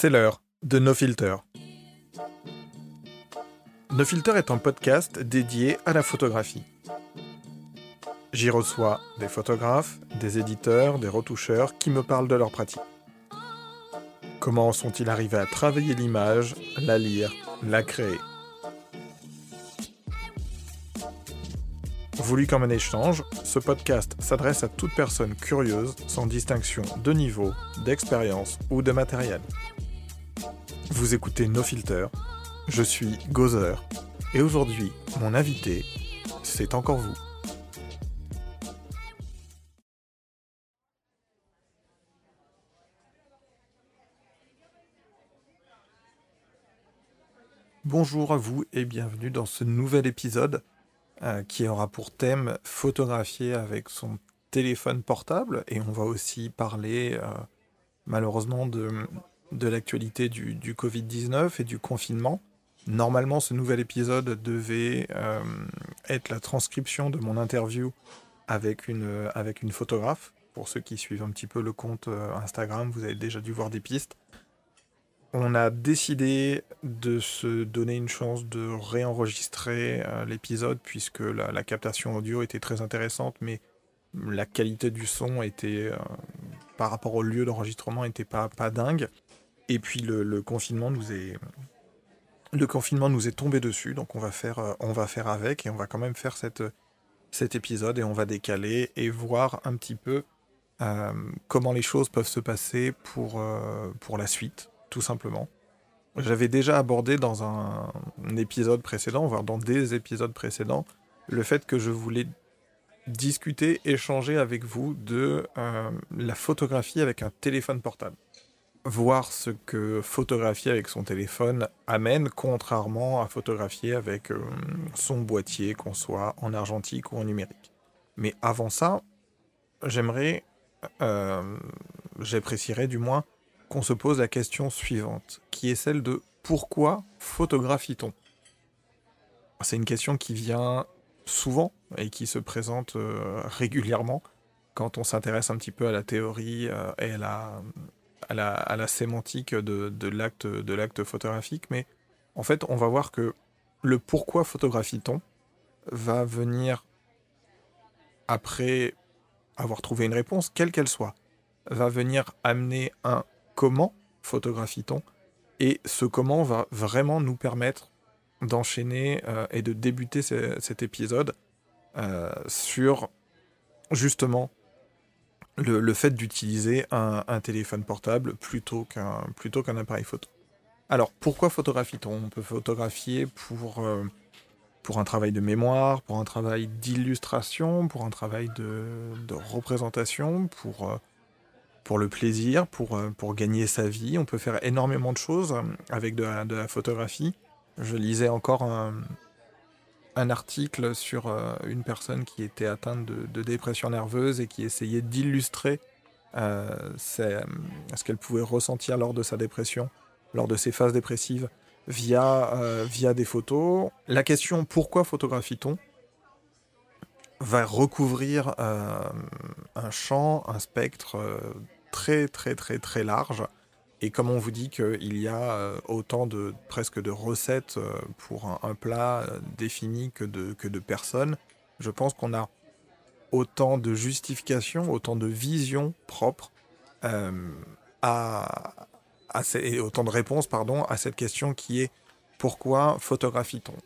C'est l'heure de No Filter. No Filter est un podcast dédié à la photographie. J'y reçois des photographes, des éditeurs, des retoucheurs qui me parlent de leur pratique. Comment sont-ils arrivés à travailler l'image, la lire, la créer? Voulu comme un échange, ce podcast s'adresse à toute personne curieuse sans distinction de niveau, d'expérience ou de matériel. Vous écoutez No Filter, je suis Gozer, et aujourd'hui, mon invité, c'est encore vous. Bonjour à vous et bienvenue dans ce nouvel épisode euh, qui aura pour thème photographier avec son téléphone portable. Et on va aussi parler euh, malheureusement de, de l'actualité du, du Covid-19 et du confinement. Normalement ce nouvel épisode devait euh, être la transcription de mon interview avec une, avec une photographe. Pour ceux qui suivent un petit peu le compte Instagram, vous avez déjà dû voir des pistes on a décidé de se donner une chance de réenregistrer euh, l'épisode puisque la, captation audio était très intéressante, mais la qualité du son était, euh, par rapport au lieu d'enregistrement, n'était pas, pas dingue. Et puis le, confinement nous est, le confinement nous est tombé dessus, donc on va faire, euh, on va faire avec et on va quand même faire cette, cet épisode et on va décaler et voir un petit peu comment les choses peuvent se passer pour, pour la suite tout simplement. J'avais déjà abordé dans un, épisode précédent, voire dans des épisodes précédents, le fait que je voulais discuter, échanger avec vous de euh, la photographie avec un téléphone portable. Voir ce que photographier avec son téléphone amène, contrairement à photographier avec euh, son boîtier, qu'on soit en argentique ou en numérique. Mais avant ça, j'aimerais, euh, j'apprécierais du moins qu'on se pose la question suivante, qui est celle de pourquoi photographie-t-on? C'est une question qui vient souvent et qui se présente euh, régulièrement quand on s'intéresse un petit peu à la théorie et à la, à la, sémantique de, l'acte photographique, mais en fait on va voir que le pourquoi photographie-t-on va venir après avoir trouvé une réponse, quelle qu'elle soit, va venir amener un comment photographie-t-on et ce comment va vraiment nous permettre d'enchaîner euh, et de débuter cet épisode euh, sur justement le, fait d'utiliser un, téléphone portable plutôt qu'un appareil photo. Alors pourquoi photographie-t-on? On peut photographier pour, euh, pour un travail de mémoire, pour un travail d'illustration, pour un travail de, de représentation, pour pour le plaisir, pour, euh, pour gagner sa vie. On peut faire énormément de choses euh, avec de la, photographie. Je lisais encore un, article sur euh, une personne qui était atteinte de, dépression nerveuse et qui essayait d'illustrer ce qu'elle pouvait ressentir lors de sa dépression, lors de ses phases dépressives, via, via des photos. La question pourquoi photographie-t-on va recouvrir un champ, un spectre très très très très large. Et comme on vous dit qu'il y a euh, autant de presque de recettes euh, pour un, plat euh, défini que de, que de personnes, je pense qu'on a autant de justifications, autant de visions propres à, à et autant de réponses pardon, à cette question qui est pourquoi photographie-t-on?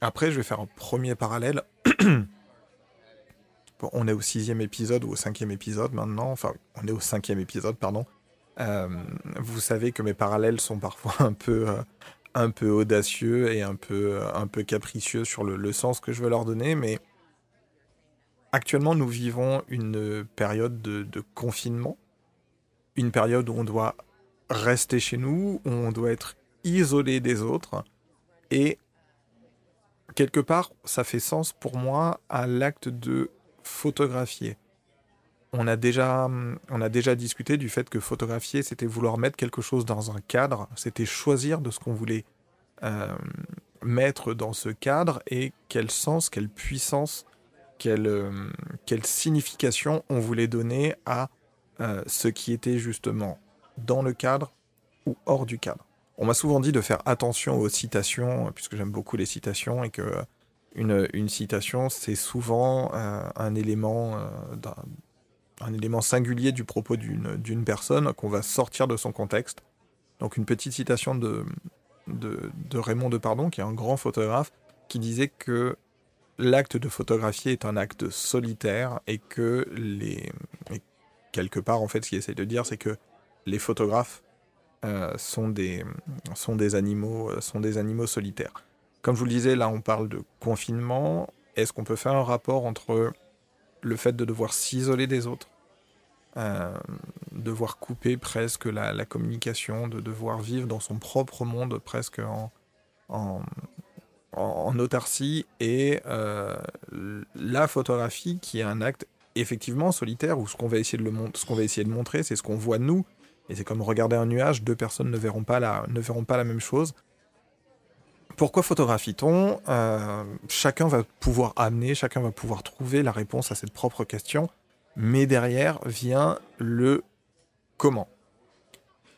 Après, je vais faire un premier parallèle. on est au sixième épisode ou au cinquième épisode maintenant. Enfin, on est au cinquième épisode, pardon. Euh, vous savez que mes parallèles sont parfois un peu, euh, un peu audacieux et un peu, peu capricieux sur le, sens que je veux leur donner, mais actuellement nous vivons une période de, de, confinement, une période où on doit rester chez nous, où on doit être isolé des autres, et quelque part ça fait sens pour moi à l'acte de photographier. On a, déjà, on a déjà discuté du fait que photographier, c'était vouloir mettre quelque chose dans un cadre, c'était choisir de ce qu'on voulait euh, mettre dans ce cadre et quel sens, quelle puissance, quelle, euh, quelle signification on voulait donner à euh, ce qui était justement dans le cadre ou hors du cadre. On m'a souvent dit de faire attention aux citations, puisque j'aime beaucoup les citations, et que une, une citation, c'est souvent un, élément, euh, un élément singulier du propos d'une personne qu'on va sortir de son contexte. Donc une petite citation de, de, de Raymond Depardon, qui est un grand photographe, qui disait que l'acte de photographier est un acte solitaire et que les... quelque part, en fait, ce qu'il essaie de dire, c'est que les photographes euh, sont, des, sont, des animaux, euh, sont des animaux solitaires. Comme je vous le disais, là, on parle de confinement. Est-ce qu'on peut faire un rapport entre le fait de devoir s'isoler des autres, euh, devoir couper presque la, la, communication, de devoir vivre dans son propre monde presque en, en, autarcie et euh, la photographie qui est un acte effectivement solitaire où ce qu'on va essayer de le ce va essayer de montrer c'est ce qu'on voit nous. Et c'est comme regarder un nuage deux personnes ne verront pas la ne verront pas la même chose pourquoi photographie-t-on? Euh, Chacun va pouvoir amener, chacun va pouvoir trouver la réponse à cette propre question, mais derrière vient le comment.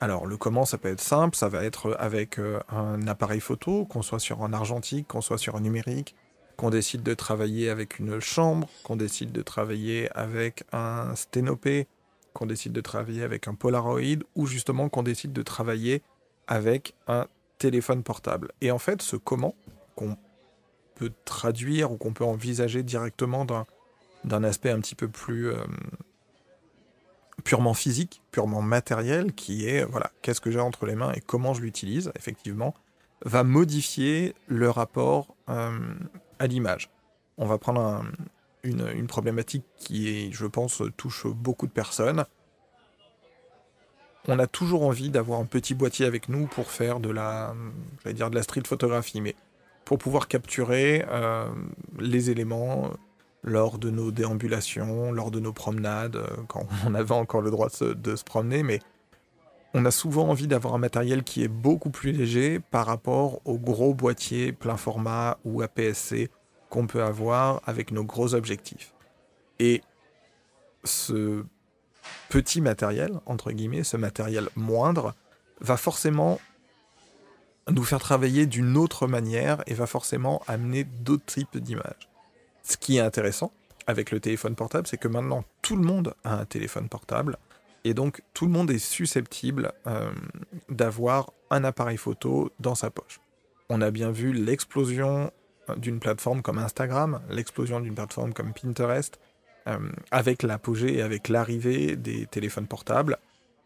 Alors le comment ça peut être simple, ça va être avec euh, un appareil photo, qu'on soit sur un argentique, qu'on soit sur un numérique, qu'on décide de travailler avec une chambre, qu'on décide de travailler avec un sténopé, qu'on décide de travailler avec un Polaroid, ou justement qu'on décide de travailler avec un téléphone portable. Et en fait ce comment, qu'on peut traduire ou qu'on peut envisager directement d'un aspect un petit peu plus... Euh, purement physique, purement matériel, qui est, voilà, qu'est-ce que j'ai entre les mains et comment je l'utilise, effectivement, va modifier le rapport euh, à l'image. On va prendre une, problématique qui je pense, touche beaucoup de personnes. On a toujours envie d'avoir un petit boîtier avec nous pour faire de la, dire de la street photographie, mais pour pouvoir capturer euh, les éléments, lors de nos déambulations, lors de nos promenades, euh, quand on avait encore le droit de se, promener, mais on a souvent envie d'avoir un matériel qui est beaucoup plus léger par rapport aux gros boîtiers plein format ou APS-C qu'on peut avoir avec nos gros objectifs. Et ce petit matériel, entre guillemets, ce matériel moindre, va forcément nous faire travailler d'une autre manière et va forcément amener d'autres types d'images. Ce qui est intéressant avec le téléphone portable, c'est que maintenant tout le monde a un téléphone portable et donc tout le monde est susceptible euh, d'avoir un appareil photo dans sa poche. On a bien vu l'explosion d'une plateforme comme Instagram, l'explosion d'une plateforme comme Pinterest, euh, avec l'apogée et avec l'arrivée des téléphones portables.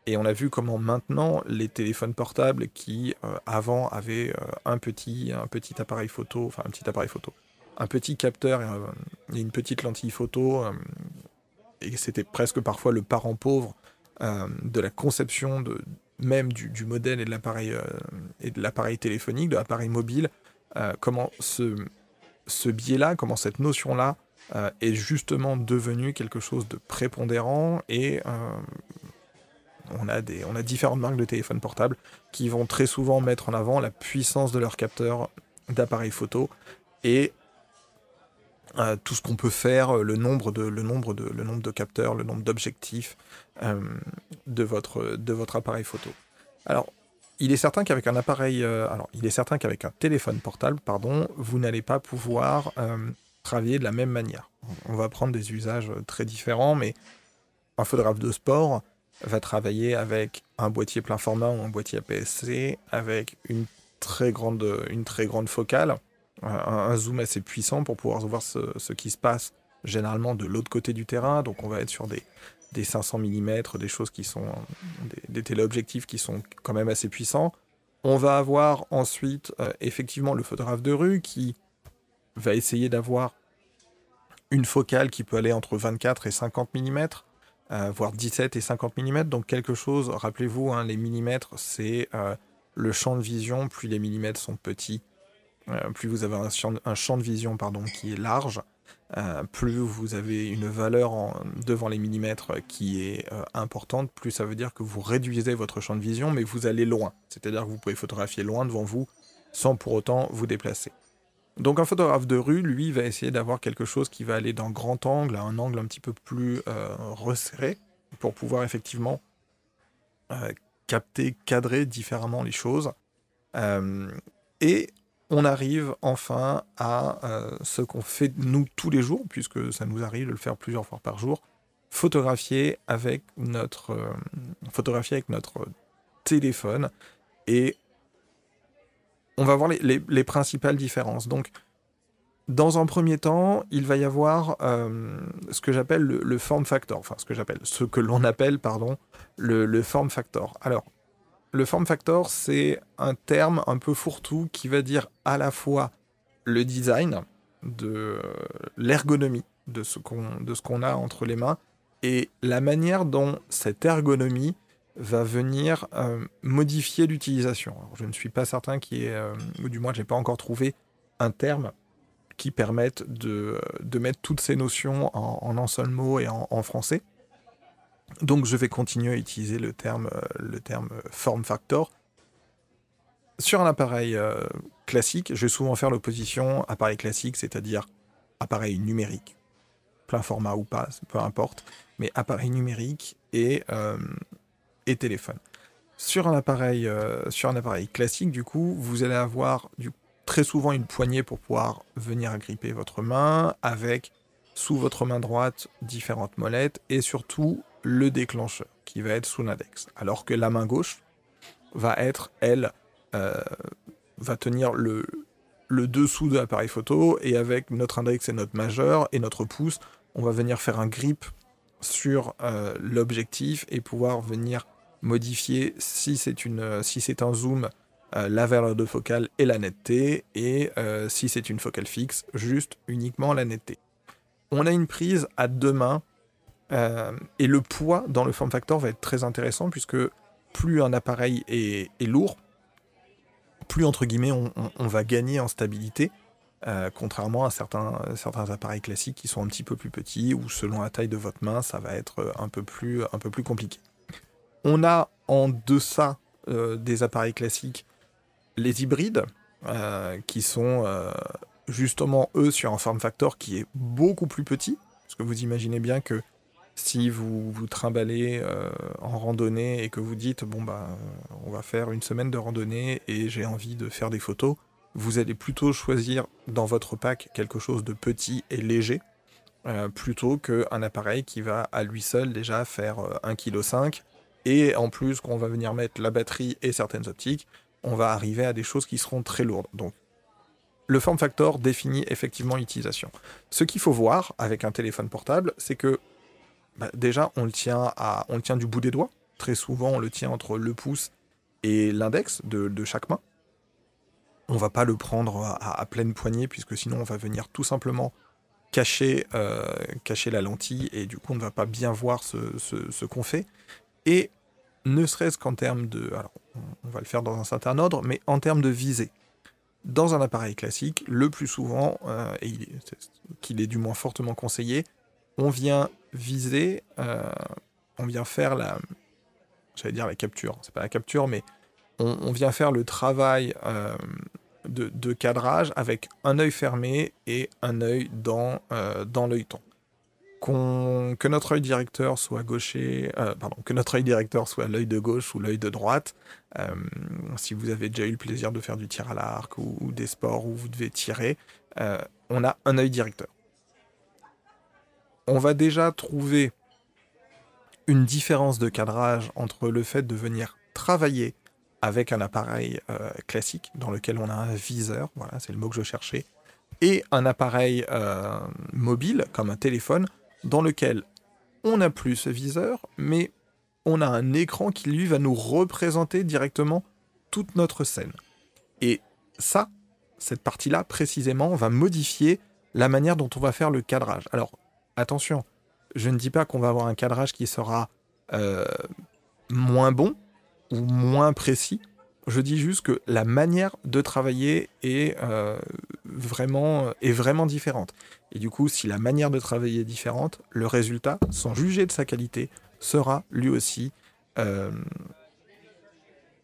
Et on a vu comment maintenant les téléphones portables qui euh, avant avaient un, petit, un petit appareil photo, enfin un petit appareil photo, un petit capteur et, une petite lentille photo. Euh, et c'était presque parfois le parent pauvre euh, de la conception de, même du, modèle et de l'appareil euh, et téléphonique, de l'appareil mobile. comment ce, ce biais-là, comment cette notion-là est justement devenu quelque chose de prépondérant et on a, des, on a différentes marques de téléphones portables qui vont très souvent mettre en avant la puissance de leur capteur d'appareil photo et tout ce qu'on peut faire, le nombre de, le nombre de, le nombre de capteurs, le nombre d'objectifs euh, de, votre, de votre appareil photo. Alors, il est certain qu'avec un appareil, euh, alors il est certain qu'avec un téléphone portable, pardon, vous n'allez pas pouvoir euh, travailler de la même manière. On va prendre des usages très différents, mais un photographe de sport va travailler avec un boîtier plein format ou un boîtier APS-C, avec une très grande, une très grande focale un, zoom assez puissant pour pouvoir voir ce, qui se passe généralement de l'autre côté du terrain. Donc on va être sur des, des 500 mm, des choses qui sont des, téléobjectifs qui sont quand même assez puissants. On va avoir ensuite euh, effectivement le photographe de rue qui va essayer d'avoir une focale qui peut aller entre 24 et 50 mm, euh, voire 17 et 50 mm. Donc quelque chose, rappelez-vous, hein, les millimètres, c'est euh, le champ de vision, plus les millimètres sont petits, euh, plus vous avez un champ, de vision pardon, qui est large, plus vous avez une valeur devant les millimètres qui est importante, plus ça veut dire que vous réduisez votre champ de vision, mais vous allez loin. C'est-à-dire que vous pouvez photographier loin devant vous sans pour autant vous déplacer. Donc un photographe de rue, lui, va essayer d'avoir quelque chose qui va aller d'un grand angle à un angle un petit peu plus resserré pour pouvoir effectivement capter, cadrer différemment les choses. et on arrive enfin à ce qu'on fait nous tous les jours, puisque ça nous arrive de le faire plusieurs fois par jour, photographier avec notre, photographier avec notre téléphone. Et on va voir les, principales différences. Donc, dans un premier temps, il va y avoir euh, ce que j'appelle le, form factor, enfin ce que j'appelle, ce que l'on appelle, pardon, le, form factor. Alors, le form factor, c'est un terme un peu fourre-tout qui va dire à la fois le design, de l'ergonomie de ce qu'on a entre les mains, et la manière dont cette ergonomie va venir euh, modifier l'utilisation. Je ne suis pas certain qu'il y ait, euh, ou du moins je n'ai pas encore trouvé un terme qui permette de, de mettre toutes ces notions en, un seul mot et en, français. Donc je vais continuer à utiliser le terme, euh, le terme form factor. Sur un appareil classique, je vais souvent faire l'opposition appareil classique, c'est-à-dire appareil numérique, plein format ou pas, peu importe, mais appareil numérique et téléphone. Sur un appareil, euh, sur un appareil classique, du coup, vous allez avoir très souvent une poignée pour pouvoir venir agripper votre main, avec sous votre main droite différentes molettes et surtout le déclencheur qui va être sous l'index. Alors que la main gauche va être, elle, euh, va tenir le, le dessous de l'appareil photo et avec notre index et notre majeur et notre pouce, on va venir faire un grip sur euh, l'objectif et pouvoir venir modifier si c'est une si c'est un zoom euh, la valeur de focale et la netteté et euh, si c'est une focale fixe juste uniquement la netteté. On a une prise à deux mains euh, et le poids dans le form factor va être très intéressant puisque plus un appareil est, lourd, plus entre guillemets on, va gagner en stabilité. contrairement à certains, certains appareils classiques qui sont un petit peu plus petits ou selon la taille de votre main ça va être un peu plus, un peu plus compliqué. On a en deçà euh, des appareils classiques les hybrides, euh, qui sont euh, justement eux sur un form factor qui est beaucoup plus petit. Parce que vous imaginez bien que si vous vous trimballez en randonnée et que vous dites bon bah on va faire une semaine de randonnée et j'ai envie de faire des photos, vous allez plutôt choisir dans votre pack quelque chose de petit et léger plutôt qu'un appareil qui va à lui seul déjà faire 1,5 kg et en plus, quand on va venir mettre la batterie et certaines optiques, on va arriver à des choses qui seront très lourdes. Donc, le form factor définit effectivement l'utilisation. Ce qu'il faut voir avec un téléphone portable, c'est que bah, déjà, on le, tient du bout des doigts. Très souvent, on le tient entre le pouce et l'index de, chaque main. On va pas le prendre à, pleine poignée, puisque sinon, on va venir tout simplement euh, cacher la lentille, et du coup, on ne va pas bien voir ce qu'on fait. Et ne serait-ce qu'en termes de... Alors, on va le faire dans un certain ordre, mais en termes de visée. Dans un appareil classique, le plus souvent, euh, et qu'il est du moins fortement conseillé, on vient viser, euh, on vient faire la... J'allais dire la capture, c'est pas la capture, mais on, vient faire le travail euh, de, cadrage avec un œil fermé et un œil dans, dans l'œilleton que notre œil directeur soit gaucher, euh, pardon, que notre œil directeur soit l'œil de gauche ou l'œil de droite. Euh, si vous avez déjà eu le plaisir de faire du tir à l'arc ou, des sports où vous devez tirer, euh, on a un œil directeur. On va déjà trouver une différence de cadrage entre le fait de venir travailler avec un appareil classique dans lequel on a un viseur, voilà, c'est le mot que je cherchais, et un appareil mobile comme un téléphone dans lequel on n'a plus ce viseur, mais on a un écran qui lui va nous représenter directement toute notre scène. Et ça, cette partie-là précisément, va modifier la manière dont on va faire le cadrage. Alors, attention, je ne dis pas qu'on va avoir un cadrage qui sera euh, moins bon ou moins précis, je dis juste que la manière de travailler est, euh, vraiment, est vraiment différente. Et du coup, si la manière de travailler est différente, le résultat, sans juger de sa qualité, sera lui aussi euh,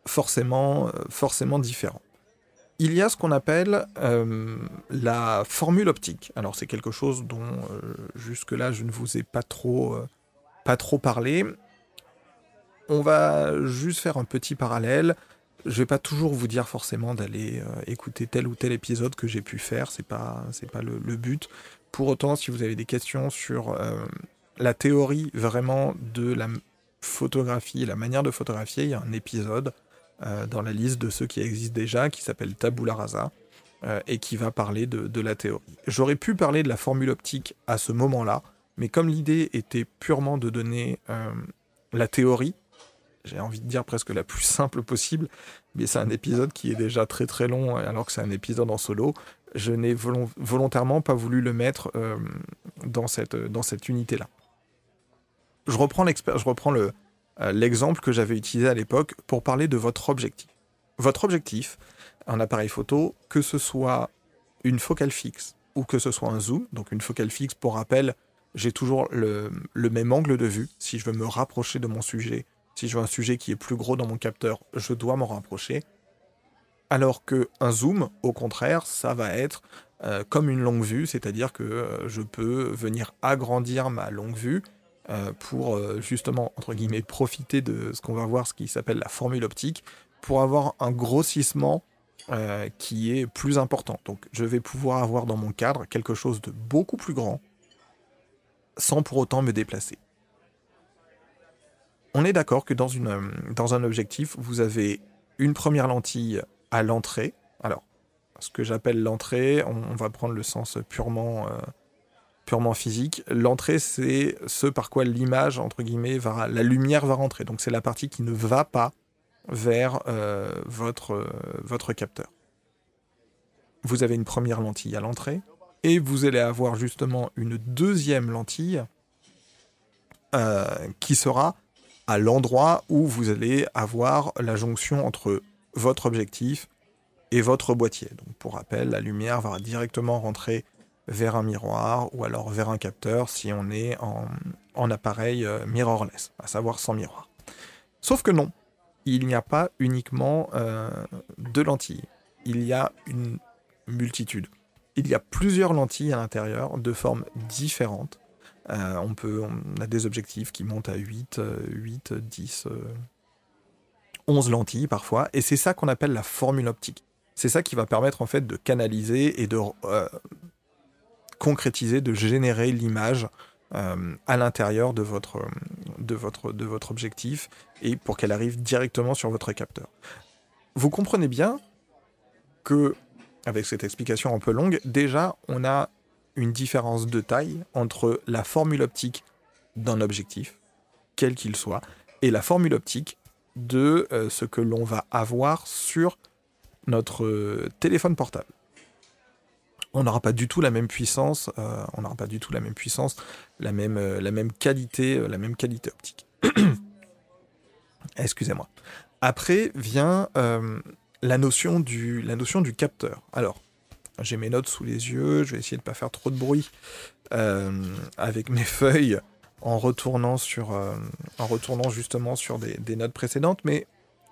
forcément, euh, forcément différent. Il y a ce qu'on appelle la formule optique. Alors c'est quelque chose dont jusque-là je ne vous ai pas trop, pas trop parlé on va juste faire un petit parallèle. Je vais pas toujours vous dire forcément d'aller euh, écouter tel ou tel épisode que j'ai pu faire, c'est pas c'est pas le, but. Pour autant, si vous avez des questions sur euh, la théorie vraiment de la photographie, la manière de photographier, il y a un épisode euh, dans la liste de ceux qui existent déjà qui s'appelle Tabula Rasa et qui va parler de, de la théorie. J'aurais pu parler de la formule optique à ce moment-là, mais comme l'idée était purement de donner la théorie, j'ai envie de dire presque la plus simple possible, mais c'est un épisode qui est déjà très très long, alors que c'est un épisode en solo. Je n'ai volontairement pas voulu le mettre euh, dans cette, dans cette unité-là. Je reprends euh, l'exemple que j'avais utilisé à l'époque pour parler de votre objectif. Votre objectif, un appareil photo, que ce soit une focale fixe ou que ce soit un zoom, donc une focale fixe, pour rappel, j'ai toujours le, le même angle de vue. Si je veux me rapprocher de mon sujet, si je veux un sujet qui est plus gros dans mon capteur, je dois m'en rapprocher. Alors que un zoom, au contraire, ça va être euh, comme une longue vue, c'est-à-dire que euh, je peux venir agrandir ma longue vue euh, pour justement, entre guillemets, profiter de ce qu'on va voir, ce qui s'appelle la formule optique, pour avoir un grossissement qui est plus important. Donc je vais pouvoir avoir dans mon cadre quelque chose de beaucoup plus grand sans pour autant me déplacer on est d'accord que euh, dans un objectif, vous avez une première lentille à l'entrée. Alors, ce que j'appelle l'entrée, on, va prendre le sens purement, euh, purement physique. L'entrée, c'est ce par quoi l'image, entre guillemets, la lumière va rentrer. Donc c'est la partie qui ne va pas vers euh, votre, votre capteur. Vous avez une première lentille à l'entrée, et vous allez avoir justement une deuxième lentille qui sera à l'endroit où vous allez avoir la jonction entre votre objectif et votre boîtier. Donc pour rappel, la lumière va directement rentrer vers un miroir ou alors vers un capteur si on est en, appareil euh, mirrorless, à savoir sans miroir. Sauf que non, il n'y a pas uniquement euh, deux lentilles, il y a une multitude. Il y a plusieurs lentilles à l'intérieur de formes différentes euh, on, peut, on a des objectifs qui montent à 8, 8 10, 11 lentilles parfois, et c'est ça qu'on appelle la formule optique. C'est ça qui va permettre en fait de canaliser et de euh, concrétiser, de générer l'image euh, à l'intérieur de votre, de, votre, de votre objectif et pour qu'elle arrive directement sur votre capteur. Vous comprenez bien que, avec cette explication un peu longue, déjà on a une différence de taille entre la formule optique d'un objectif, quel qu'il soit, et la formule optique de euh, ce que l'on va avoir sur notre euh, téléphone portable. On n'aura pas du tout la même puissance, euh, on n'aura pas du tout la même puissance, la même, qualité, la même qualité optique. Excusez-moi. Après vient la notion du, la notion du capteur. Alors, j'ai mes notes sous les yeux, je vais essayer de ne pas faire trop de bruit euh, avec mes feuilles en retournant, sur, euh, en retournant justement sur des, notes précédentes, mais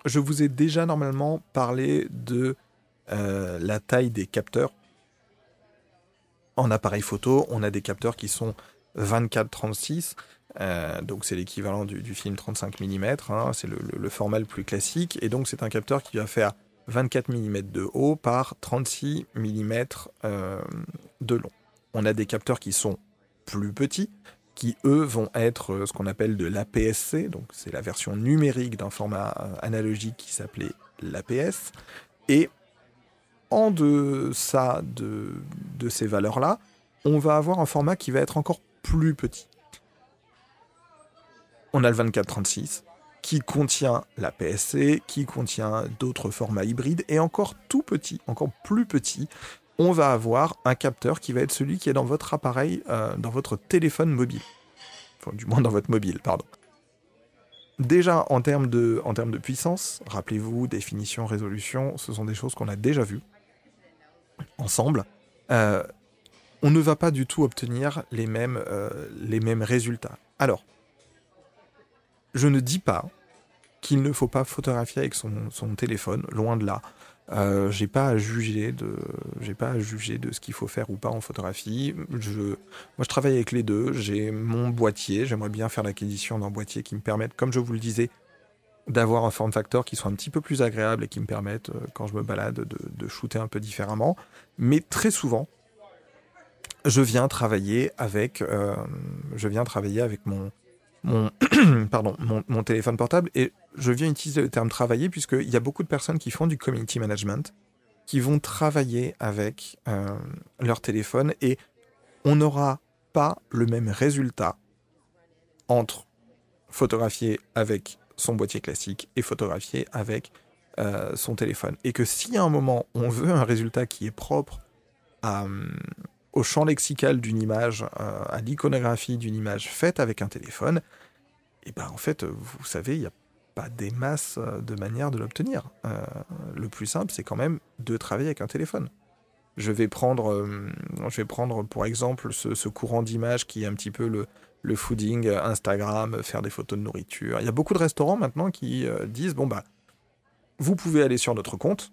je vous ai déjà normalement parlé de euh, la taille des capteurs. En appareil photo, on a des capteurs qui sont 24-36, donc c'est l'équivalent du, film 35 mm, hein, c'est le, format le plus classique, et donc c'est un capteur qui va faire 24 mm de haut par 36 mm euh, de long. On a des capteurs qui sont plus petits, qui eux vont être euh, ce qu'on appelle de l'APS-C, donc c'est la version numérique d'un format euh, analogique qui s'appelait l'APS. Et en deçà de, de ces valeurs-là, on va avoir un format qui va être encore plus petit. On a le 24-36, qui contient la PSC, qui contient d'autres formats hybrides, et encore tout petit, encore plus petit, on va avoir un capteur qui va être celui qui est dans votre appareil, euh, dans votre téléphone mobile. Enfin, du moins dans votre mobile, pardon. Déjà, en termes de, en termes de puissance, rappelez-vous, définition, résolution, ce sont des choses qu'on a déjà vues ensemble. Euh, on ne va pas du tout obtenir les mêmes, euh, les mêmes résultats. Alors, je ne dis pas qu'il ne faut pas photographier avec son, téléphone, loin de là. Euh, j'ai pas à juger de, j'ai pas à juger de ce qu'il faut faire ou pas en photographie. Je, moi, je travaille avec les deux. J'ai mon boîtier. J'aimerais bien faire l'acquisition d'un boîtier qui me permette, comme je vous le disais, d'avoir un form factor qui soit un petit peu plus agréable et qui me permette, euh, quand je me balade, de, shooter un peu différemment. Mais très souvent, je viens travailler avec, euh, je viens travailler avec mon, mon, pardon, mon, téléphone portable et je viens utiliser le terme travailler puisqu'il y a beaucoup de personnes qui font du community management, qui vont travailler avec euh, leur téléphone et on n'aura pas le même résultat entre photographier avec son boîtier classique et photographier avec euh, son téléphone. Et que si à un moment on veut un résultat qui est propre à, au champ lexical d'une image, euh, à l'iconographie d'une image faite avec un téléphone, et eh ben en fait, vous savez, il n'y a pas des masses euh, de manières de l'obtenir. Euh, le plus simple, c'est quand même de travailler avec un téléphone. Je vais prendre, je vais prendre pour exemple ce, courant d'image qui est un petit peu le, le fooding, Instagram, faire des photos de nourriture. Il y a beaucoup de restaurants maintenant qui disent bon bah vous pouvez aller sur notre compte,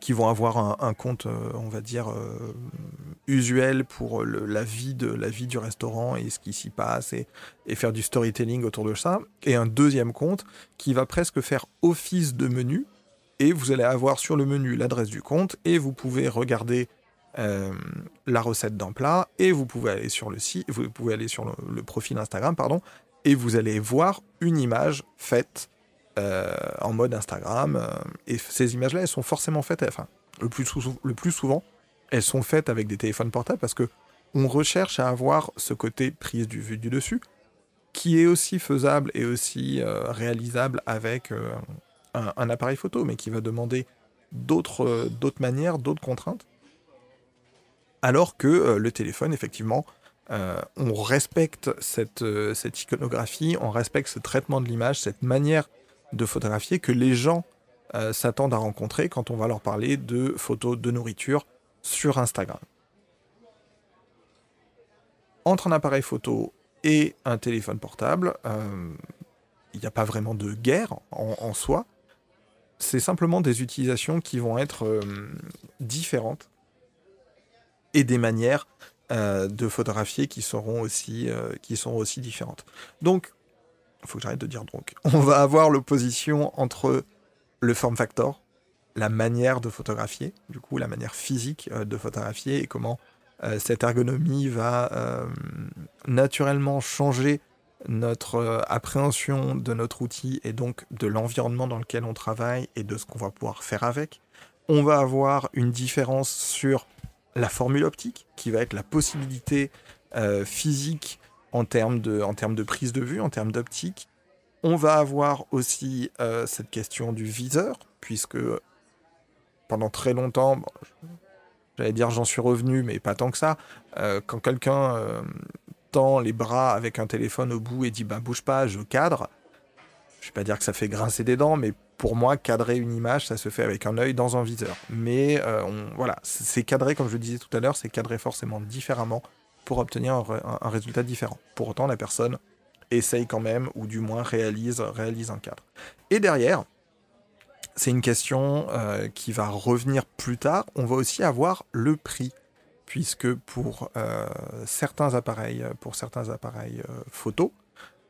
qui vont avoir un, compte, euh, on va dire, euh, usuel pour la, vie de, la vie du restaurant et ce qui s'y passe et, faire du storytelling autour de ça. Et un deuxième compte qui va presque faire office de menu. Et vous allez avoir sur le menu l'adresse du compte et vous pouvez regarder euh, la recette d'un plat et vous pouvez aller sur le site, vous pouvez aller sur le profil Instagram, pardon, et vous allez voir une image faite euh, en mode Instagram. Euh, et ces images-là, elles sont forcément faites, enfin, le plus, le plus souvent, elles sont faites avec des téléphones portables parce que on recherche à avoir ce côté prise du vue du dessus, qui est aussi faisable et aussi euh, réalisable avec un, appareil photo, mais qui va demander d'autres manières, d'autres contraintes. Alors que le téléphone, effectivement, on respecte cette, cette, iconographie, on respecte ce traitement de l'image, cette manière de photographier que les gens euh, s'attendent à rencontrer quand on va leur parler de photos de nourriture sur Instagram. Entre un appareil photo et un téléphone portable, euh, il n'y a pas vraiment de guerre en, soi. C'est simplement des utilisations qui vont être euh, différentes et des manières de photographier qui seront aussi, qui seront aussi différentes. Donc, faut que j'arrête de dire donc. On va avoir l'opposition entre le form factor, la manière de photographier, du coup la manière physique euh, de photographier et comment euh, cette ergonomie va euh, naturellement changer notre appréhension de notre outil et donc de l'environnement dans lequel on travaille et de ce qu'on va pouvoir faire avec. On va avoir une différence sur la formule optique qui va être la possibilité physique en termes de, en termes de prise de vue, en termes d'optique. On va avoir aussi euh, cette question du viseur, puisque pendant très longtemps, j'allais dire j'en suis revenu, mais pas tant que ça, euh, quand quelqu'un euh, tend les bras avec un téléphone au bout et dit bah bouge pas, je cadre, je vais pas dire que ça fait grincer des dents, mais pour moi, cadrer une image, ça se fait avec un œil dans un viseur. Mais voilà, c'est cadré, comme je le disais tout à l'heure, c'est cadré forcément différemment pour obtenir un, résultat différent. Pour autant, la personne essaye quand même, ou du moins réalise, réalise un cadre. Et derrière, c'est une question euh, qui va revenir plus tard. On va aussi avoir le prix, puisque pour euh, certains appareils, pour certains appareils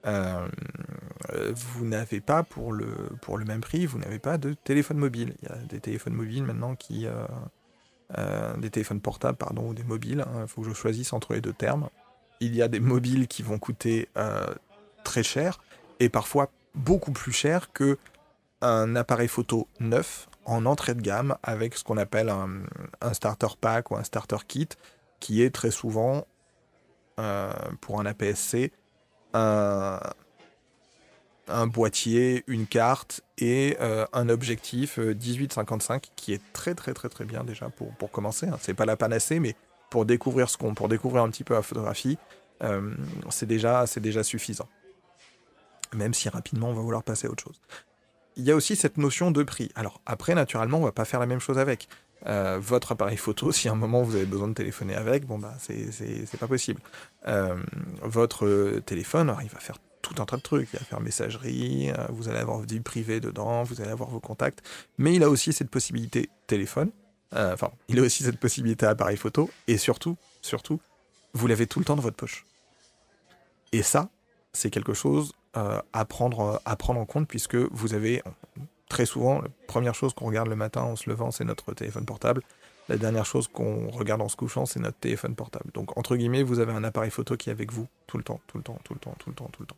euh, vous n'avez pas pour le, pour le même prix, vous n'avez pas de téléphone mobile. Il y a des téléphones mobiles maintenant qui, euh, des téléphones portables, pardon, ou des mobiles. Il hein, faut que je choisisse entre les deux termes. Il y a des mobiles qui vont coûter euh, très cher et parfois beaucoup plus cher que un appareil photo neuf en entrée de gamme avec ce qu'on appelle un, starter pack ou un starter kit qui est très souvent euh, pour un APS-C un, un boîtier, une carte et euh, un objectif 18-55 euh, qui est très très très très bien déjà pour, pour commencer. Hein. C'est pas la panacée, mais pour découvrir ce qu'on, pour découvrir un petit peu la photographie, euh, c'est déjà c'est déjà suffisant. Même si rapidement on va vouloir passer à autre chose. Il y a aussi cette notion de prix. Alors après, naturellement, on va pas faire la même chose avec. votre appareil photo, si à un moment vous avez besoin de téléphoner avec, bon bah c'est pas possible. votre téléphone, il va faire tout un tas de trucs. Il va faire messagerie, euh, vous allez avoir du privé dedans, vous allez avoir vos contacts. Mais il a aussi cette possibilité téléphone. Euh, enfin, il a aussi cette possibilité appareil photo. Et surtout, surtout, vous l'avez tout le temps dans votre poche. Et ça, c'est quelque chose à, prendre, à prendre en compte puisque vous avez très souvent, la première chose qu'on regarde le matin en se levant, c'est notre téléphone portable. La dernière chose qu'on regarde en se couchant, c'est notre téléphone portable. Donc, entre guillemets, vous avez un appareil photo qui est avec vous tout le temps, tout le temps, tout le temps, tout le temps, tout le temps.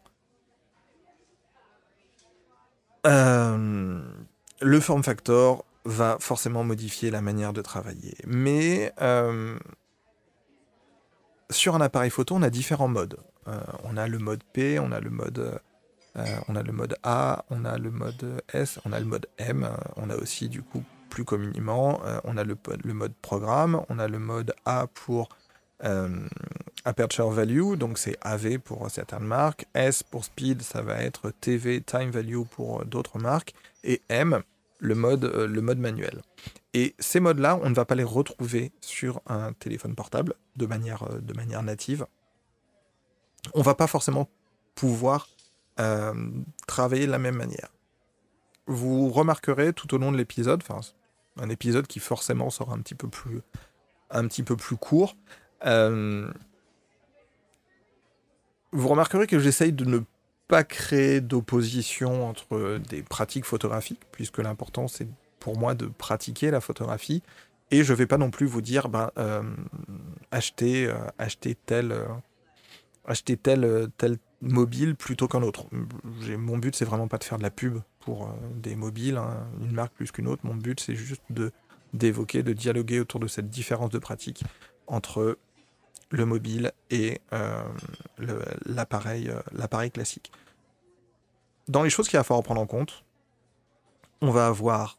Euh, le form factor va forcément modifier la manière de travailler. Mais euh, sur un appareil photo, on a différents modes. Euh, on a le mode P, on a le mode, a on a le mode S, on a le mode M. on a aussi du coup plus communément, on a le, mode programme, on a le mode A pour Aperture Value, donc c'est AV pour certaines marques, S pour Speed, ça va être TV Time Value pour d'autres marques, et M, le mode, euh, le mode manuel. Et ces modes-là, on ne va pas les retrouver sur un téléphone portable de manière, euh, de manière native. On va pas forcément pouvoir euh, travailler de la même manière. Vous remarquerez tout au long de l'épisode, enfin un épisode qui forcément sera un petit peu plus, un petit peu plus court, vous remarquerez que j'essaye de ne pas créer d'opposition entre des pratiques photographiques, puisque l'important c'est pour moi de pratiquer la photographie, et je ne vais pas non plus vous dire ben, euh, acheter, euh, acheter tel, euh, acheter tel, tel mobile plutôt qu'un autre. Mon but c'est vraiment pas de faire de la pub pour des mobiles, hein, une marque plus qu'une autre. Mon but c'est juste d'évoquer, de dialoguer autour de cette différence de pratique entre le mobile et euh, l'appareil euh, l'appareil classique. Dans les choses qu'il va falloir prendre en compte, on va avoir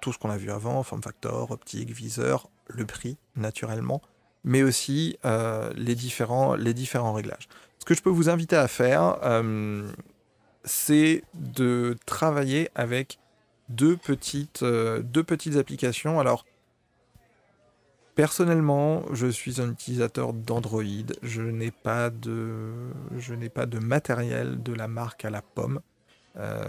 tout ce qu'on a vu avant, form factor, optique, viseur, le prix, naturellement, mais aussi euh, les, différents, les différents réglages. Ce que je peux vous inviter à faire, c'est de travailler avec deux petites, deux petites applications. Alors, Personnellement, je suis un utilisateur d'Android. Je n'ai pas de, je n'ai pas de matériel de la marque à la pomme, euh,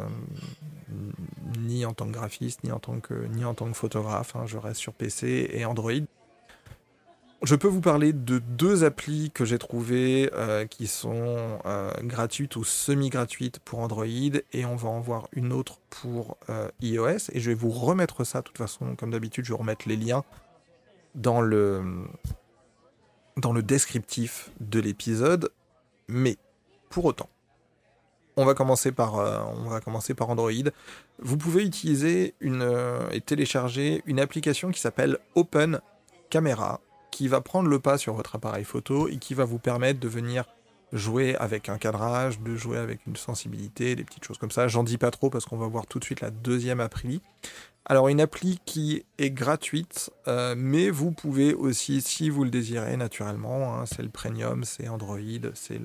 ni en tant que graphiste, ni en tant que, ni en tant que photographe. Hein. je reste sur PC et Android. Je peux vous parler de deux applis que j'ai trouvées euh, qui sont euh, gratuites ou semi-gratuites pour Android et on va en voir une autre pour iOS et je vais vous remettre ça de toute façon comme d'habitude je vais remettre les liens dans le, dans le descriptif de l'épisode, mais pour autant, on va commencer par, euh, on va commencer par Android. Vous pouvez utiliser une, euh, et télécharger une application qui s'appelle Open Camera, qui va prendre le pas sur votre appareil photo et qui va vous permettre de venir jouer avec un cadrage, de jouer avec une sensibilité, des petites choses comme ça. J'en dis pas trop parce qu'on va voir tout de suite la deuxième appli. Alors une appli qui est gratuite, euh, mais vous pouvez aussi, si vous le désirez naturellement, hein, c'est le premium, c'est Android, c'est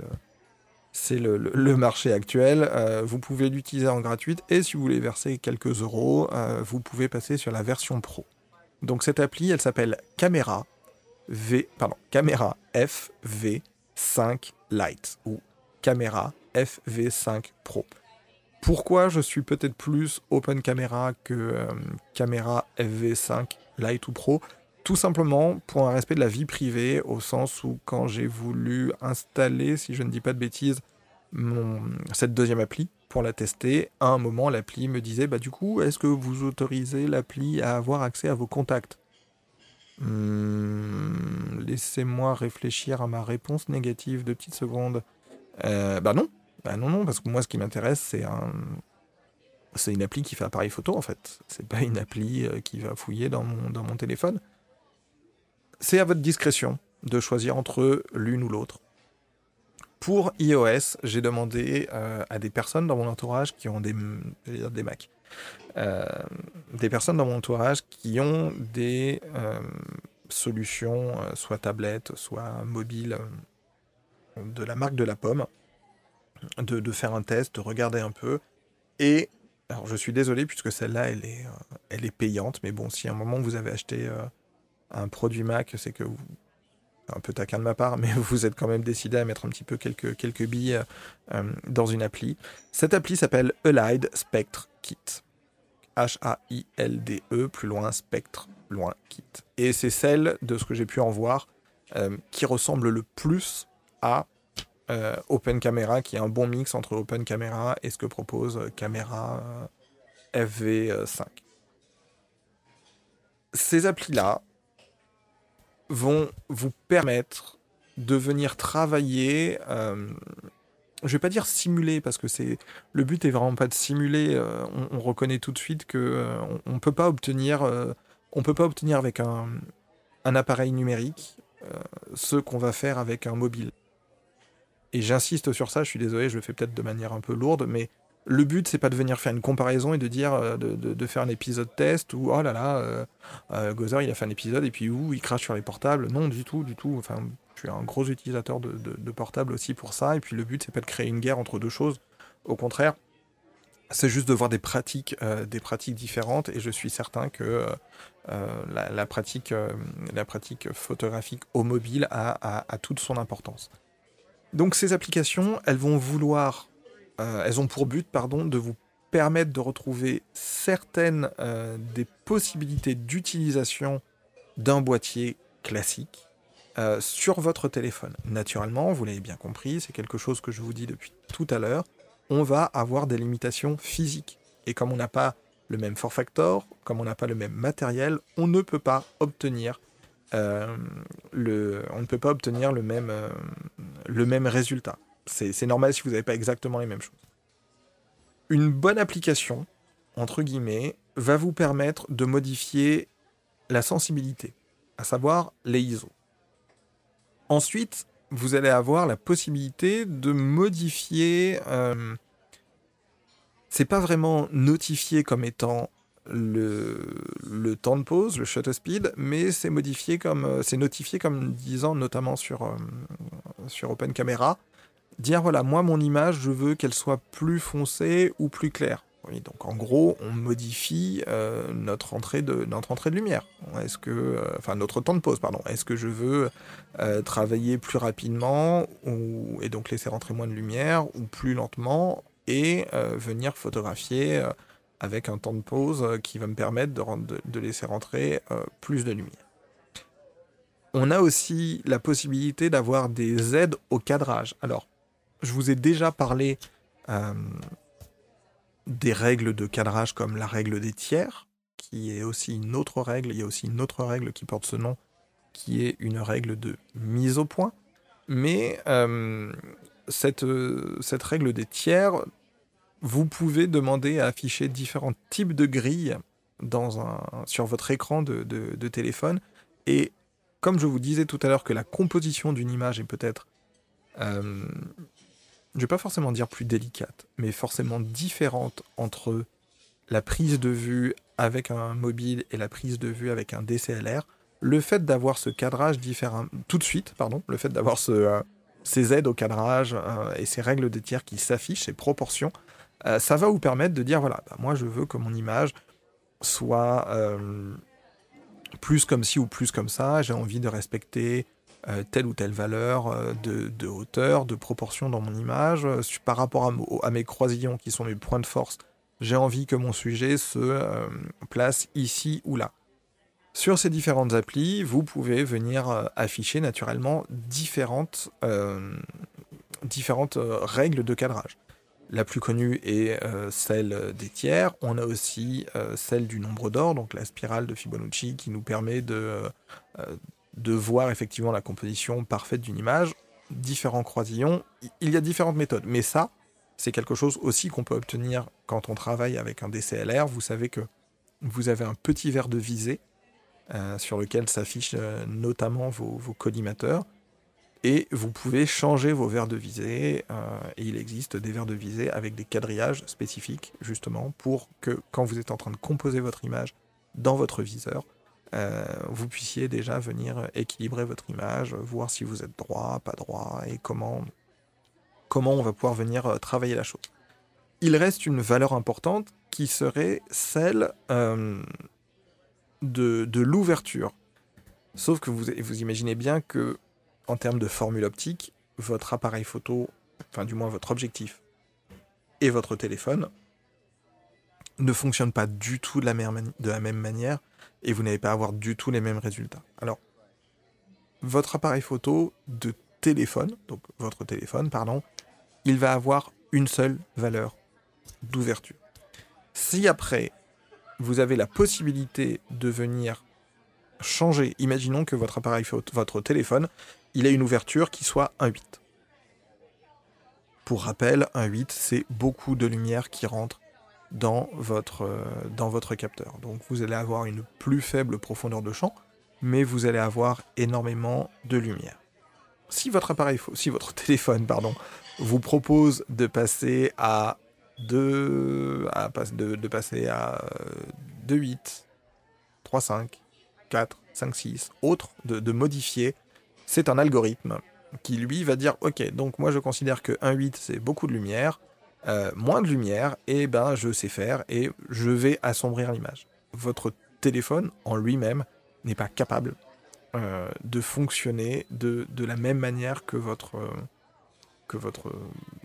le, le, marché actuel. Euh, vous pouvez l'utiliser en gratuite et si vous voulez verser quelques euros, euh, vous pouvez passer sur la version pro. Donc cette appli, elle s'appelle Camera V, pardon, Camera FV5 Lite ou Camera FV5 Pro. Pourquoi je suis peut-être plus Open Camera que euh, caméra FV5 Lite ou Pro? Tout simplement pour un respect de la vie privée, au sens où quand j'ai voulu installer, si je ne dis pas de bêtises, cette deuxième appli pour la tester, à un moment l'appli me disait bah du coup est-ce que vous autorisez l'appli à avoir accès à vos contacts? Hmm, Laissez-moi réfléchir à ma réponse négative de petites secondes. Euh, bah non, bah non, non, parce que moi, ce qui m'intéresse, c'est un... C'est une appli qui fait appareil photo, en fait. C'est pas une appli euh, qui va fouiller dans mon, téléphone. C'est à votre discrétion de choisir entre l'une ou l'autre. Pour iOS, j'ai demandé euh, à des personnes dans mon entourage qui ont des, des Mac, euh, des personnes dans mon entourage qui ont des solutions, soit tablette, soit mobile, de la marque de la pomme de, faire un test, de regarder un peu. Et alors je suis désolé puisque celle-là elle est, euh, elle est payante, mais bon, si à un moment vous avez acheté euh, un produit Mac, c'est que vous, un peu taquin de ma part, mais vous êtes quand même décidé à mettre un petit peu quelques, quelques billes euh, dans une appli. Cette appli s'appelle Allied Spectre Kit. H-A-I-L-D-E, plus loin, Spectre, loin, Kit. Et c'est celle, de ce que j'ai pu en voir, qui ressemble le plus à euh, Open Camera, qui est un bon mix entre Open Camera et ce que propose Camera FV5. Ces applis-là vont vous permettre de venir travailler je vais pas dire simuler parce que c'est le but est vraiment pas de simuler. Euh, on, reconnaît tout de suite que euh, on, peut pas obtenir, euh, on peut pas obtenir avec un appareil numérique ce qu'on va faire avec un mobile. Et j'insiste sur ça. Je suis désolé, je le fais peut-être de manière un peu lourde, mais le but c'est pas de venir faire une comparaison et de dire de, de, faire un épisode test ou oh là là, Gozer il a fait un épisode et puis où il crache sur les portables. Non, du tout, du tout. Enfin, je suis un gros utilisateur de, de, portables aussi pour ça. Et puis le but, c'est pas de créer une guerre entre deux choses. Au contraire, c'est juste de voir des pratiques, euh, des pratiques différentes. Et je suis certain que euh, euh, la, pratique, la pratique photographique au mobile a, a, toute son importance. Donc ces applications, elles vont vouloir, elles ont pour but, pardon, de vous permettre de retrouver certaines des possibilités d'utilisation d'un boîtier classique euh, sur votre téléphone. Naturellement, vous l'avez bien compris, c'est quelque chose que je vous dis depuis tout à l'heure, on va avoir des limitations physiques. Et comme on n'a pas le même force factor, comme on n'a pas le même matériel, on ne peut pas obtenir euh, le, on ne peut pas obtenir le même, euh, le même résultat. C'est normal si vous n'avez pas exactement les mêmes choses. Une bonne application, entre guillemets, va vous permettre de modifier la sensibilité, à savoir les ISO. Ensuite, vous allez avoir la possibilité de modifier. Euh, c'est pas vraiment notifié comme étant le, temps de pause, le shutter speed, mais c'est modifié comme euh, c'est notifié comme disant notamment sur euh, sur Open Camera, dire voilà moi mon image je veux qu'elle soit plus foncée ou plus claire donc en gros, on modifie euh, notre, entrée de, notre entrée de lumière. Est-ce que, enfin notre temps de pause, pardon. Est-ce que je veux travailler plus rapidement ou, et donc laisser rentrer moins de lumière ou plus lentement et venir photographier avec un temps de pause qui va me permettre de, laisser rentrer plus de lumière. On a aussi la possibilité d'avoir des aides au cadrage. Alors, je vous ai déjà parlé des règles de cadrage comme la règle des tiers, qui est aussi une autre règle. Il y a aussi une autre règle qui porte ce nom, qui est une règle de mise au point. Mais euh, cette règle des tiers, vous pouvez demander à afficher différents types de grilles sur votre écran de, téléphone. Et comme je vous disais tout à l'heure que la composition d'une image est peut-être euh, je vais pas forcément dire plus délicate, mais forcément différente entre la prise de vue avec un mobile et la prise de vue avec un DCLR, le fait d'avoir ce cadrage différent tout de suite, pardon, le fait d'avoir euh, ces aides au cadrage euh, et ces règles de tiers qui s'affichent, ces proportions, euh, ça va vous permettre de dire voilà, bah, moi je veux que mon image soit plus comme ci ou plus comme ça, j'ai envie de respecter euh, telle ou telle valeur euh, de, hauteur, de proportion dans mon image. Euh, par rapport à, mes croisillons qui sont mes points de force, j'ai envie que mon sujet se place ici ou là. Sur ces différentes applis, vous pouvez venir afficher naturellement différentes, différentes règles de cadrage. La plus connue est celle des tiers. On a aussi celle du nombre d'or, donc la spirale de Fibonacci qui nous permet de, de voir effectivement la composition parfaite d'une image, différents croisillons, il y a différentes méthodes. Mais ça, c'est quelque chose aussi qu'on peut obtenir quand on travaille avec un DCLR. Vous savez que vous avez un petit verre de visée euh, sur lequel s'affichent euh, notamment vos, collimateurs. Et vous pouvez changer vos verres de visée. Euh, et il existe des verres de visée avec des quadrillages spécifiques, justement, pour que quand vous êtes en train de composer votre image dans votre viseur, euh, vous puissiez déjà venir équilibrer votre image, voir si vous êtes droit, pas droit, et comment, comment on va pouvoir venir euh, travailler la chose. Il reste une valeur importante qui serait celle de, de l'ouverture. Sauf que vous, vous imaginez bien que, en termes de formule optique, votre appareil photo, enfin du moins votre objectif, et votre téléphone ne fonctionnent pas du tout de la, de la même manière et vous n'allez pas avoir du tout les mêmes résultats. Alors, votre appareil photo, de téléphone, donc votre téléphone, pardon, il va avoir une seule valeur d'ouverture. Si après, vous avez la possibilité de venir changer, imaginons que votre appareil, votre téléphone, il a une ouverture qui soit 1.8. Pour rappel, 1.8, c'est beaucoup de lumière qui rentre dans votre, euh, dans votre capteur. Donc vous allez avoir une plus faible profondeur de champ, mais vous allez avoir énormément de lumière. Si votre appareil, si votre téléphone, pardon, vous propose de passer à 2, à, de, de passer à 2.8, 3.5, 4, 5, 6, autre, de, de modifier, c'est un algorithme qui lui va dire ok donc moi je considère que 1.8 c'est beaucoup de lumière, euh, moins de lumière, et ben je sais faire et je vais assombrir l'image. Votre téléphone en lui-même n'est pas capable euh, de fonctionner de, de, la même manière que votre, euh, que votre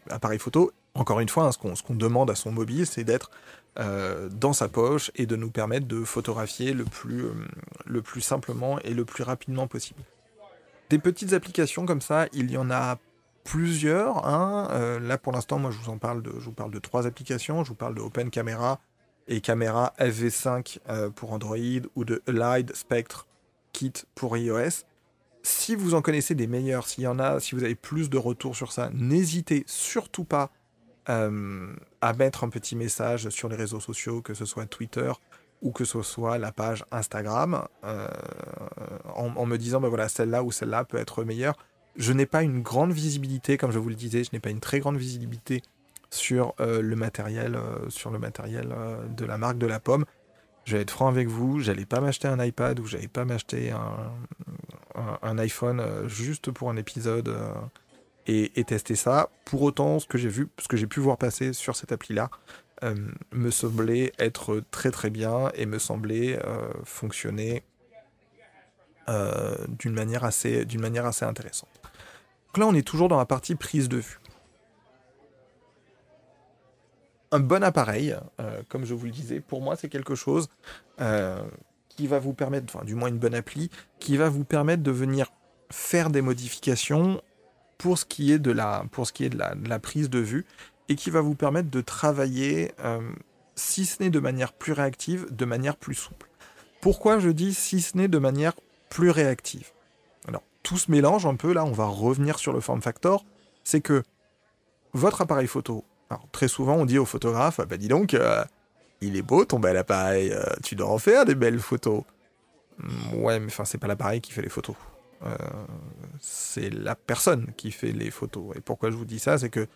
appareil photo. Encore une fois, hein, ce qu'on demande à son mobile, c'est d'être dans sa poche et de nous permettre de photographier le plus, le plus simplement et le plus rapidement possible. Des petites applications comme ça, il y en a plusieurs. Hein. Euh, là, pour l'instant, moi, je vous en parle de, je vous parle de trois applications. Je vous parle de Open Camera et Camera FV5 euh, pour Android ou de Allied Spectre Kit pour iOS. Si vous en connaissez des meilleurs, s'il y en a, si vous avez plus de retours sur ça, n'hésitez surtout pas euh, à mettre un petit message sur les réseaux sociaux, que ce soit Twitter ou que ce soit la page Instagram, en, me disant, ben voilà, celle-là ou celle-là peut être meilleure je n'ai pas une grande visibilité, comme je vous le disais, je n'ai pas une très grande visibilité sur euh, le matériel, euh, sur le matériel euh, de la marque de la pomme. Je vais être franc avec vous, j'allais pas m'acheter un iPad ou j'allais pas m'acheter un, iPhone juste pour un épisode et, tester ça. Pour autant, ce que j'ai vu, que j'ai pu voir passer sur cette appli-là, me semblait être très très bien et me semblait fonctionner d'une manière assez, d'une manière assez intéressante. Donc là, on est toujours dans la partie prise de vue. Un bon appareil, euh, comme je vous le disais, pour moi, c'est quelque chose euh, qui va vous permettre, enfin, du moins une bonne appli, qui va vous permettre de venir faire des modifications pour ce qui est de la, pour ce qui est de la, prise de vue et qui va vous permettre de travailler, euh, si ce n'est de manière plus réactive, de manière plus souple. Pourquoi je dis si ce n'est de manière plus réactive? Tout se mélange un peu, là, on va revenir sur le form factor, c'est que votre appareil photo, alors très souvent on dit au photographe, bah dis donc, euh, il est beau ton bel appareil, euh, tu dois en faire des belles photos. Mm, ouais, mais enfin, c'est pas l'appareil qui fait les photos. Euh, c'est la personne qui fait les photos. Et pourquoi je vous dis ça, c'est que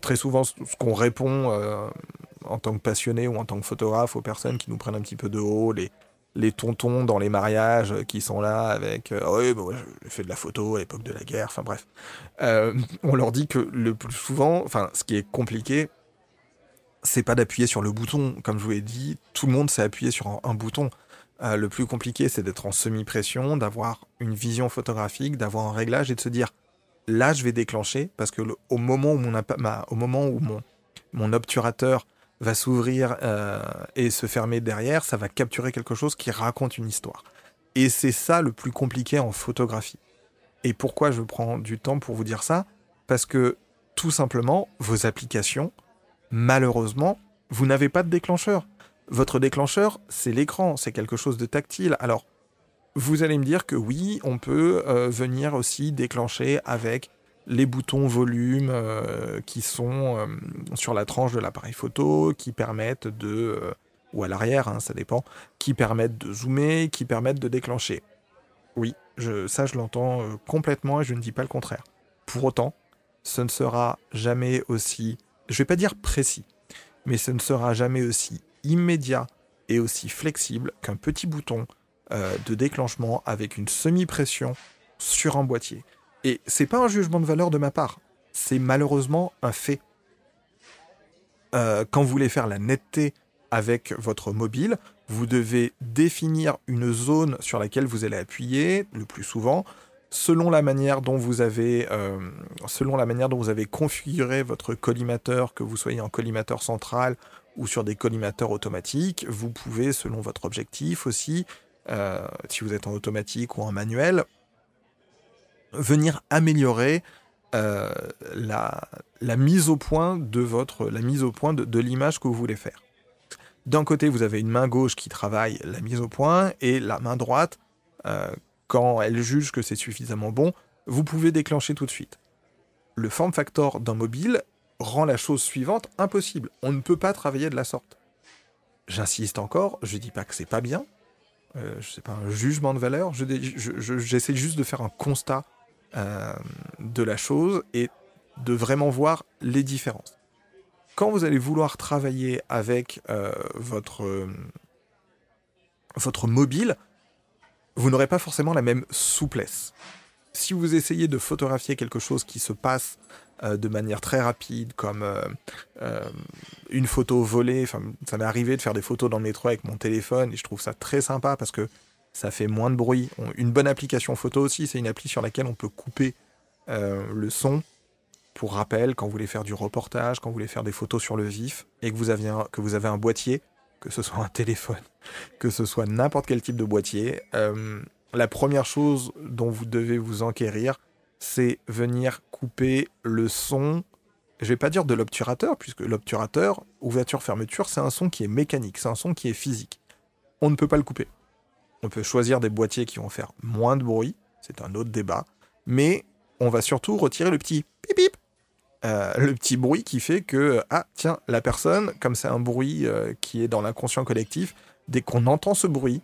très souvent, ce qu'on répond en tant que passionné ou en tant que photographe aux personnes qui nous prennent un petit peu de haut, les, les tontons dans les mariages qui sont là avec euh, oui bon, j'ai fait de la photo à l'époque de la guerre enfin bref. Euh, on leur dit que le plus souvent enfin ce qui est compliqué c'est pas d'appuyer sur le bouton. Comme je vous ai dit tout le monde sait appuyer sur un, bouton euh, le plus compliqué c'est d'être en semi-pression d'avoir une vision photographique d'avoir un réglage et de se dire là je vais déclencher parce que au moment où mon mon obturateur va s'ouvrir euh, et se fermer derrière, ça va capturer quelque chose qui raconte une histoire. Et c'est ça le plus compliqué en photographie. Et pourquoi je prends du temps pour vous dire ça? Parce que tout simplement, vos applications, malheureusement, vous n'avez pas de déclencheur. Votre déclencheur, c'est l'écran, c'est quelque chose de tactile. Alors, vous allez me dire que oui, on peut euh, venir aussi déclencher avec les boutons volume euh, qui sont euh, sur la tranche de l'appareil photo, qui permettent de, ou à l'arrière, hein, ça dépend, qui permettent de zoomer, qui permettent de déclencher. Oui, je, ça je l'entends complètement et je ne dis pas le contraire. Pour autant, ce ne sera jamais aussi, je vais pas dire précis, mais ce ne sera jamais aussi immédiat et aussi flexible qu'un petit bouton de déclenchement avec une semi-pression sur un boîtier. Et c'est pas un jugement de valeur de ma part, c'est malheureusement un fait. Euh, quand vous voulez faire la netteté avec votre mobile, vous devez définir une zone sur laquelle vous allez appuyer le plus souvent, selon la manière dont vous avez, euh, selon la manière dont vous avez configuré votre collimateur, que vous soyez en collimateur central ou sur des collimateurs automatiques, vous pouvez, selon votre objectif aussi, euh, si vous êtes en automatique ou en manuel, venir améliorer euh, la, mise au point de votre la mise au point de l'image que vous voulez faire. D'un côté, vous avez une main gauche qui travaille la mise au point et la main droite, euh, quand elle juge que c'est suffisamment bon, vous pouvez déclencher tout de suite. Le form factor d'un mobile rend la chose suivante impossible. On ne peut pas travailler de la sorte. J'insiste encore, je dis pas que c'est pas bien, euh, je sais pas un jugement de valeur, j'essaie juste de faire un constat euh, de la chose et de vraiment voir les différences. Quand vous allez vouloir travailler avec euh, votre, votre mobile, vous n'aurez pas forcément la même souplesse. Si vous essayez de photographier quelque chose qui se passe euh, de manière très rapide, comme euh, euh, une photo volée, ça m'est arrivé de faire des photos dans le métro avec mon téléphone, et je trouve ça très sympa parce que ça fait moins de bruit. une bonne application photo aussi, c'est une appli sur laquelle on peut couper le son. Pour rappel, quand vous voulez faire du reportage, quand vous voulez faire des photos sur le vif, et que vous avez que vous avez un boîtier, que ce soit un téléphone, que ce soit n'importe quel type de boîtier, la première chose dont vous devez vous enquérir, c'est venir couper le son. Je vais pas dire de l'obturateur, puisque l'obturateur, ouverture-fermeture, c'est un son qui est mécanique, c'est un son qui est physique. On ne peut pas le couper. On peut choisir des boîtiers qui vont faire moins de bruit, c'est un autre débat, mais on va surtout retirer le petit pip pip euh, le petit bruit qui fait que, ah tiens, la personne, comme c'est un bruit euh, qui est dans l'inconscient collectif, dès qu'on entend ce bruit,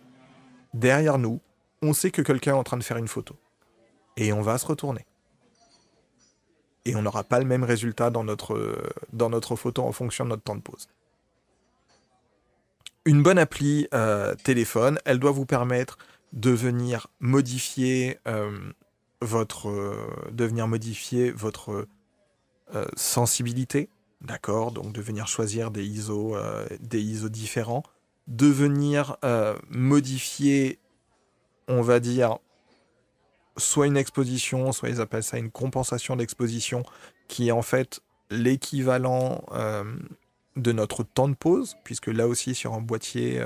derrière nous, on sait que quelqu'un est en train de faire une photo. Et on va se retourner. Et on n'aura pas le même résultat dans notre, photo en fonction de notre temps de pause. Une bonne appli euh, téléphone, elle doit vous permettre de venir modifier modifier votre euh, sensibilité, d'accord Donc de venir choisir des ISO, euh, des ISO différents, de venir euh, modifier, on va dire, soit une exposition, soit ils appellent ça une compensation d'exposition, qui est en fait l'équivalent de notre temps de pause, puisque là aussi sur un boîtier,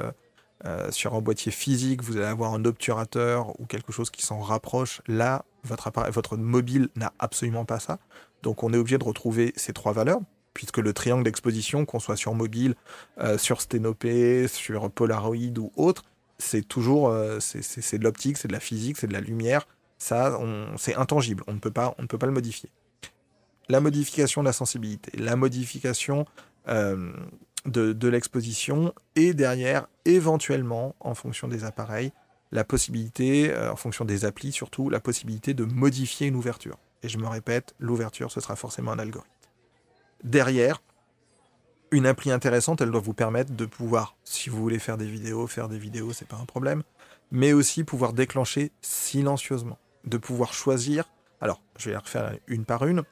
sur un boîtier physique, vous allez avoir un obturateur ou quelque chose qui s'en rapproche. Là, votre, appareil, votre mobile n'a absolument pas ça. Donc on est obligé de retrouver ces trois valeurs, puisque le triangle d'exposition, qu'on soit sur mobile, euh, sur sténopé, sur Polaroid ou autre, c'est toujours euh, c'est de l'optique, c'est de la physique, c'est de la lumière. Ça, c'est intangible. On ne peut pas on ne peut pas le modifier. La modification de la sensibilité, la modification euh, de, l'exposition et derrière, éventuellement, en fonction des appareils, la possibilité, en fonction des applis surtout, la possibilité de modifier une ouverture et je me répète, l'ouverture, ce sera forcément un algorithme. Derrière, une appli intéressante, elle doit vous permettre de pouvoir, si vous voulez faire des vidéos, faire des vidéos, c'est pas un problème, mais aussi pouvoir déclencher silencieusement, de pouvoir choisir. Alors, je vais les refaire une par une.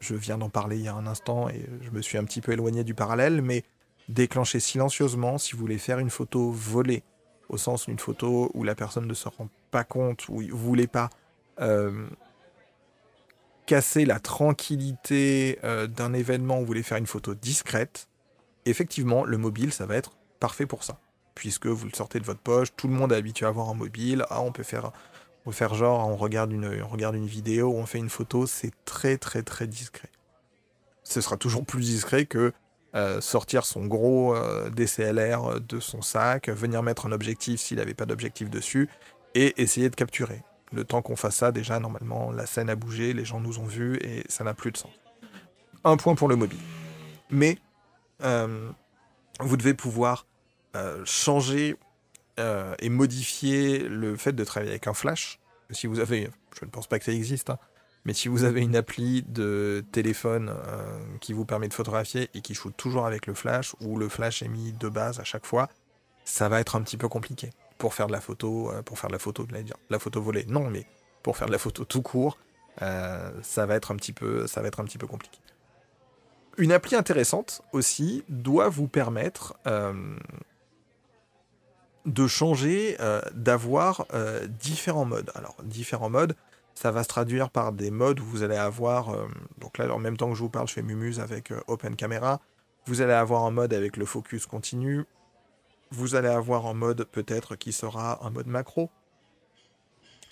Je viens d'en parler il y a un instant et je me suis un petit peu éloigné du parallèle, mais déclencher silencieusement si vous voulez faire une photo volée, au sens d'une photo où la personne ne se rend pas compte, où vous voulez pas euh, casser la tranquillité euh, d'un événement vous voulez faire une photo discrète, effectivement, le mobile, ça va être parfait pour ça. Puisque vous le sortez de votre poche, tout le monde est habitué à avoir un mobile. Ah, on peut faire, faire genre, on regarde, une, on vidéo, on fait une photo, c'est très très très discret. Ce sera toujours plus discret que euh, sortir son gros euh, DCLR de son sac, venir mettre un objectif s'il n'avait pas d'objectif dessus, et essayer de capturer. Le temps qu'on fasse ça, déjà, normalement, la scène a bougé, les gens nous ont vus et ça n'a plus de sens. Un point pour le mobile. Mais euh, vous devez pouvoir changer euh, et modifier le fait de travailler avec un flash. Si vous avez, je ne pense pas que ça existe, hein, mais si vous avez une appli de téléphone qui vous permet de photographier et qui shoot toujours avec le flash, ou le flash est mis de base à chaque fois, ça va être un petit peu compliqué pour faire de la photo, euh, pour faire de la photo, de la photo volée, non, mais pour faire de la photo tout court, euh, ça va être un petit peu, ça va être un petit peu compliqué. Une appli intéressante aussi doit vous permettre euh, de changer, d'avoir différents modes. Alors différents modes, ça va se traduire par des modes où vous allez avoir, donc là en même temps que je vous parle, je fais Mumuse avec Open Camera. Vous allez avoir un mode avec le focus continu, vous allez avoir un mode peut-être qui sera un mode macro.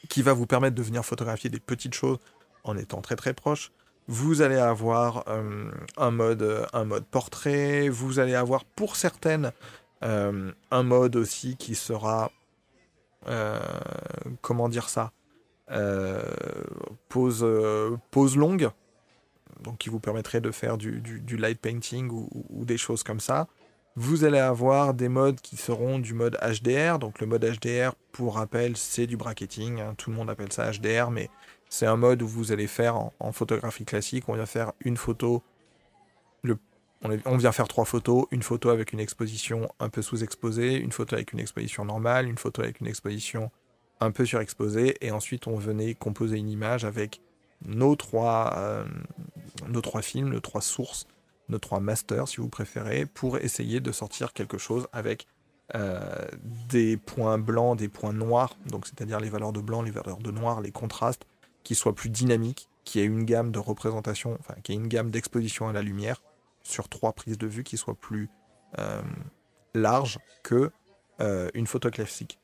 qui va vous permettre de venir photographier des petites choses en étant très très proche. Vous allez avoir euh, un, mode, un mode portrait, vous allez avoir pour certaines euh, un mode aussi qui sera, euh, comment dire ça, pose, pose longue, donc qui vous permettrait de faire du, light painting ou, des choses comme ça. Vous allez avoir des modes qui seront du mode HDR. Donc le mode HDR, pour rappel, c'est du bracketing. Hein. Tout le monde appelle ça HDR, mais c'est un mode où vous allez faire en, photographie classique. On vient faire une photo. On, vient faire trois photos. Une photo avec une exposition un peu sous-exposée, une photo avec une exposition normale, une photo avec une exposition un peu surexposée. Et ensuite, on venait composer une image avec nos trois, euh, nos trois films, nos trois sources nos trois masters, si vous préférez, pour essayer de sortir quelque chose avec euh, des points blancs, des points noirs, donc c'est-à-dire les valeurs de blanc, les valeurs de noir, les contrastes, qui soient plus dynamiques, qui aient une gamme de représentation, enfin qui ait une gamme d'exposition à la lumière sur trois prises de vue qui soient plus euh, larges que euh, une photo classique.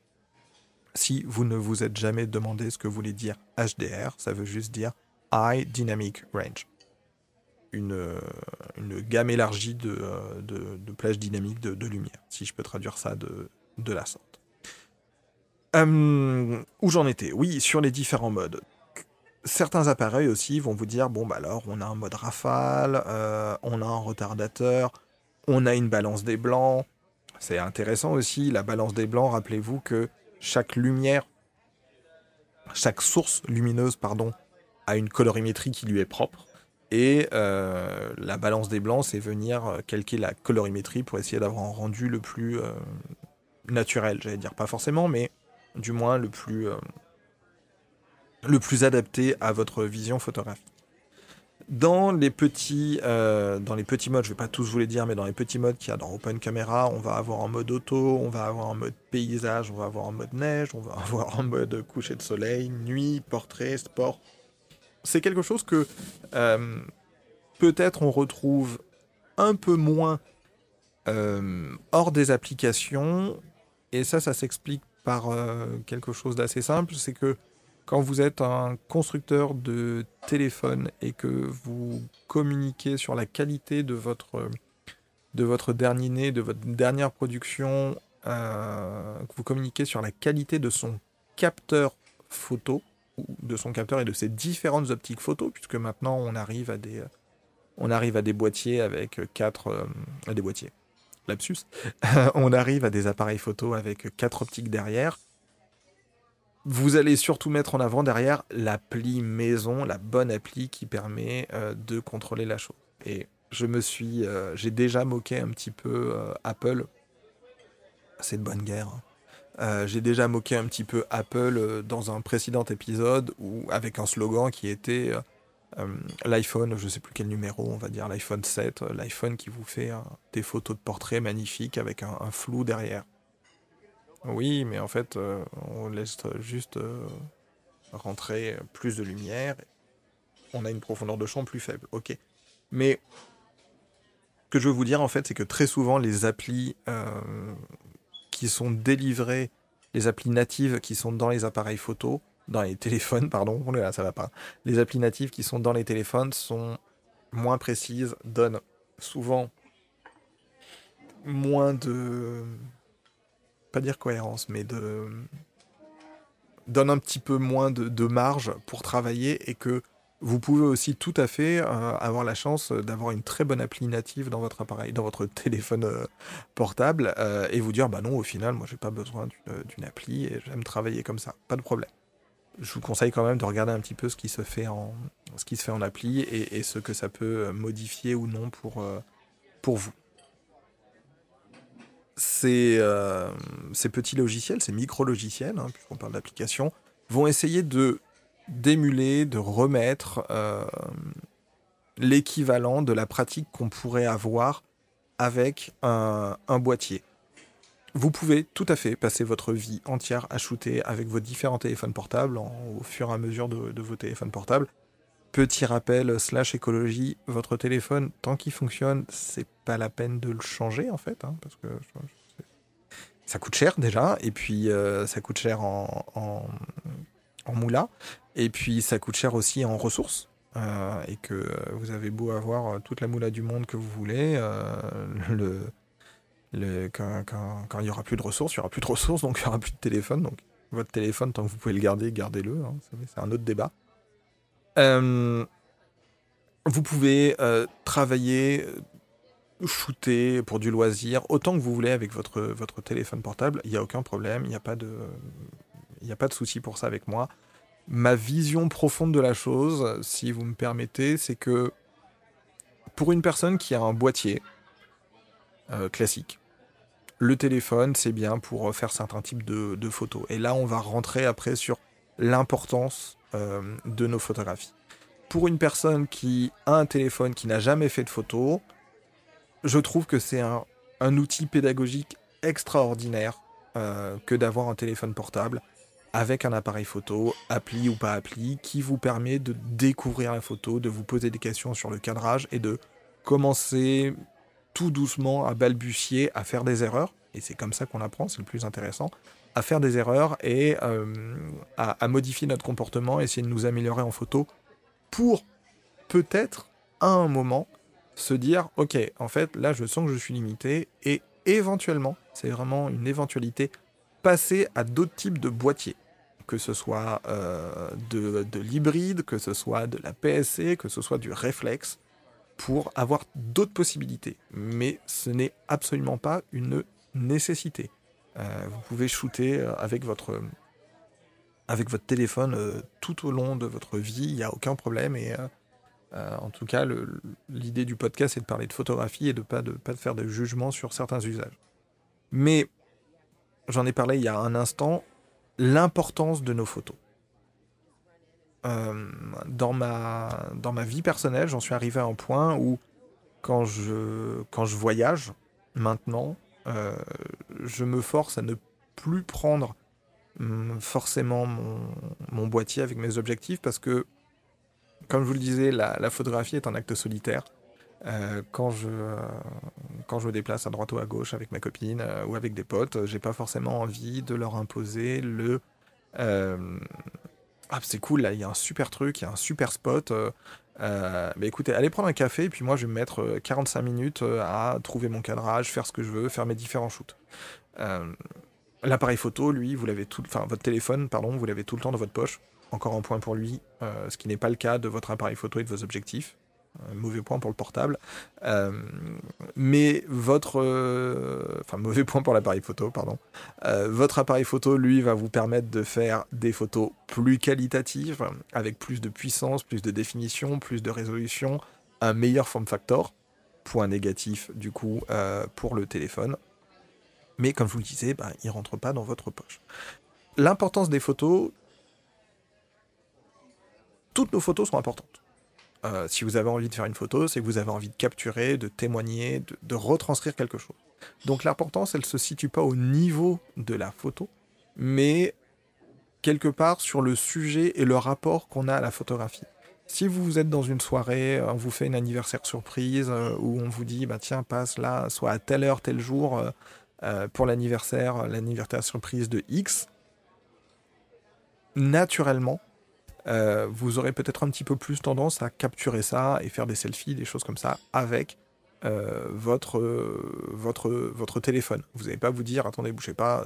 Si vous ne vous êtes jamais demandé ce que voulait dire HDR, ça veut juste dire High Dynamic Range une, une gamme élargie de, de, plages dynamiques de, lumière, si je peux traduire ça de, de la sorte. Hum, où j'en étais? Oui, sur les différents modes. Certains appareils aussi vont vous dire, bon bah alors on a un mode rafale, euh, on a un retardateur, on a une balance des blancs. C'est intéressant aussi, la balance des blancs, rappelez-vous que chaque lumière, chaque source lumineuse, pardon, a une colorimétrie qui lui est propre. Et euh, la balance des blancs, c'est venir euh, calquer la colorimétrie pour essayer d'avoir un rendu le plus naturel, j'allais dire pas forcément, mais du moins le plus, le plus adapté à votre vision photographique. Dans les petits, dans les petits modes, je vais pas tous vous les dire, mais dans les petits modes qu'il y a dans Open Camera, on va avoir un mode auto, on va avoir un mode paysage, on va avoir un mode neige, on va avoir un mode coucher de soleil, nuit, portrait, sport c'est quelque chose que euh, peut-être on retrouve un peu moins euh, hors des applications. Et ça, ça s'explique par euh, quelque chose d'assez simple. C'est que quand vous êtes un constructeur de téléphone et que vous communiquez sur la qualité de votre, de votre dernier né, de votre dernière production, que vous communiquez sur la qualité de son capteur photo, de son capteur et de ses différentes optiques photo, puisque maintenant on arrive à des, des boîtiers avec quatre, euh, des boîtiers, lapsus, on arrive à des appareils avec quatre optiques derrière. Vous allez surtout mettre en avant derrière l'appli maison, la bonne appli qui permet euh, de contrôler la chose. Et je me suis, euh, j'ai déjà moqué un petit peu Apple. C'est de bonne guerre. Hein. Euh, j'ai déjà moqué un petit peu Apple euh, dans un précédent épisode avec un slogan qui était euh, l'iPhone, je ne sais plus quel numéro, on va dire l'iPhone 7, l'iPhone qui vous fait des photos de portraits magnifiques avec un, flou derrière. Oui, mais en fait, on laisse juste rentrer plus de lumière. On a une profondeur de champ plus faible, ok. Mais ce que je veux vous dire en fait, c'est que très souvent les applis qui sont délivrés, les applis natives qui sont dans les appareils photo, dans les téléphones, pardon, ça va pas. Les applis natives qui sont dans les téléphones sont moins précises, donnent souvent moins de. Dire cohérence, mais de. donnent un petit peu moins de, marge pour travailler et que vous pouvez aussi tout à fait euh, avoir la chance d'avoir une très bonne appli native dans votre appareil, dans votre téléphone euh, portable, euh, et vous dire bah non, au final, moi j'ai pas besoin d'une appli et j'aime travailler comme ça, pas de problème. Je vous conseille quand même de regarder un petit peu ce qui se fait en, ce qui se fait en appli et, ce que ça peut modifier ou non pour, pour vous. Ces, ces petits logiciels, ces micro-logiciels, hein, puisqu'on parle d'application, vont essayer de d'émuler, de remettre euh, l'équivalent de la pratique qu'on pourrait avoir avec un, boîtier. Vous pouvez tout à fait passer votre vie entière à shooter avec vos différents téléphones portables au fur et à mesure de, vos téléphones portables. Petit rappel slash écologie, votre téléphone, tant qu'il fonctionne, c'est pas la peine de le changer en fait, hein, parce que ça coûte cher déjà, et puis euh, ça coûte cher en, en moula. Et puis ça coûte cher aussi en ressources. et que vous avez beau avoir toute la moula du monde que vous voulez, le, le, quand, quand, il n'y aura plus de ressources, il n'y aura plus de ressources, donc il n'y aura plus de téléphone. Donc votre téléphone, tant que vous pouvez le garder, gardez-le. Hein, c'est un autre débat. Euh, vous pouvez euh, travailler, euh, shooter pour du loisir, autant que vous voulez avec votre, votre téléphone portable. Il n'y a aucun problème, il n'y a pas de, a pas de souci pour ça avec moi. Ma vision profonde de la chose, si vous me permettez, c'est que pour une personne qui a un boîtier classique, le téléphone, c'est bien pour faire certains types de, photos. Et là, on va rentrer après sur l'importance de nos photographies pour une personne qui a un téléphone, qui n'a jamais fait de photos, je trouve que c'est un, outil pédagogique extraordinaire euh, que d'avoir un téléphone portable avec un appareil photo, appli ou pas appli, qui vous permet de découvrir la photo, de vous poser des questions sur le cadrage et de commencer tout doucement à balbutier, à faire des erreurs. Et c'est comme ça qu'on apprend, c'est le plus intéressant, à faire des erreurs et euh, à modifier notre comportement, essayer de nous améliorer en photo pour peut-être à un moment se dire ok en fait là je sens que je suis limité et éventuellement c'est vraiment une éventualité passer à d'autres types de boîtiers. Que ce soit euh, de, de l'hybride que ce soit de la PSC que ce soit du réflexe pour avoir d'autres possibilités. Mais ce n'est absolument pas une nécessité vous pouvez shooter euh, avec votre avec votre téléphone euh, tout au long de votre vie, il n'y a aucun problème. Et euh, euh, en tout cas, l'idée du podcast, c'est de parler de photographie et de ne pas, de, pas de faire de jugement sur certains usages. Mais j'en ai parlé il y a un instant, l'importance de nos photos. dans, ma, dans ma vie personnelle, j'en suis arrivé à un point où quand je, quand je voyage, maintenant, je me force à ne plus prendre Hum, forcément mon, boîtier avec mes objectifs parce que, comme je vous le disais, la, photographie est un acte solitaire. Euh, quand, je, quand je me déplace à droite ou à gauche avec ma copine euh, ou avec des potes, j'ai pas forcément envie de leur imposer le euh, Ah, c'est cool, là, il y a un super truc, il y a un super spot. Mais écoutez, allez prendre un café et puis moi je vais me mettre 45 minutes à trouver mon cadrage, faire ce que je veux, faire mes différents shoots. L'appareil photo, lui, vous l'avez tout, enfin votre téléphone, pardon, vous l'avez tout le temps dans votre poche. Encore un point pour lui, euh, ce qui n'est pas le cas de votre appareil photo et de vos objectifs. Mauvais point pour le portable. Euh, mais votre, euh, enfin mauvais point pour l'appareil photo, pardon. votre appareil photo, lui, va vous permettre de faire des photos plus qualitatives, avec plus de puissance, plus de définition, plus de résolution, un meilleur form factor. Point négatif du coup pour le téléphone mais comme je vous le disais, bah, il ne rentre pas dans votre poche. L'importance des photos, toutes nos photos sont importantes. Euh, si vous avez envie de faire une photo, c'est que vous avez envie de capturer, de témoigner, de, retranscrire quelque chose. Donc l'importance, elle ne se situe pas au niveau de la photo, mais quelque part sur le sujet et le rapport qu'on a à la photographie. Si vous êtes dans une soirée, on vous fait une anniversaire surprise, euh, où on vous dit, bah tiens, passe là, soit à telle heure, tel jour, euh, euh, pour l'anniversaire, l'anniversaire surprise de X, naturellement, euh, vous aurez peut-être un petit peu plus tendance à capturer ça et faire des selfies, des choses comme ça, avec euh, votre, votre, votre téléphone. Vous n'allez pas vous dire, attendez, bougez pas,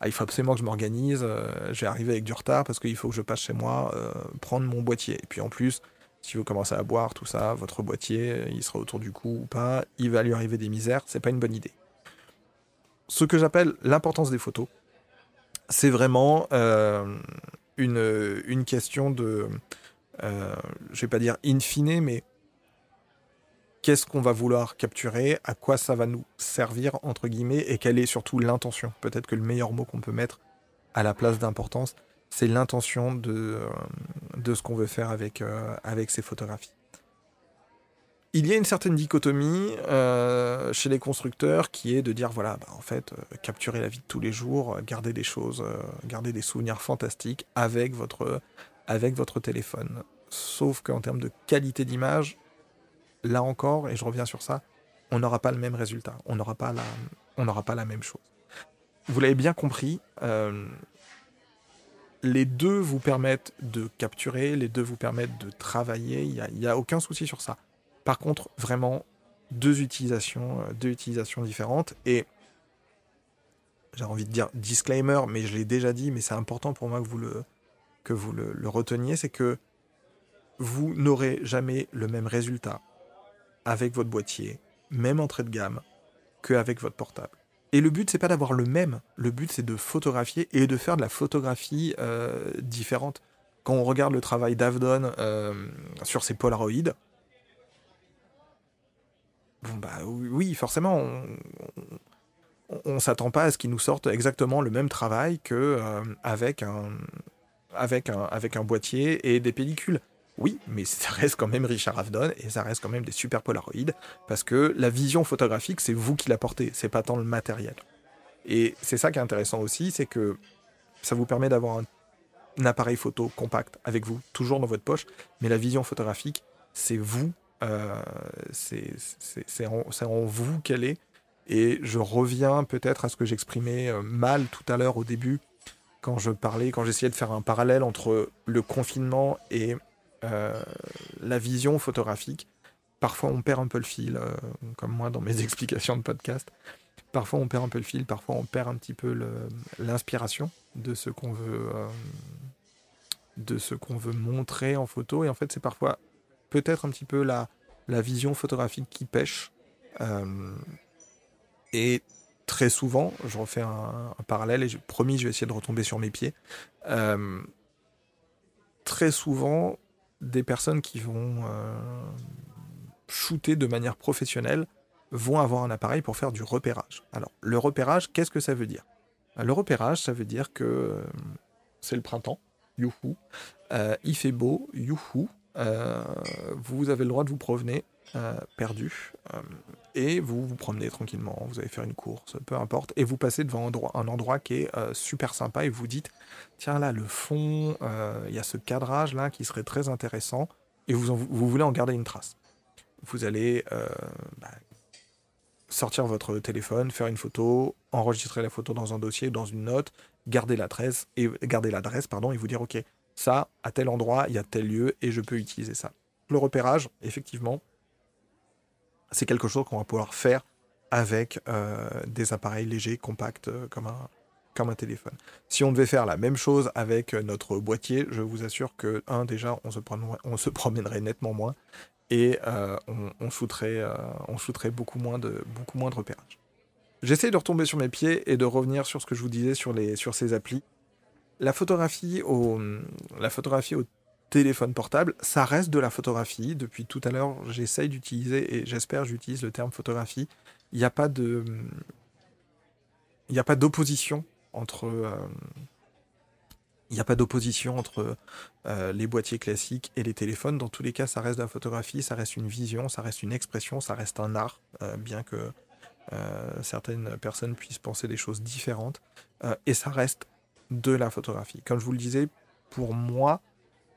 ah, il faut absolument que je m'organise, j'ai arrivé avec du retard parce qu'il faut que je passe chez moi, prendre mon boîtier. Et puis en plus, si vous commencez à boire, tout ça, votre boîtier, il sera autour du cou ou pas, il va lui arriver des misères, c'est pas une bonne idée ce que j'appelle l'importance des photos, c'est vraiment euh, une, question de, euh, je vais pas dire in fine, mais qu'est-ce qu'on va vouloir capturer, à quoi ça va nous servir, entre guillemets, et quelle est surtout l'intention. Peut-être que le meilleur mot qu'on peut mettre à la place d'importance, c'est l'intention de, de ce qu'on veut faire avec, euh, avec ces photographies il y a une certaine dichotomie euh, chez les constructeurs qui est de dire voilà, bah, en fait, euh, capturer la vie de tous les jours, euh, garder des choses, garder des souvenirs fantastiques avec votre, téléphone. Sauf qu'en termes de qualité d'image, là encore, et je reviens sur ça, on n'aura pas le même résultat, on n'aura pas, la, même chose. Vous l'avez bien compris, les deux vous permettent de capturer, les deux vous permettent de travailler, il n'y a, aucun souci sur ça. Par contre, vraiment, deux utilisations, euh, deux utilisations différentes. Et j'ai envie de dire disclaimer, mais je l'ai déjà dit, mais c'est important pour moi que vous le, que vous le, reteniez, c'est que vous n'aurez jamais le même résultat avec votre boîtier, même entrée de gamme, qu'avec votre portable. Et le but, c'est pas d'avoir le même. Le but, c'est de photographier et de faire de la photographie euh, différente. Quand on regarde le travail d'Avdon euh, sur ses Polaroids, bah oui, forcément, on, ne s'attend pas à ce qu'ils nous sortent exactement le même travail que euh, avec un avec un avec un boîtier et des pellicules. Oui, mais ça reste quand même Richard Avedon et ça reste quand même des super Polaroids parce que la vision photographique, c'est vous qui la portez, c'est pas tant le matériel. Et c'est ça qui est intéressant aussi, c'est que ça vous permet d'avoir un, appareil photo compact avec vous, toujours dans votre poche, mais la vision photographique, c'est vous, euh, c'est en, vous qu'elle est. Et je reviens peut-être à ce que j'exprimais euh, mal tout à l'heure au début, quand je parlais, quand j'essayais de faire un parallèle entre le confinement et euh, la vision photographique. Parfois, on perd un peu le fil, comme moi dans mes explications de podcast. Parfois, on perd un peu le fil, parfois, on perd un petit peu l'inspiration de ce qu'on veut, de ce qu'on veut montrer en photo. Et en fait, c'est parfois peut-être un petit peu la, vision photographique qui pêche. et très souvent, je refais un, parallèle et j'ai promis, je vais essayer de retomber sur mes pieds. très souvent, des personnes qui vont euh, shooter de manière professionnelle vont avoir un appareil pour faire du repérage. Alors, le repérage, qu'est-ce que ça veut dire? Le repérage, ça veut dire que euh, c'est le printemps, youhou, euh, il fait beau, youhou, vous avez le droit de vous promener, perdu, et vous vous promenez tranquillement, vous allez faire une course, peu importe, et vous passez devant un endroit, qui est euh, super sympa et vous dites, tiens là, le fond, euh, il y a ce cadrage là qui serait très intéressant, et vous, vous voulez en garder une trace. Vous allez euh, bah, sortir votre téléphone, faire une photo, enregistrer la photo dans un dossier, dans une note, garder l'adresse et et vous dire ok ça à tel endroit il y a tel lieu et je peux utiliser ça. Le repérage effectivement c'est quelque chose qu'on va pouvoir faire avec euh, des appareils légers, compacts, euh, comme, un, comme un téléphone. Si on devait faire la même chose avec euh, notre boîtier, je vous assure que, un, déjà, on se, promènerait, on se promènerait nettement moins, et on, on, on shooterait beaucoup moins de, beaucoup moins de repérage. J'essaie de retomber sur mes pieds et de revenir sur ce que je vous disais sur, les, sur ces applis. La photographie au, téléphone portable, ça reste de la photographie. Depuis tout à l'heure, j'essaye d'utiliser, et j'espère j'utilise le terme photographie. Il n'y a pas d'opposition entre... Euh, euh, les boîtiers classiques et les téléphones. Dans tous les cas, ça reste de la photographie, ça reste une vision, ça reste une expression, ça reste un art, euh, bien que certaines personnes puissent penser des choses différentes. et ça reste de la photographie. Comme je vous le disais, pour moi,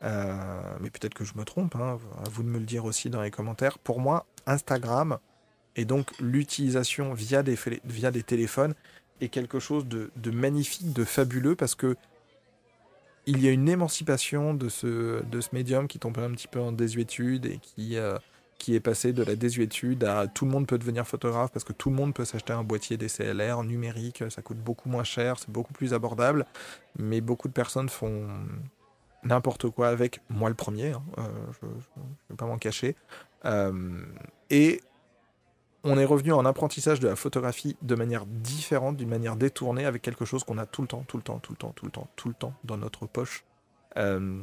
euh, mais peut-être que je me trompe, hein, à vous de me le dire aussi dans les commentaires. Pour moi, Instagram et donc l'utilisation via des, téléphones est quelque chose de, magnifique, de fabuleux, parce que il y a une émancipation de ce, de ce médium qui tombe un petit peu en désuétude et qui, euh, qui est passé de la désuétude à tout le monde peut devenir photographe parce que tout le monde peut s'acheter un boîtier DCLR numérique, ça coûte beaucoup moins cher, c'est beaucoup plus abordable, mais beaucoup de personnes font, n'importe quoi avec, moi le premier, hein, euh, je ne vais pas m'en cacher. Euh, et on est revenu en apprentissage de la photographie de manière différente, d'une manière détournée, avec quelque chose qu'on a tout le temps, tout le temps, tout le temps, tout le temps, tout le temps dans notre poche. Euh,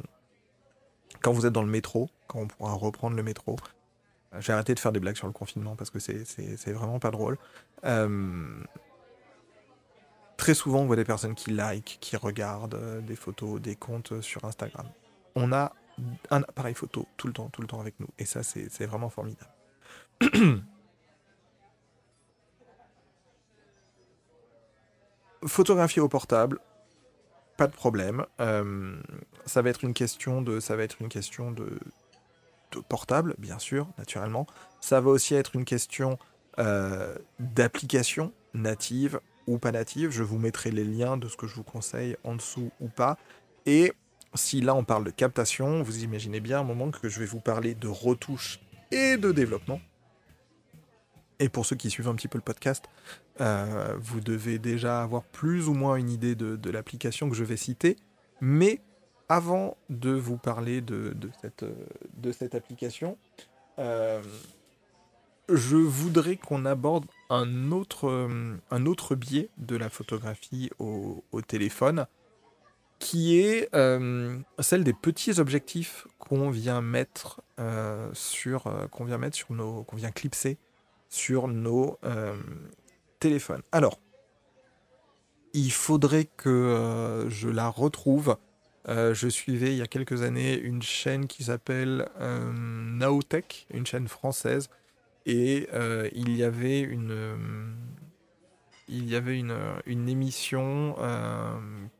quand vous êtes dans le métro, quand on pourra reprendre le métro, j'ai arrêté de faire des blagues sur le confinement parce que c'est vraiment pas drôle. Très souvent, on voit des personnes qui like, qui regardent euh, des photos, des comptes euh, sur Instagram. On a un appareil photo tout le temps, tout le temps avec nous. Et ça, c'est vraiment formidable. Photographier au portable, pas de problème. Euh, ça va être une question de, ça va être une question de, portable, bien sûr, naturellement. Ça va aussi être une question d'application native ou pas native. Je vous mettrai les liens de ce que je vous conseille en dessous ou pas. Et si là on parle de captation, vous imaginez bien un moment que je vais vous parler de retouche et de développement. Et pour ceux qui suivent un petit peu le podcast, euh, vous devez déjà avoir plus ou moins une idée de, l'application que je vais citer. Mais avant de vous parler de, cette, de cette, application, euh, je voudrais qu'on aborde un autre, un autre biais de la photographie au, téléphone, qui est euh, celle des petits objectifs qu'on vient mettre sur, qu'on vient mettre sur nos, qu'on vient clipser sur nos euh, téléphones. Alors, il faudrait que euh, je la retrouve. Euh, je suivais il y a quelques années une chaîne qui s'appelle Naotech, une chaîne française, et il y avait une, il y avait une, une émission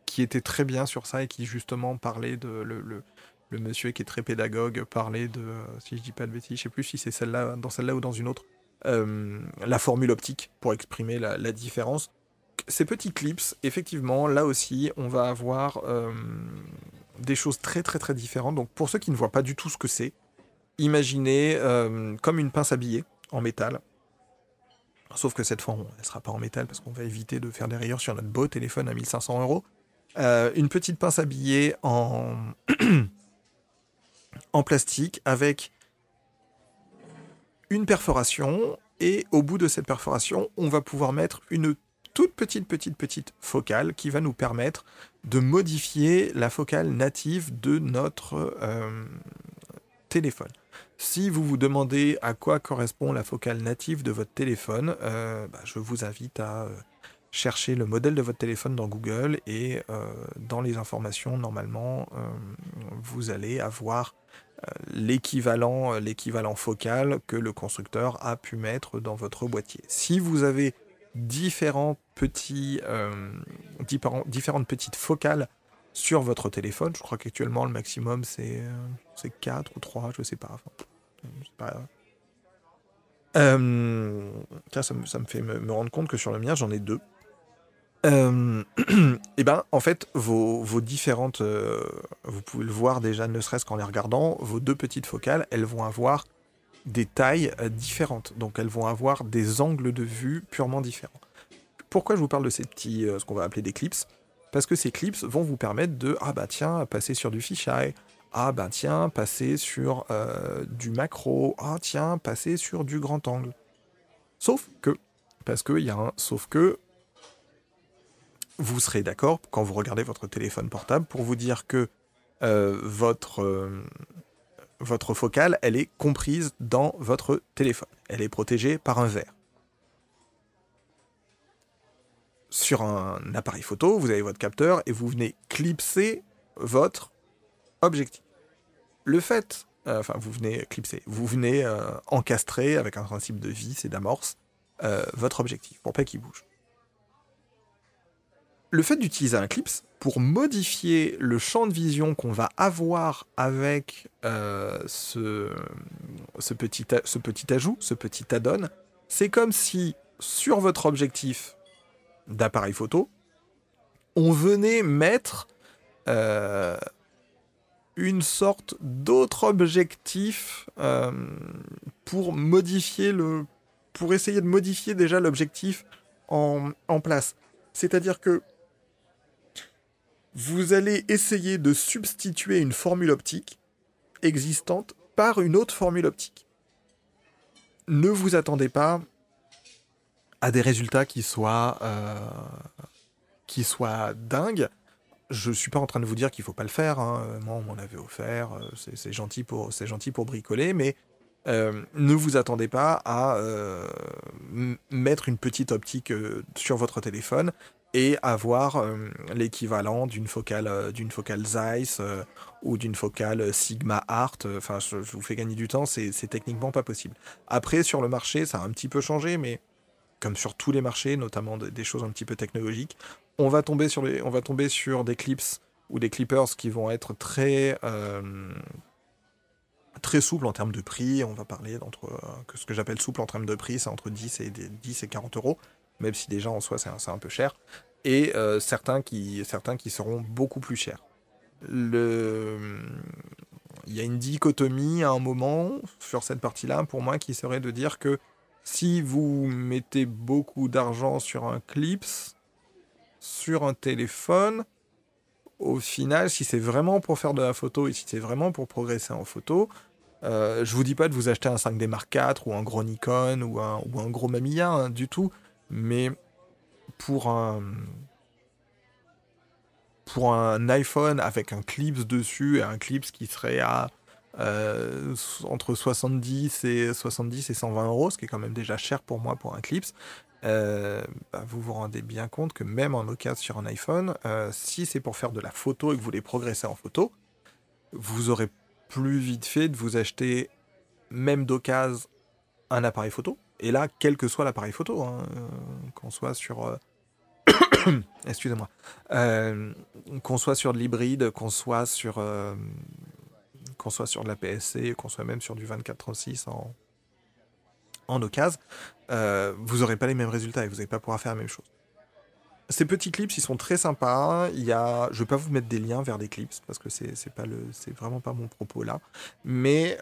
qui était très bien sur ça et qui justement parlait de le, le, le monsieur qui est très pédagogue parlait de, si je dis pas de bêtises, je sais plus si c'est celle-là, dans celle-là ou dans une autre, euh, la formule optique pour exprimer la, différence. Ces petits clips, effectivement, là aussi, on va avoir euh, des choses très très très différentes. Donc pour ceux qui ne voient pas du tout ce que c'est, imaginez euh, comme une pince à billets en métal. Sauf que cette fois, elle ne sera pas en métal parce qu'on va éviter de faire des rayures sur notre beau téléphone à 1500 euros. une petite pince à billets en, en plastique avec une perforation et au bout de cette perforation, on va pouvoir mettre une toute petite, petite, petite focale qui va nous permettre de modifier la focale native de notre euh, téléphone. Si vous vous demandez à quoi correspond la focale native de votre téléphone, euh, bah, je vous invite à euh, chercher le modèle de votre téléphone dans Google et dans les informations, normalement, vous allez avoir l'équivalent, l'équivalent focal que le constructeur a pu mettre dans votre boîtier. Si vous avez différents petits, euh, différentes petites focales sur votre téléphone, je crois qu'actuellement le maximum c'est, euh, c'est 4 ou 3, je sais pas. ça, me, ça me fait me, rendre compte que sur le mien j'en ai deux. Euh, et eh ben, en fait, vos, différentes, euh, vous pouvez le voir déjà, ne serait-ce qu'en les regardant, vos deux petites focales, elles vont avoir des tailles euh, différentes. Donc, elles vont avoir des angles de vue purement différents. Pourquoi je vous parle de ces petits, ce qu'on va appeler des clips? Parce que ces clips vont vous permettre de, ah bah tiens, passer sur du fisheye, ah bah tiens, passer sur du macro, ah tiens, passer sur du grand angle. Sauf que, parce qu'il y a un sauf que, vous serez d'accord quand vous regardez votre téléphone portable pour vous dire que euh, votre, euh, votre focale, elle est comprise dans votre téléphone. Elle est protégée par un verre. Sur un appareil photo, vous avez votre capteur et vous venez clipser votre objectif. Le fait, euh, enfin vous venez clipser, vous venez encastrer avec un principe de vis et d'amorce votre objectif pour pas qu'il bouge le fait d'utiliser un clips pour modifier le champ de vision qu'on va avoir avec euh, ce, petit, ajout, ce petit add-on, c'est comme si sur votre objectif d'appareil photo, on venait mettre euh, une sorte d'autre objectif euh, pour modifier le, pour essayer de modifier déjà l'objectif en place. C'est-à-dire que vous allez essayer de substituer une formule optique existante par une autre formule optique. Ne vous attendez pas à des résultats qui soient, euh, qui soient dingues. Je suis pas en train de vous dire qu'il faut pas le faire. Hein. Moi, on m'en avait offert. Euh, c'est gentil pour, c'est gentil pour bricoler, mais euh, ne vous attendez pas à mettre une petite optique sur votre téléphone et avoir euh, l'équivalent d'une focale, euh, d'une focale Zeiss euh, ou d'une focale Sigma Art. Enfin, je, vous fais gagner du temps, c'est techniquement pas possible. Après, sur le marché, ça a un petit peu changé, mais comme sur tous les marchés, notamment des, choses un petit peu technologiques, on va tomber sur, on va tomber sur des clips ou des clippers qui vont être très très souples en termes de prix. On va parler d'entre ce que j'appelle souple en termes de prix, c'est entre 10 et 10 et 40 euros même si déjà en soi c'est un, peu cher, et euh, certains, qui, certains qui seront beaucoup plus chers. il y a une dichotomie à un moment sur cette partie-là, pour moi, qui serait de dire que si vous mettez beaucoup d'argent sur un clips, sur un téléphone, au final, si c'est vraiment pour faire de la photo et si c'est vraiment pour progresser en photo, euh, je vous dis pas de vous acheter un 5D Mark IV ou un gros Nikon ou un, ou un gros Mamiya hein, du tout, mais pour un pour un iPhone avec un clips dessus et un clips qui serait à euh, entre 70 et 70 et 120 euros, ce qui est quand même déjà cher pour moi pour un clips, euh, bah, vous vous rendez bien compte que même en occasion sur un iPhone, euh, si c'est pour faire de la photo et que vous voulez progresser en photo, vous aurez plus vite fait de vous acheter même d'occasion un appareil photo. Et là, quel que soit l'appareil photo, hein, qu'on soit sur excusez-moi, euh, qu'on soit sur de l'hybride, qu'on soit sur euh, qu'on soit sur de la PSC, qu'on soit même sur du 2436 en en occasion, euh, vous n'aurez pas les mêmes résultats et vous n'allez pas pouvoir faire la même chose. Ces petits clips, ils sont très sympas. Il y a, je vais pas vous mettre des liens vers des clips parce que c'est pas le, c'est vraiment pas mon propos là. Mais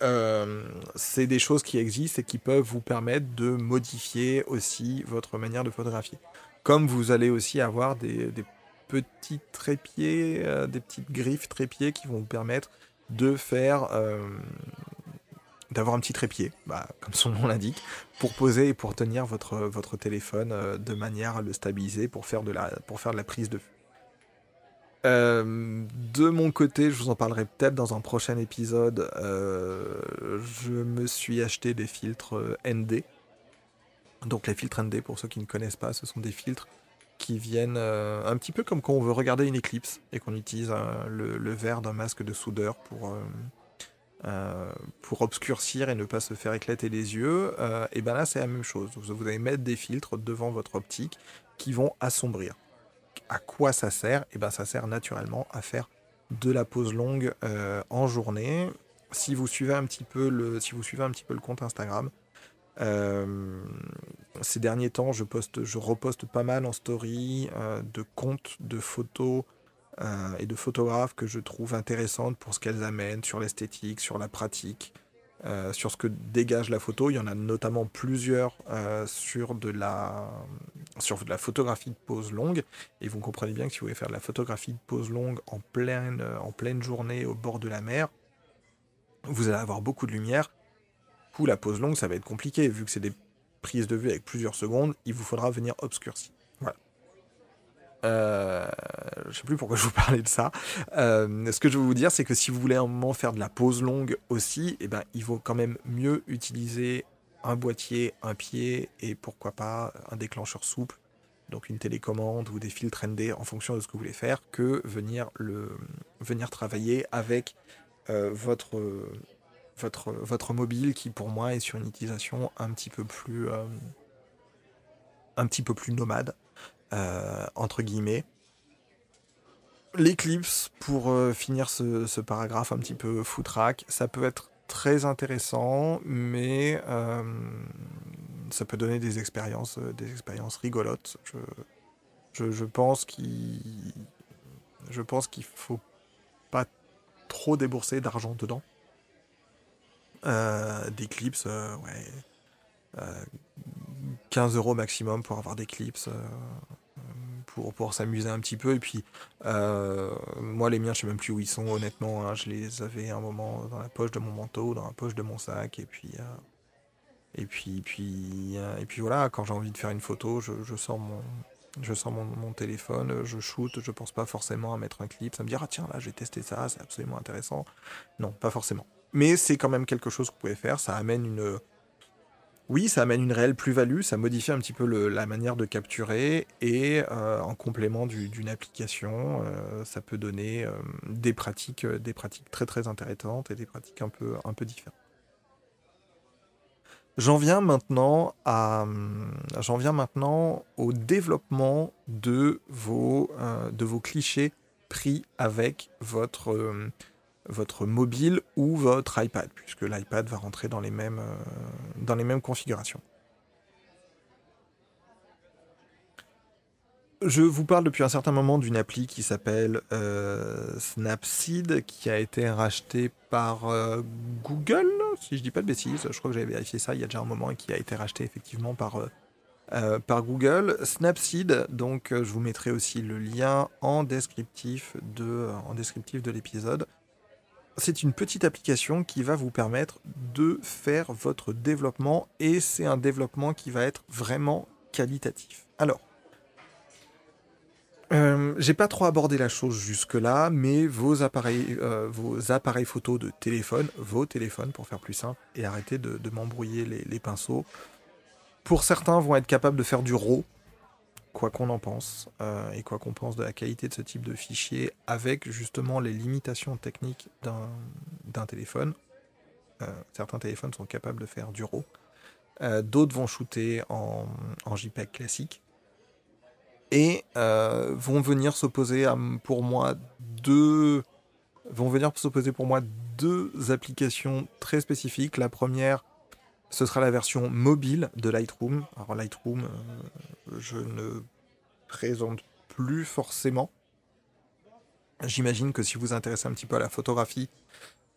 c'est des choses qui existent et qui peuvent vous permettre de modifier aussi votre manière de photographier. Comme vous allez aussi avoir des, petits trépieds, euh, des petites griffes trépieds qui vont vous permettre de faire euh, d'avoir un petit trépied, bah, comme son nom l'indique, pour poser et pour tenir votre, votre téléphone euh, de manière à le stabiliser pour faire de la, pour faire de la prise de vue. de mon côté, je vous en parlerai peut-être dans un prochain épisode. je me suis acheté des filtres ND. Donc les filtres ND, pour ceux qui ne connaissent pas, ce sont des filtres qui viennent euh, un petit peu comme quand on veut regarder une éclipse et qu'on utilise euh, le, verre d'un masque de soudeur pour, euh, pour obscurcir et ne pas se faire éclater les yeux. et bien là, c'est la même chose. Vous allez mettre des filtres devant votre optique qui vont assombrir. À quoi ça sert? Et bien ça sert naturellement à faire de la pause longue en journée. Si vous suivez un petit peu le, si vous suivez un petit peu le compte Instagram, euh, ces derniers temps, je, poste, je reposte pas mal en story euh, de comptes, de photos euh, et de photographes que je trouve intéressantes pour ce qu'elles amènent sur l'esthétique, sur la pratique, sur ce que dégage la photo. Il y en a notamment plusieurs sur, de la, sur de la photographie de pose longue. Et vous comprenez bien que si vous voulez faire de la photographie de pose longue en pleine, en pleine journée au bord de la mer, vous allez avoir beaucoup de lumière coup, la pause longue, ça va être compliqué. Vu que c'est des prises de vue avec plusieurs secondes, il vous faudra venir obscurcir. Voilà. Euh, je sais plus pourquoi je vous parlais de ça. Euh, ce que je veux vous dire, c'est que si vous voulez un moment faire de la pause longue aussi, eh ben, il vaut quand même mieux utiliser un boîtier, un pied et pourquoi pas un déclencheur souple, donc une télécommande ou des filtres ND en fonction de ce que vous voulez faire, que venir, le, venir travailler avec euh, votre, mobile qui pour moi est sur une utilisation un petit peu plus nomade euh, entre guillemets l'éclipse pour euh, finir ce, paragraphe un petit peu footrack ça peut être très intéressant mais ça peut donner des expériences des expériences rigolotes je, pense qu'il je faut pas trop débourser d'argent dedans euh, des clips, euh, ouais. 15 euh, euros maximum pour avoir des clips. Pour, s'amuser un petit peu. Et puis, moi, les miens, je sais même plus où ils sont, honnêtement. Hein. je les avais un moment dans la poche de mon manteau, dans la poche de mon sac. Et puis, et puis, puis, et puis voilà, quand j'ai envie de faire une photo, je, je sors mon, je sors mon, téléphone, je shoot, je pense pas forcément à mettre un clip, ça me dit ah tiens là j'ai testé ça, c'est absolument intéressant. Non, pas forcément. Mais c'est quand même quelque chose que vous pouvez faire. Ça amène une. Oui, ça amène une réelle plus-value, ça modifie un petit peu la manière de capturer et euh, en complément d'une application, euh, ça peut donner euh, des pratiques, très très intéressantes et des pratiques un peu, un peu différentes. J'en viens maintenant au développement de vos clichés pris avec votre votre mobile ou votre iPad, puisque l'iPad va rentrer dans les mêmes, euh, dans les mêmes configurations. je vous parle depuis un certain moment d'une appli qui s'appelle euh, Snapseed, qui a été rachetée par euh, Google, si je dis pas de bêtises. Je crois que j'avais vérifié ça il y a déjà un moment et qui a été racheté effectivement par, par Google. Snapseed, donc je vous mettrai aussi le lien en descriptif de, en descriptif de l'épisode. C'est une petite application qui va vous permettre de faire votre développement et c'est un développement qui va être vraiment qualitatif. Alors, euh, j'ai pas trop abordé la chose jusque-là, mais vos appareils, euh, vos appareils photo de téléphone, vos téléphones pour faire plus simple, et arrêtez de, m'embrouiller les, pinceaux. Pour certains, vont être capables de faire du RAW, quoi qu'on en pense, euh, et quoi qu'on pense de la qualité de ce type de fichier, avec justement les limitations techniques d'un téléphone. certains téléphones sont capables de faire du RAW. D'autres vont shooter en JPEG classique et euh, vont venir s'opposer pour moi deux vont venir s'opposer pour moi deux applications très spécifiques. La première, ce sera la version mobile de Lightroom. Alors Lightroom, euh, je ne présente plus forcément. J'imagine que si vous vous intéressez un petit peu à la photographie,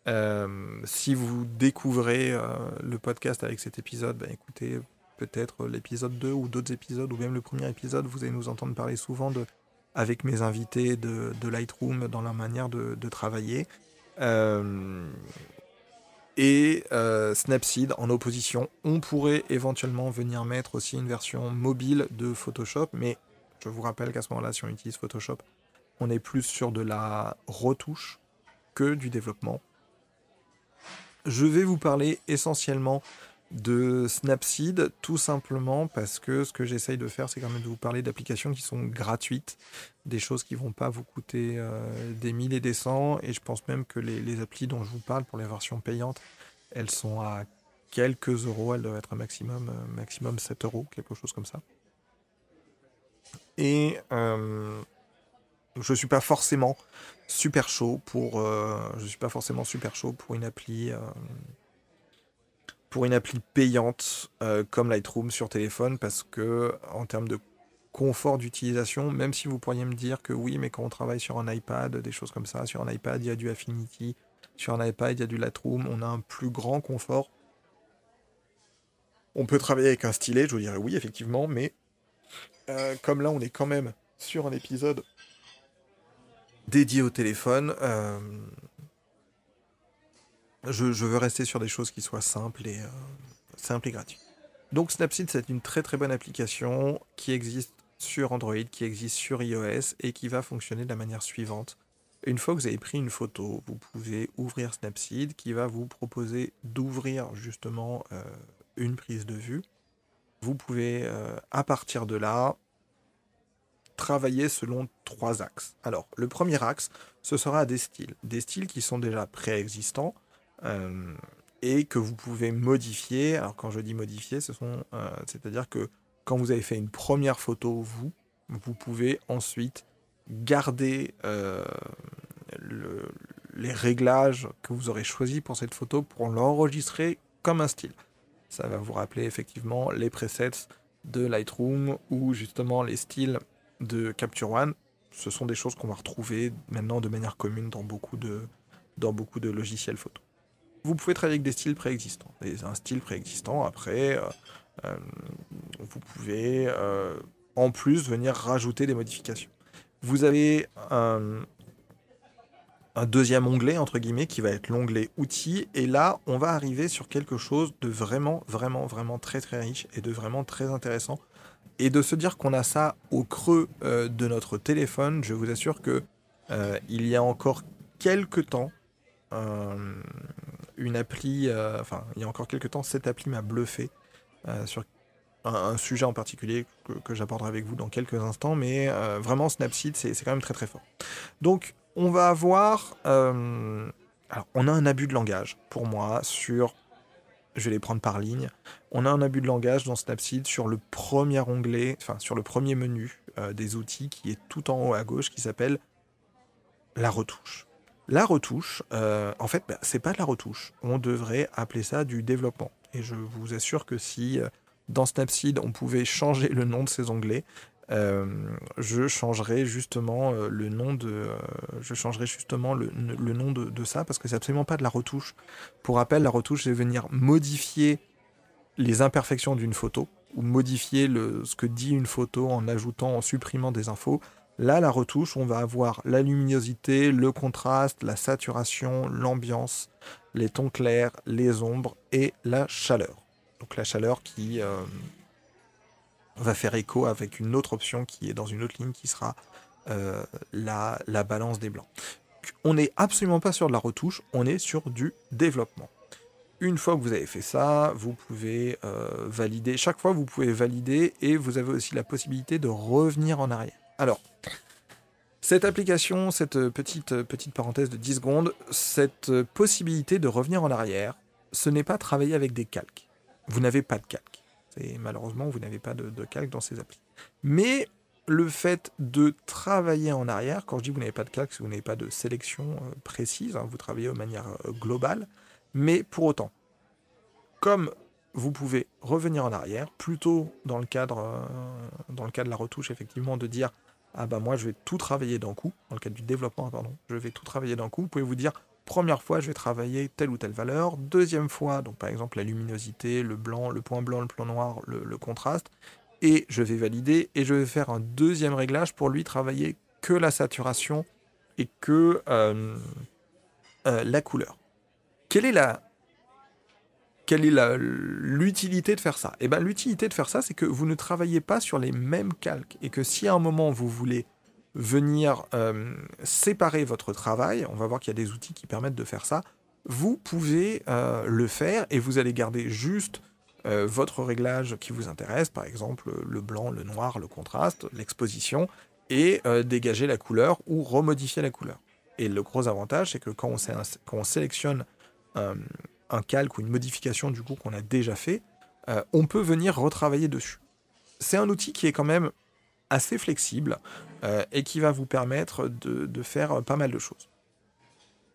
euh, si vous découvrez le podcast avec cet épisode, ben écoutez, peut-être l'épisode 2 ou d'autres épisodes, ou même le premier épisode, vous allez nous entendre parler souvent de, avec mes invités de, Lightroom dans leur manière de, travailler. Euh, et euh, Snapseed en opposition. On pourrait éventuellement venir mettre aussi une version mobile de Photoshop, mais je vous rappelle qu'à ce moment-là, si on utilise Photoshop, on est plus sur de la retouche que du développement. Je vais vous parler essentiellement de Snapseed, tout simplement parce que ce que j'essaye de faire, c'est quand même de vous parler d'applications qui sont gratuites, des choses qui vont pas vous coûter euh, des mille et des cents, et je pense même que les, applis dont je vous parle pour les versions payantes, elles sont à quelques euros, elles doivent être un maximum, euh, maximum 7 euros, quelque chose comme ça. Et euh, je suis pas forcément super chaud pour, je suis pas forcément super chaud pour une appli pour une appli payante euh, comme Lightroom sur téléphone parce que en termes de confort d'utilisation, même si vous pourriez me dire que oui, mais quand on travaille sur un iPad, des choses comme ça, sur un iPad, il y a du Affinity, sur un iPad, il y a du Lightroom, on a un plus grand confort. On peut travailler avec un stylet, je vous dirais oui, effectivement, mais euh, comme là, on est quand même sur un épisode dédié au téléphone, euh, je, veux rester sur des choses qui soient simples et, euh, simples et gratuites. Donc Snapseed, c'est une très très bonne application qui existe sur Android, qui existe sur iOS et qui va fonctionner de la manière suivante. Une fois que vous avez pris une photo, vous pouvez ouvrir Snapseed qui va vous proposer d'ouvrir justement euh, une prise de vue. Vous pouvez euh, à partir de là travailler selon trois axes. Alors le premier axe, ce sera des styles. Des styles qui sont déjà préexistants et que vous pouvez modifier. Alors quand je dis modifier, ce sont, euh, c'est-à-dire que quand vous avez fait une première photo, vous, vous pouvez ensuite garder euh, les réglages que vous aurez choisis pour cette photo pour l'enregistrer comme un style. Ça va vous rappeler effectivement les presets de Lightroom ou justement les styles de Capture One. Ce sont des choses qu'on va retrouver maintenant de manière commune dans beaucoup de, dans beaucoup de logiciels photo vous pouvez travailler avec des styles préexistants. un style préexistant, après, euh, euh, vous pouvez euh, en plus venir rajouter des modifications. Vous avez un, deuxième onglet, entre guillemets, qui va être l'onglet outils. Et là, on va arriver sur quelque chose de vraiment, vraiment, vraiment très, très riche et de vraiment très intéressant. Et de se dire qu'on a ça au creux de notre téléphone, je vous assure que il y a encore quelques temps, une appli, euh, enfin, il y a encore quelques temps, cette appli m'a bluffé euh, sur un, sujet en particulier que, j'aborderai avec vous dans quelques instants, mais euh, vraiment Snapseed, c'est quand même très très fort. Donc, on va avoir. alors, on a un abus de langage, pour moi, sur. Je vais les prendre par ligne. On a un abus de langage dans Snapseed sur le premier onglet, enfin, sur le premier menu des outils qui est tout en haut à gauche, qui s'appelle la retouche. La retouche, euh, en fait, bah, c'est pas de la retouche. On devrait appeler ça du développement. Et je vous assure que si euh, dans Snapseed on pouvait changer le nom de ces onglets, je changerai justement le nom de, je changerai justement le, nom de, ça parce que c'est absolument pas de la retouche. Pour rappel, la retouche, c'est venir modifier les imperfections d'une photo ou modifier ce que dit une photo en ajoutant, en supprimant des infos. Là, la retouche, on va avoir la luminosité, le contraste, la saturation, l'ambiance, les tons clairs, les ombres et la chaleur. Donc la chaleur qui euh, va faire écho avec une autre option qui est dans une autre ligne qui sera euh, la, la balance des blancs. On n'est absolument pas sur de la retouche, on est sur du développement. Une fois que vous avez fait ça, vous pouvez euh, valider. Chaque fois, vous pouvez valider et vous avez aussi la possibilité de revenir en arrière. Alors, cette application, cette petite, petite parenthèse de 10 secondes, cette possibilité de revenir en arrière, ce n'est pas travailler avec des calques. Vous n'avez pas de calque. Et malheureusement, vous n'avez pas de, de calque dans ces applis. Mais le fait de travailler en arrière, quand je dis vous n'avez pas de calque, vous n'avez pas de sélection euh, précise, hein, vous travaillez de manière euh, globale, mais pour autant, comme vous pouvez revenir en arrière, plutôt dans le cadre, euh, dans le cadre de la retouche, effectivement, de dire ah bah moi je vais tout travailler d'un coup, dans le cadre du développement, pardon, je vais tout travailler d'un coup, vous pouvez vous dire première fois je vais travailler telle ou telle valeur, deuxième fois, donc par exemple la luminosité, le blanc, le point blanc, le point noir, le, contraste, et je vais valider, et je vais faire un deuxième réglage pour lui travailler que la saturation et que euh, euh, la couleur. Quelle est la quelle est l'utilité de faire ça? Eh bien, l'utilité de faire ça, c'est que vous ne travaillez pas sur les mêmes calques et que si à un moment vous voulez venir euh, séparer votre travail, on va voir qu'il y a des outils qui permettent de faire ça, vous pouvez euh, le faire et vous allez garder juste euh, votre réglage qui vous intéresse, par exemple le blanc, le noir, le contraste, l'exposition, et dégager la couleur ou remodifier la couleur. Et le gros avantage, c'est que quand on, sélectionne un calque ou une modification du coup qu'on a déjà fait, euh, on peut venir retravailler dessus. C'est un outil qui est quand même assez flexible euh, et qui va vous permettre de, faire pas mal de choses.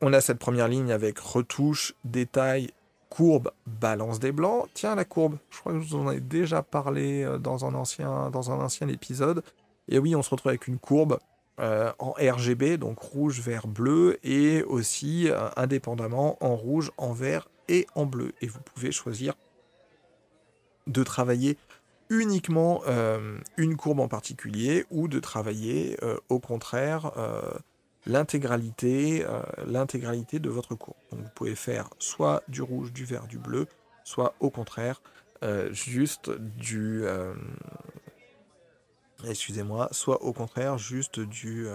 On a cette première ligne avec retouche, détail, courbe, balance des blancs. Tiens, la courbe, je crois que vous en ai déjà parlé euh, dans un ancien, dans un ancien épisode. Et oui, on se retrouve avec une courbe en RGB, donc rouge, vert, bleu, et aussi indépendamment en rouge, en vert en bleu. Et vous pouvez choisir de travailler uniquement euh, une courbe en particulier ou de travailler euh, au contraire euh, l'intégralité l'intégralité de votre courbe. Vous pouvez faire soit du rouge, du vert, du bleu, soit au contraire juste du excusez-moi, soit au contraire juste du,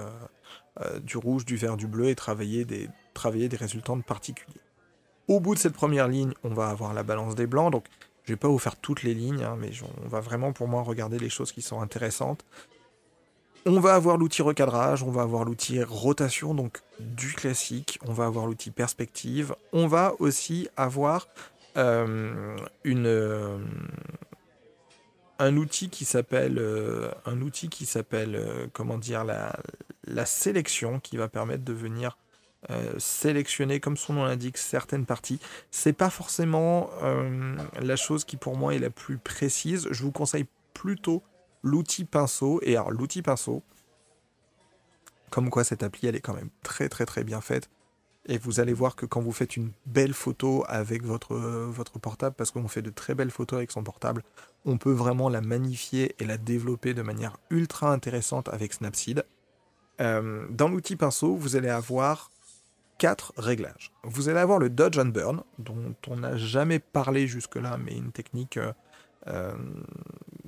du rouge, du vert, du bleu et travailler des, travailler des résultats particuliers. Au bout de cette première ligne, on va avoir la balance des blancs. Donc, je vais pas vous faire toutes les lignes, hein, mais on va vraiment pour moi regarder les choses qui sont intéressantes. On va avoir l'outil recadrage, on va avoir l'outil rotation, donc du classique. On va avoir l'outil perspective. On va aussi avoir euh, euh, un outil qui s'appelle euh, un outil qui s'appelle comment dire la sélection qui va permettre de venir euh, sélectionner, comme son nom l'indique, certaines parties. C'est pas forcément euh, la chose qui pour moi est la plus précise. Je vous conseille plutôt l'outil pinceau. Et alors l'outil pinceau, comme quoi cette appli elle est quand même très très très bien faite. Et vous allez voir que quand vous faites une belle photo avec votre, votre portable, parce qu'on fait de très belles photos avec son portable, on peut vraiment la magnifier et la développer de manière ultra intéressante avec Snapseed. Euh, dans l'outil pinceau, vous allez avoir quatre réglages. Vous allez avoir le Dodge and Burn, dont on n'a jamais parlé jusque-là, mais une technique, euh, euh,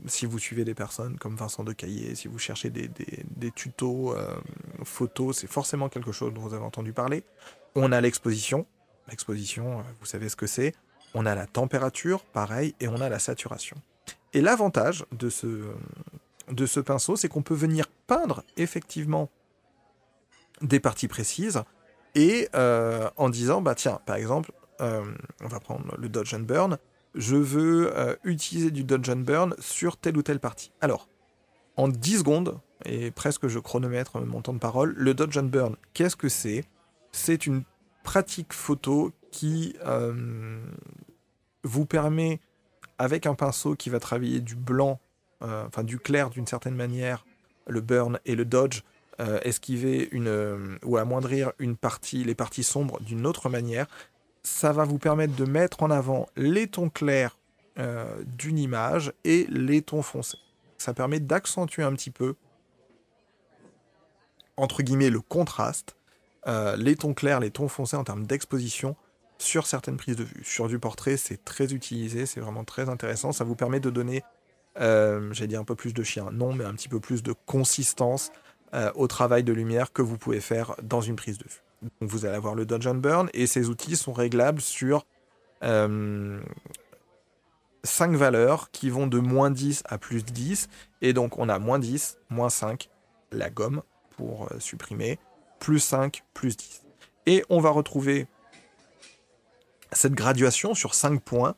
si vous suivez des personnes comme Vincent Decaillé, si vous cherchez des, tutos euh, photos, c'est forcément quelque chose dont vous avez entendu parler. On a l'exposition, l'exposition, vous savez ce que c'est. On a la température, pareil, et on a la saturation. Et l'avantage de ce, de ce pinceau, c'est qu'on peut venir peindre effectivement des parties précises, et euh, en disant, bah tiens, par exemple, euh, on va prendre le Dodge and Burn, je veux euh, utiliser du Dodge and Burn sur telle ou telle partie. Alors, en 10 secondes, et presque je chronomètre mon temps de parole, le Dodge and Burn, qu'est-ce que c'est? C'est une pratique photo qui vous permet, avec un pinceau qui va travailler du blanc enfin du clair d'une certaine manière, le burn et le dodge, esquiver une, ou amoindrir une partie, les parties sombres d'une autre manière, ça va vous permettre de mettre en avant les tons clairs d'une image et les tons foncés. Ça permet d'accentuer un petit peu, entre guillemets, le contraste, les tons clairs, les tons foncés en termes d'exposition sur certaines prises de vue. Sur du portrait, c'est très utilisé, c'est vraiment très intéressant. Ça vous permet de donner, euh, j'ai dit un peu plus de chien, non, mais un petit peu plus de consistance euh, au travail de lumière que vous pouvez faire dans une prise de vue. Vous allez avoir le Dodge and Burn et ces outils sont réglables sur 5 euh, valeurs qui vont de moins 10 à plus 10. Et donc on a moins 10, moins 5, la gomme pour supprimer, plus 5, plus 10. Et on va retrouver cette graduation sur 5 points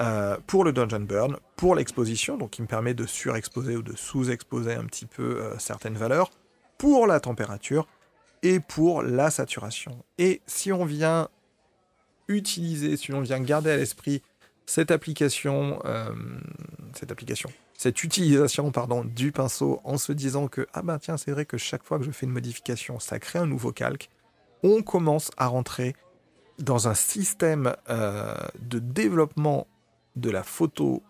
euh, pour le Dungeon Burn, pour l'exposition, donc qui me permet de surexposer ou de sous-exposer un petit peu euh, certaines valeurs, pour la température et pour la saturation. Et si on vient utiliser, si on vient garder à l'esprit cette application, euh, cette application, cette utilisation pardon, du pinceau en se disant que ah ben tiens c'est vrai que chaque fois que je fais une modification ça crée un nouveau calque, on commence à rentrer dans un système euh, de développement de la photo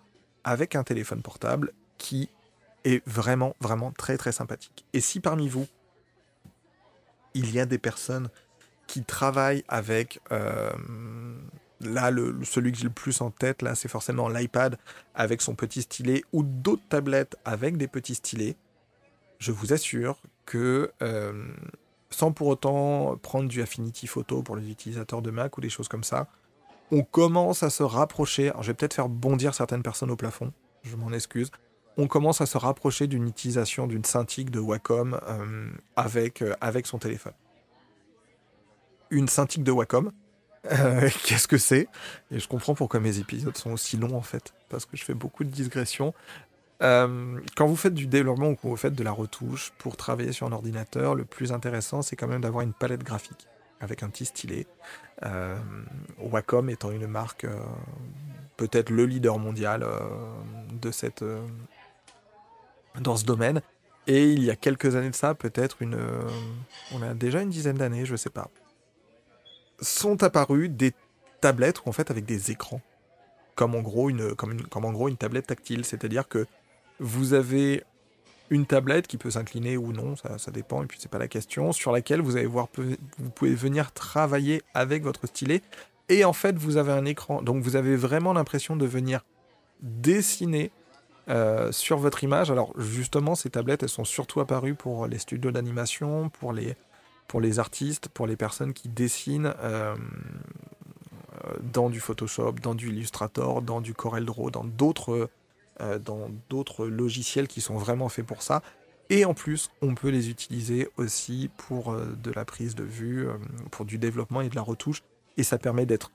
avec un téléphone portable qui est vraiment, vraiment très, très sympathique. Et si parmi vous, il y a des personnes qui travaillent avec... Euh, là, le, celui que j'ai le plus en tête, là, c'est forcément l'iPad avec son petit stylet ou d'autres tablettes avec des petits stylets. Je vous assure que euh, sans pour autant prendre du Affinity Photo pour les utilisateurs de Mac ou des choses comme ça. On commence à se rapprocher, alors je vais peut-être faire bondir certaines personnes au plafond, je m'en excuse. On commence à se rapprocher d'une utilisation d'une Cintiq de Wacom euh, avec, euh, avec son téléphone. Une Cintiq de Wacom, euh, qu'est-ce que c'est? Et je comprends pourquoi mes épisodes sont aussi longs en fait, parce que je fais beaucoup de digressions. Quand vous faites du développement ou que vous faites de la retouche pour travailler sur un ordinateur, le plus intéressant, c'est quand même d'avoir une palette graphique avec un petit stylet. Wacom étant une marque, peut-être le leader mondial de cette, dans ce domaine. Et il y a quelques années de ça, peut-être une. on a déjà une dizaine d'années, je ne sais pas. Sont apparues des tablettes, en fait, avec des écrans. Comme en gros une, comme comme en gros une tablette tactile. C'est-à-dire que vous avez une tablette qui peut s'incliner ou non, ça, dépend, et puis c'est pas la question, sur laquelle vous allez voir, vous pouvez venir travailler avec votre stylet, et en fait vous avez un écran, donc vous avez vraiment l'impression de venir dessiner euh, sur votre image. Alors justement, ces tablettes, elles sont surtout apparues pour les studios d'animation, pour les, pour les artistes, pour les personnes qui dessinent euh, dans du Photoshop, dans du Illustrator, dans du CorelDRAW, dans d'autres euh, dans d'autres logiciels qui sont vraiment faits pour ça. Et en plus, on peut les utiliser aussi pour de la prise de vue, pour du développement et de la retouche. Et ça permet d'être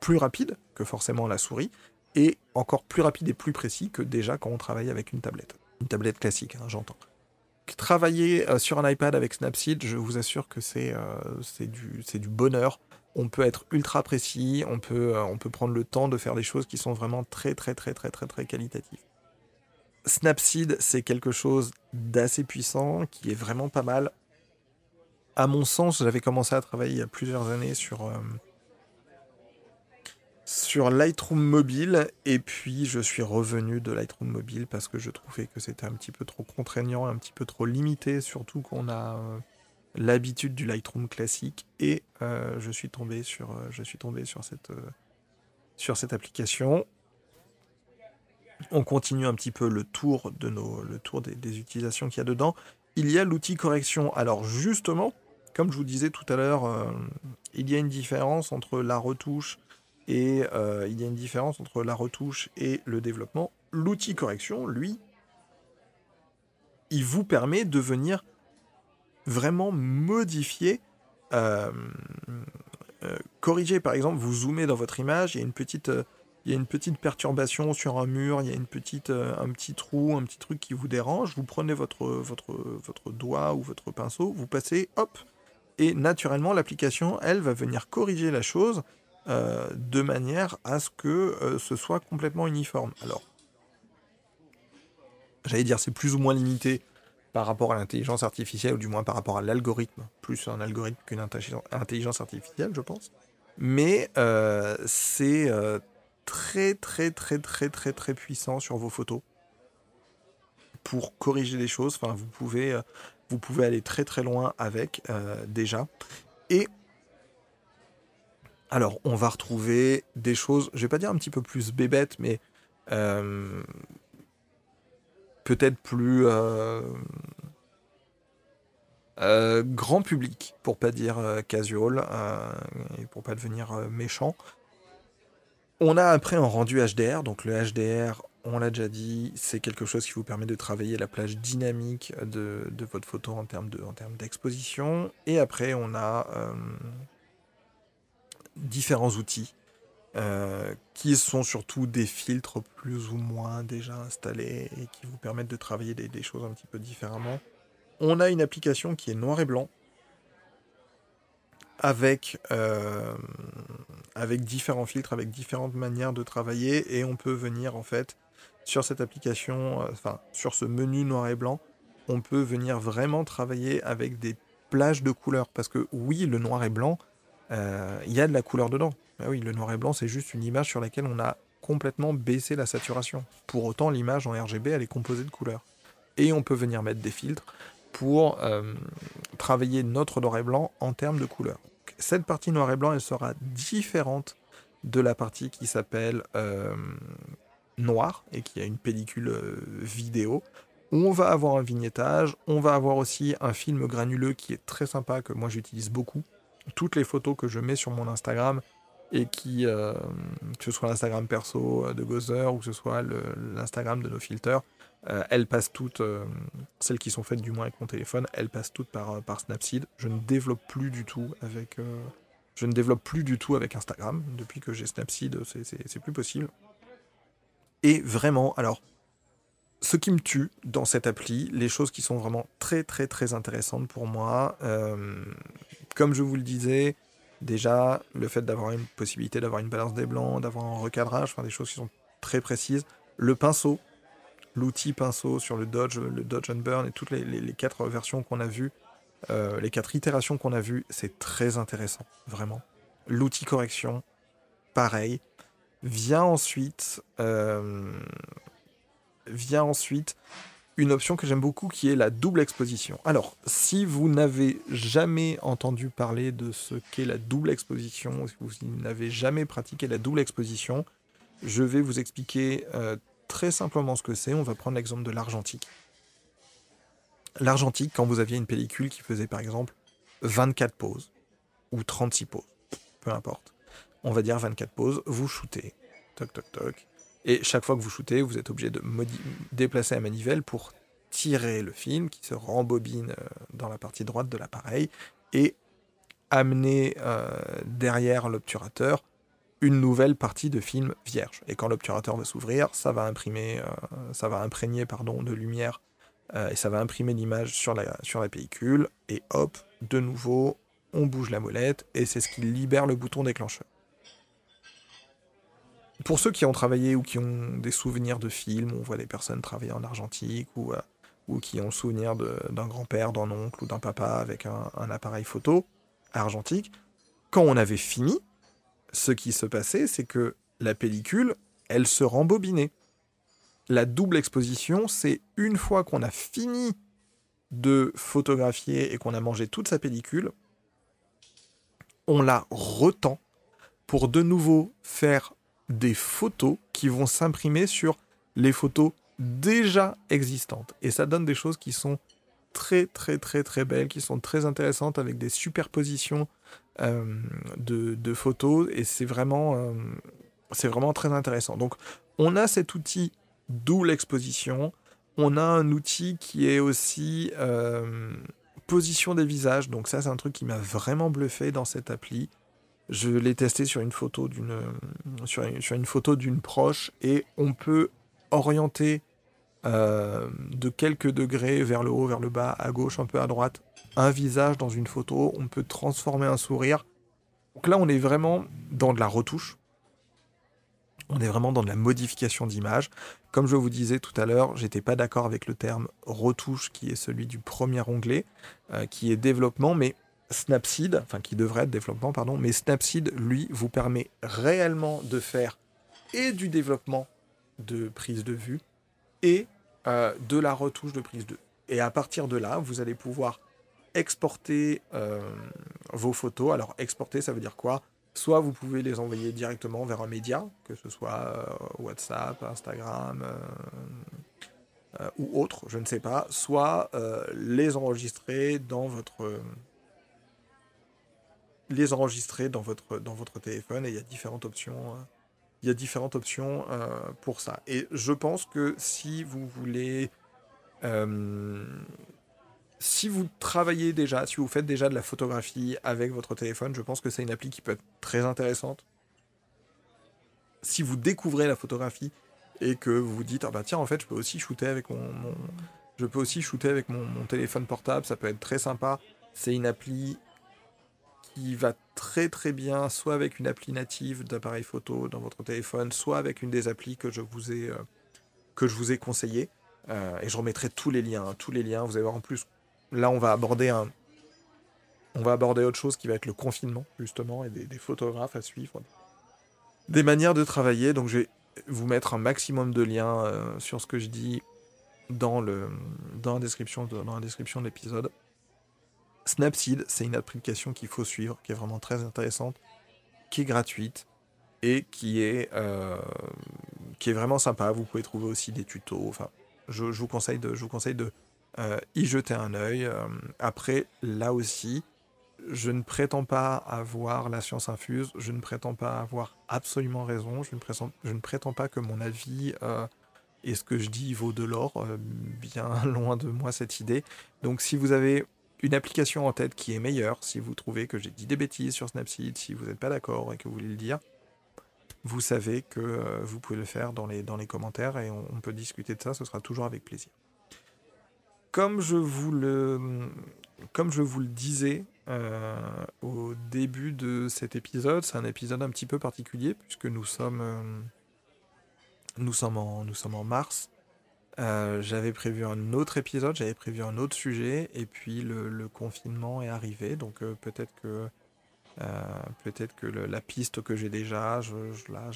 plus rapide que forcément la souris, et encore plus rapide et plus précis que déjà quand on travaille avec une tablette. Une tablette classique, hein, j'entends. Travailler sur un iPad avec Snapseed, je vous assure que c'est du, du bonheur on peut être ultra précis, on peut, euh, on peut prendre le temps de faire des choses qui sont vraiment très très très très très très qualitatives. Snapseed, c'est quelque chose d'assez puissant, qui est vraiment pas mal. À mon sens, j'avais commencé à travailler il y a plusieurs années sur, euh, sur Lightroom mobile, et puis je suis revenu de Lightroom mobile parce que je trouvais que c'était un petit peu trop contraignant, un petit peu trop limité, surtout qu'on a... Euh, l'habitude du Lightroom classique et euh, je suis tombé sur, euh, je suis tombé sur, cette, sur cette application. On continue un petit peu le tour, de nos, le tour des, utilisations qu'il y a dedans. Il y a l'outil correction. Alors justement, comme je vous disais tout à l'heure, il y a une différence entre la retouche et il y a une différence entre la retouche et le développement. L'outil correction, lui, il vous permet de venir vraiment modifier, euh, euh, corriger. Par exemple, vous zoomez dans votre image, il y a une petite, euh, il y a une petite perturbation sur un mur, il y a une petite, un petit trou, un petit truc qui vous dérange. Vous prenez votre, votre, votre doigt ou votre pinceau, vous passez, hop, et naturellement l'application, elle, va venir corriger la chose de manière à ce que ce soit complètement uniforme. Alors, j'allais dire, c'est plus ou moins limité par rapport à l'intelligence artificielle, ou du moins par rapport à l'algorithme, plus un algorithme qu'une intelligence artificielle, je pense. Mais euh, c'est euh, très très très très très très puissant sur vos photos pour corriger les choses. Enfin, vous pouvez, euh, vous pouvez aller très très loin avec déjà. Et alors, on va retrouver des choses, je vais pas dire un petit peu plus bébêtes, mais peut-être plus euh, grand public, pour pas dire euh, casual, euh, et pour pas devenir méchant. On a après un rendu HDR, donc le HDR, on l'a déjà dit, c'est quelque chose qui vous permet de travailler la plage dynamique de, votre photo en termes d'exposition. et après, on a différents outils qui sont surtout des filtres plus ou moins déjà installés et qui vous permettent de travailler des choses un petit peu différemment. On a une application qui est noir et blanc avec, euh, avec différents filtres, avec différentes manières de travailler et on peut venir en fait sur cette application, euh, enfin sur ce menu noir et blanc, on peut venir vraiment travailler avec des plages de couleurs. Parce que oui, le noir et blanc, euh, il y a de la couleur dedans. oui, le noir et blanc, c'est juste une image sur laquelle on a complètement baissé la saturation. Pour autant, l'image en RGB, elle est composée de couleurs. Et on peut venir mettre des filtres pour euh, travailler notre noir et blanc en termes de couleur. Cette partie noir et blanc, elle sera différente de la partie qui s'appelle euh, noir et qui a une pellicule euh, vidéo. On va avoir un vignettage, on va avoir aussi un film granuleux qui est très sympa, que moi j'utilise beaucoup. Toutes les photos que je mets sur mon Instagram, et qui, que ce soit l'Instagram perso de Gozer ou que ce soit l'Instagram de nos filters, euh, elles passent toutes, euh, celles qui sont faites du moins avec mon téléphone, elles passent toutes par, euh, par Snapseed. Je ne développe plus du tout avec, je ne développe plus du tout avec Instagram. Depuis que j'ai Snapseed, c'est plus possible. Et vraiment, alors, ce qui me tue dans cette appli, les choses qui sont vraiment très très très intéressantes pour moi, comme je vous le disais, déjà le fait d'avoir une possibilité d'avoir une balance des blancs, d'avoir un recadrage, des choses qui sont très précises. Le pinceau, l'outil pinceau sur le Dodge, le Dodge and Burn et toutes les, quatre versions qu'on a vues, euh, les quatre itérations qu'on a vues, c'est très intéressant, vraiment. L'outil correction, pareil. Vient ensuite, euh, vient ensuite une option que j'aime beaucoup qui est la double exposition. Alors, si vous n'avez jamais entendu parler de ce qu'est la double exposition, si vous n'avez jamais pratiqué la double exposition, je vais vous expliquer euh, très simplement ce que c'est. On va prendre l'exemple de l'argentique. L'argentique, quand vous aviez une pellicule qui faisait par exemple 24 poses ou 36 poses, peu importe. On va dire 24 poses, vous shootez, toc toc toc. Et chaque fois que vous shootez, vous êtes obligé de déplacer la manivelle pour tirer le film qui se rembobine euh, dans la partie droite de l'appareil et amener euh, derrière l'obturateur une nouvelle partie de film vierge. Et quand l'obturateur va s'ouvrir, ça va imprimer, euh, ça va imprégner pardon, de lumière et ça va imprimer l'image sur la, sur la pellicule. Et hop, de nouveau, on bouge la molette et c'est ce qui libère le bouton déclencheur. Pour ceux qui ont travaillé ou qui ont des souvenirs de films, on voit des personnes travailler en argentique ou, euh, qui ont souvenir d'un grand-père, d'un oncle ou d'un papa avec un, un appareil photo argentique, quand on avait fini, ce qui se passait, c'est que la pellicule, elle se rembobinait. La double exposition, c'est une fois qu'on a fini de photographier et qu'on a mangé toute sa pellicule, on la retend pour de nouveau faire des photos qui vont s'imprimer sur les photos déjà existantes. Et ça donne des choses qui sont très très très très belles, qui sont très intéressantes avec des superpositions euh, de, photos et c'est vraiment, euh, c'est vraiment très intéressant. Donc on a cet outil double exposition, on a un outil qui est aussi euh, position des visages, donc ça c'est un truc qui m'a vraiment bluffé dans cette appli. Je l'ai testé sur une photo d'une sur, une photo d'une proche et on peut orienter de quelques degrés vers le haut, vers le bas, à gauche, un peu à droite, un visage dans une photo, on peut transformer un sourire. Donc là, on est vraiment dans de la retouche. On est vraiment dans de la modification d'image. Comme je vous disais tout à l'heure, j'étais pas d'accord avec le terme retouche qui est celui du premier onglet, euh, qui est développement, mais Snapseed, enfin qui devrait être développement, pardon, mais Snapseed, lui, vous permet réellement de faire et du développement de prise de vue et euh, de la retouche de prise de vue. Et à partir de là, vous allez pouvoir exporter euh, vos photos. Alors exporter, ça veut dire quoi? Soit vous pouvez les envoyer directement vers un média, que ce soit euh, WhatsApp, Instagram ou autre, je ne sais pas. Soit les enregistrer dans votre les enregistrer dans votre, dans votre téléphone et il y a différentes options. Euh, il y a différentes options euh, pour ça. Et je pense que si vous voulez, euh, si vous travaillez déjà, si vous faites déjà de la photographie avec votre téléphone, je pense que c'est une appli qui peut être très intéressante. Si vous découvrez la photographie et que vous vous dites ah bah tiens en fait je peux aussi shooter avec mon, je peux aussi shooter avec mon, mon téléphone portable, ça peut être très sympa. C'est une appli va très très bien soit avec une appli native d'appareil photo dans votre téléphone, soit avec une des applis que je vous ai, euh, que je vous ai conseillé. Euh, et je remettrai tous les liens, hein, tous les liens. Vous allez voir en plus, là on va aborder un, on va aborder autre chose qui va être le confinement justement et des, photographes à suivre, des manières de travailler. Donc je vais vous mettre un maximum de liens euh, sur ce que je dis dans le dans la description dans la description de l'épisode. Snapseed, c'est une application qu'il faut suivre, qui est vraiment très intéressante, qui est gratuite et qui est, euh, qui est vraiment sympa. Vous pouvez trouver aussi des tutos. Enfin, je, vous conseille de, je vous conseille de euh, y jeter un œil. Euh, après, là aussi, je ne prétends pas avoir la science infuse, je ne prétends pas avoir absolument raison, je ne, prétends, je ne prétends pas que mon avis et ce que je dis vaut de l'or, bien loin de moi cette idée. Donc si vous avez une application en tête qui est meilleure, si vous trouvez que j'ai dit des bêtises sur Snapseed, si vous n'êtes pas d'accord et que vous voulez le dire, vous savez que euh, vous pouvez le faire dans les, dans les commentaires et on, peut discuter de ça, ce sera toujours avec plaisir. Comme je vous le, comme je vous le disais euh, au début de cet épisode, c'est un épisode un petit peu particulier puisque nous sommes, euh, nous sommes, en, nous sommes en mars. Euh, j'avais prévu un autre épisode, j'avais prévu un autre sujet, et puis le, confinement est arrivé, donc euh, peut-être que euh, peut-être que la piste que j'ai déjà, je,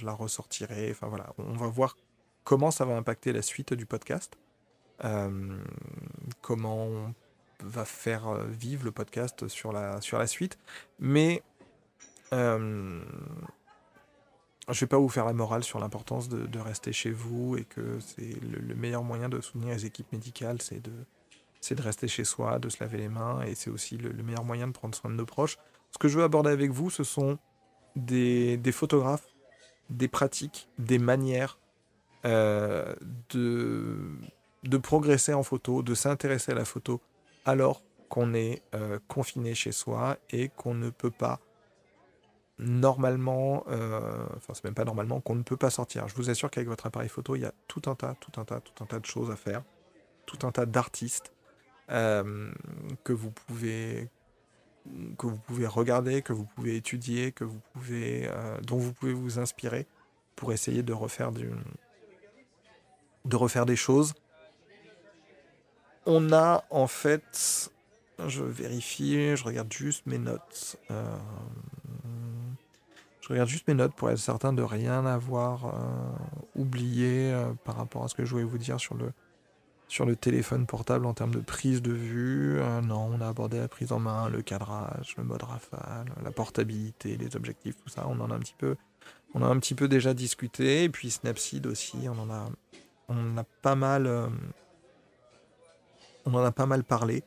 la, ressortirai. Enfin voilà, on va voir comment ça va impacter la suite du podcast, comment on va faire vivre le podcast sur la, sur la suite, mais je vais pas vous faire la morale sur l'importance de, rester chez vous et que c'est le, meilleur moyen de soutenir les équipes médicales, c'est de, rester chez soi, de se laver les mains et c'est aussi le, meilleur moyen de prendre soin de nos proches. Ce que je veux aborder avec vous, ce sont des, photographes, des pratiques, des manières euh, de, de progresser en photo, de s'intéresser à la photo alors qu'on est euh, confiné chez soi et qu'on ne peut pas normalement, euh, enfin c'est même pas normalement, qu'on ne peut pas sortir. Je vous assure qu'avec votre appareil photo, il y a tout un tas, tout un tas, tout un tas de choses à faire, tout un tas d'artistes euh, que vous pouvez que vous pouvez regarder, que vous pouvez étudier, que vous pouvez, euh, dont vous pouvez vous inspirer pour essayer de refaire de refaire des choses. On a en fait, je vérifie, je regarde juste mes notes. Je regarde juste mes notes pour être certain de rien avoir euh, oublié euh, par rapport à ce que je voulais vous dire sur le, sur le téléphone portable en termes de prise de vue. Euh, non, on a abordé la prise en main, le cadrage, le mode rafale, la portabilité, les objectifs, tout ça. On en a un petit peu, on a un petit peu déjà discuté. Et puis Snapseed aussi, on en a, on a pas mal, on en a pas mal parlé.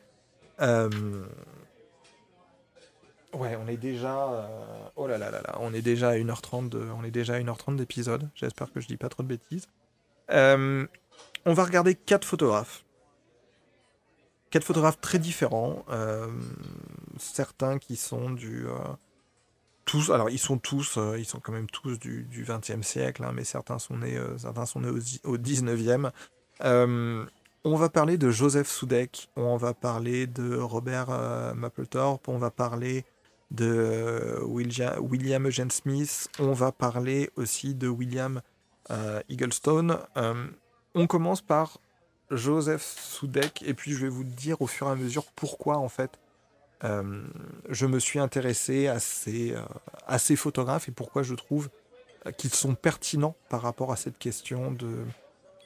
Ouais, on est déjà. Euh, oh là là là là, on est déjà à 1h30 de... on est déjà à 1h30 d'épisode. J'espère que je dis pas trop de bêtises. Euh, on va regarder quatre photographes. Quatre photographes très différents. Euh, certains qui sont du. tous, alors ils sont tous, ils sont quand même tous du, du 20e siècle, hein, mais certains sont nés, certains sont nés au, au 19e. on va parler de Joseph Soudek, on va parler de Robert Mapplethorpe, on va parler de William, William Eugene Smith. On va parler aussi de William Eaglestone. on commence par Joseph Soudek, et puis je vais vous dire au fur et à mesure pourquoi en fait je me suis intéressé à ces, à ces photographes et pourquoi je trouve qu'ils sont pertinents par rapport à cette question de,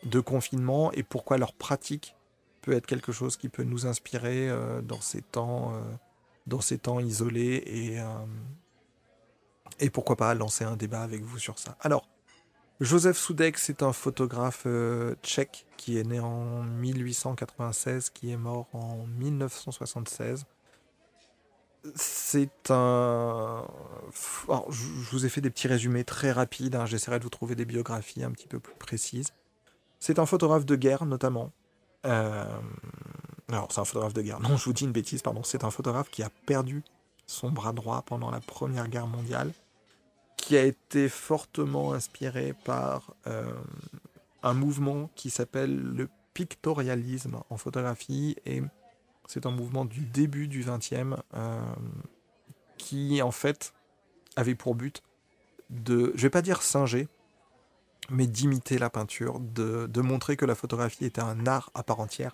de confinement et pourquoi leur pratique peut être quelque chose qui peut nous inspirer euh, dans, ces temps, euh, dans ces temps isolés et, euh, et pourquoi pas lancer un débat avec vous sur ça. Alors, Joseph Soudek, c'est un photographe tchèque qui est né en 1896, qui est mort en 1976. C'est un. je vous ai fait des petits résumés très rapides. Hein. J'essaierai de vous trouver des biographies un petit peu plus précises. C'est un photographe de guerre, notamment. Euh, alors, c'est un photographe de guerre. Non, je vous dis une bêtise, pardon. C'est un photographe qui a perdu son bras droit pendant la Première Guerre mondiale, qui a été fortement inspiré par euh, un mouvement qui s'appelle le pictorialisme en photographie. Et c'est un mouvement du début du XXe euh, qui, en fait, avait pour but de, je vais pas dire singer, mais d'imiter la peinture, de, montrer que la photographie était un art à part entière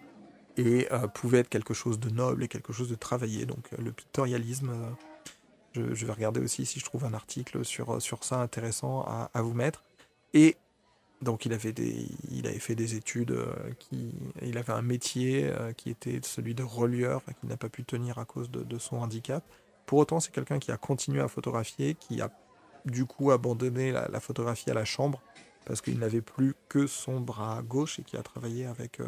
et euh, pouvait être quelque chose de noble et quelque chose de travaillé. Donc euh, le pictorialisme, euh, je, vais regarder aussi si je trouve un article sur, sur ça intéressant à, vous mettre. Et donc il avait, il avait fait des études, qui, il avait un métier qui était celui de relieur, qui n'a pas pu tenir à cause de, son handicap. Pour autant, c'est quelqu'un qui a continué à photographier, qui a du coup abandonné la photographie à la chambre parce qu'il n'avait plus que son bras gauche et qui a travaillé avec,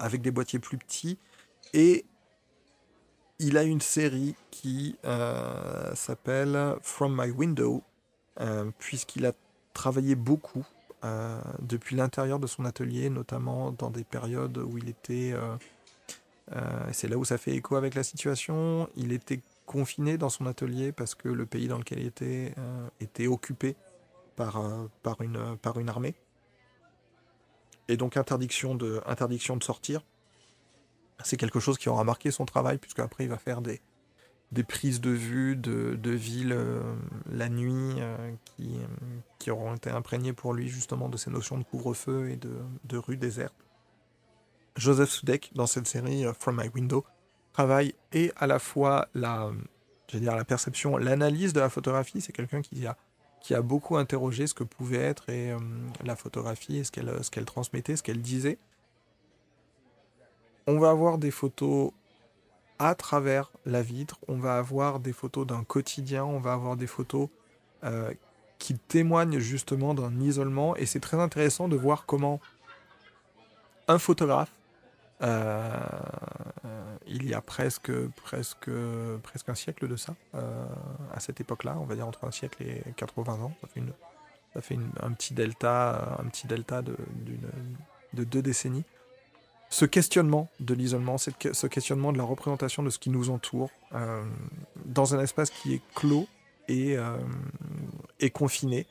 avec des boîtiers plus petits. Et il a une série qui euh, s'appelle From My Window, euh, puisqu'il a travaillé beaucoup depuis l'intérieur de son atelier, notamment dans des périodes où il était... c'est là où ça fait écho avec la situation. Il était confiné dans son atelier parce que le pays dans lequel il était était occupé par, par, une, par une armée. Et donc interdiction de, interdiction de sortir. C'est quelque chose qui aura marqué son travail, puisque après il va faire des, des prises de vue de, de villes euh, la nuit euh, qui, qui auront été imprégnées pour lui justement de ces notions de couvre-feu et de, de rue déserte. Joseph Sudek, dans cette série euh, From My Window, travaille et à la fois la, dire, la perception, l'analyse de la photographie. C'est quelqu'un qui a qui a beaucoup interrogé ce que pouvait être et, euh, la photographie et ce qu'elle, transmettait, ce qu'elle disait. On va avoir des photos à travers la vitre, on va avoir des photos d'un quotidien, on va avoir des photos euh, qui témoignent justement d'un isolement. Et c'est très intéressant de voir comment un photographe euh, il y a presque, presque, presque un siècle de ça, euh, à cette époque-là, on va dire entre un siècle et 80 ans. Ça fait, un petit delta, un petit delta de, de deux décennies. Ce questionnement de l'isolement, ce questionnement de la représentation de ce qui nous entoure, euh, dans un espace qui est clos et confiné,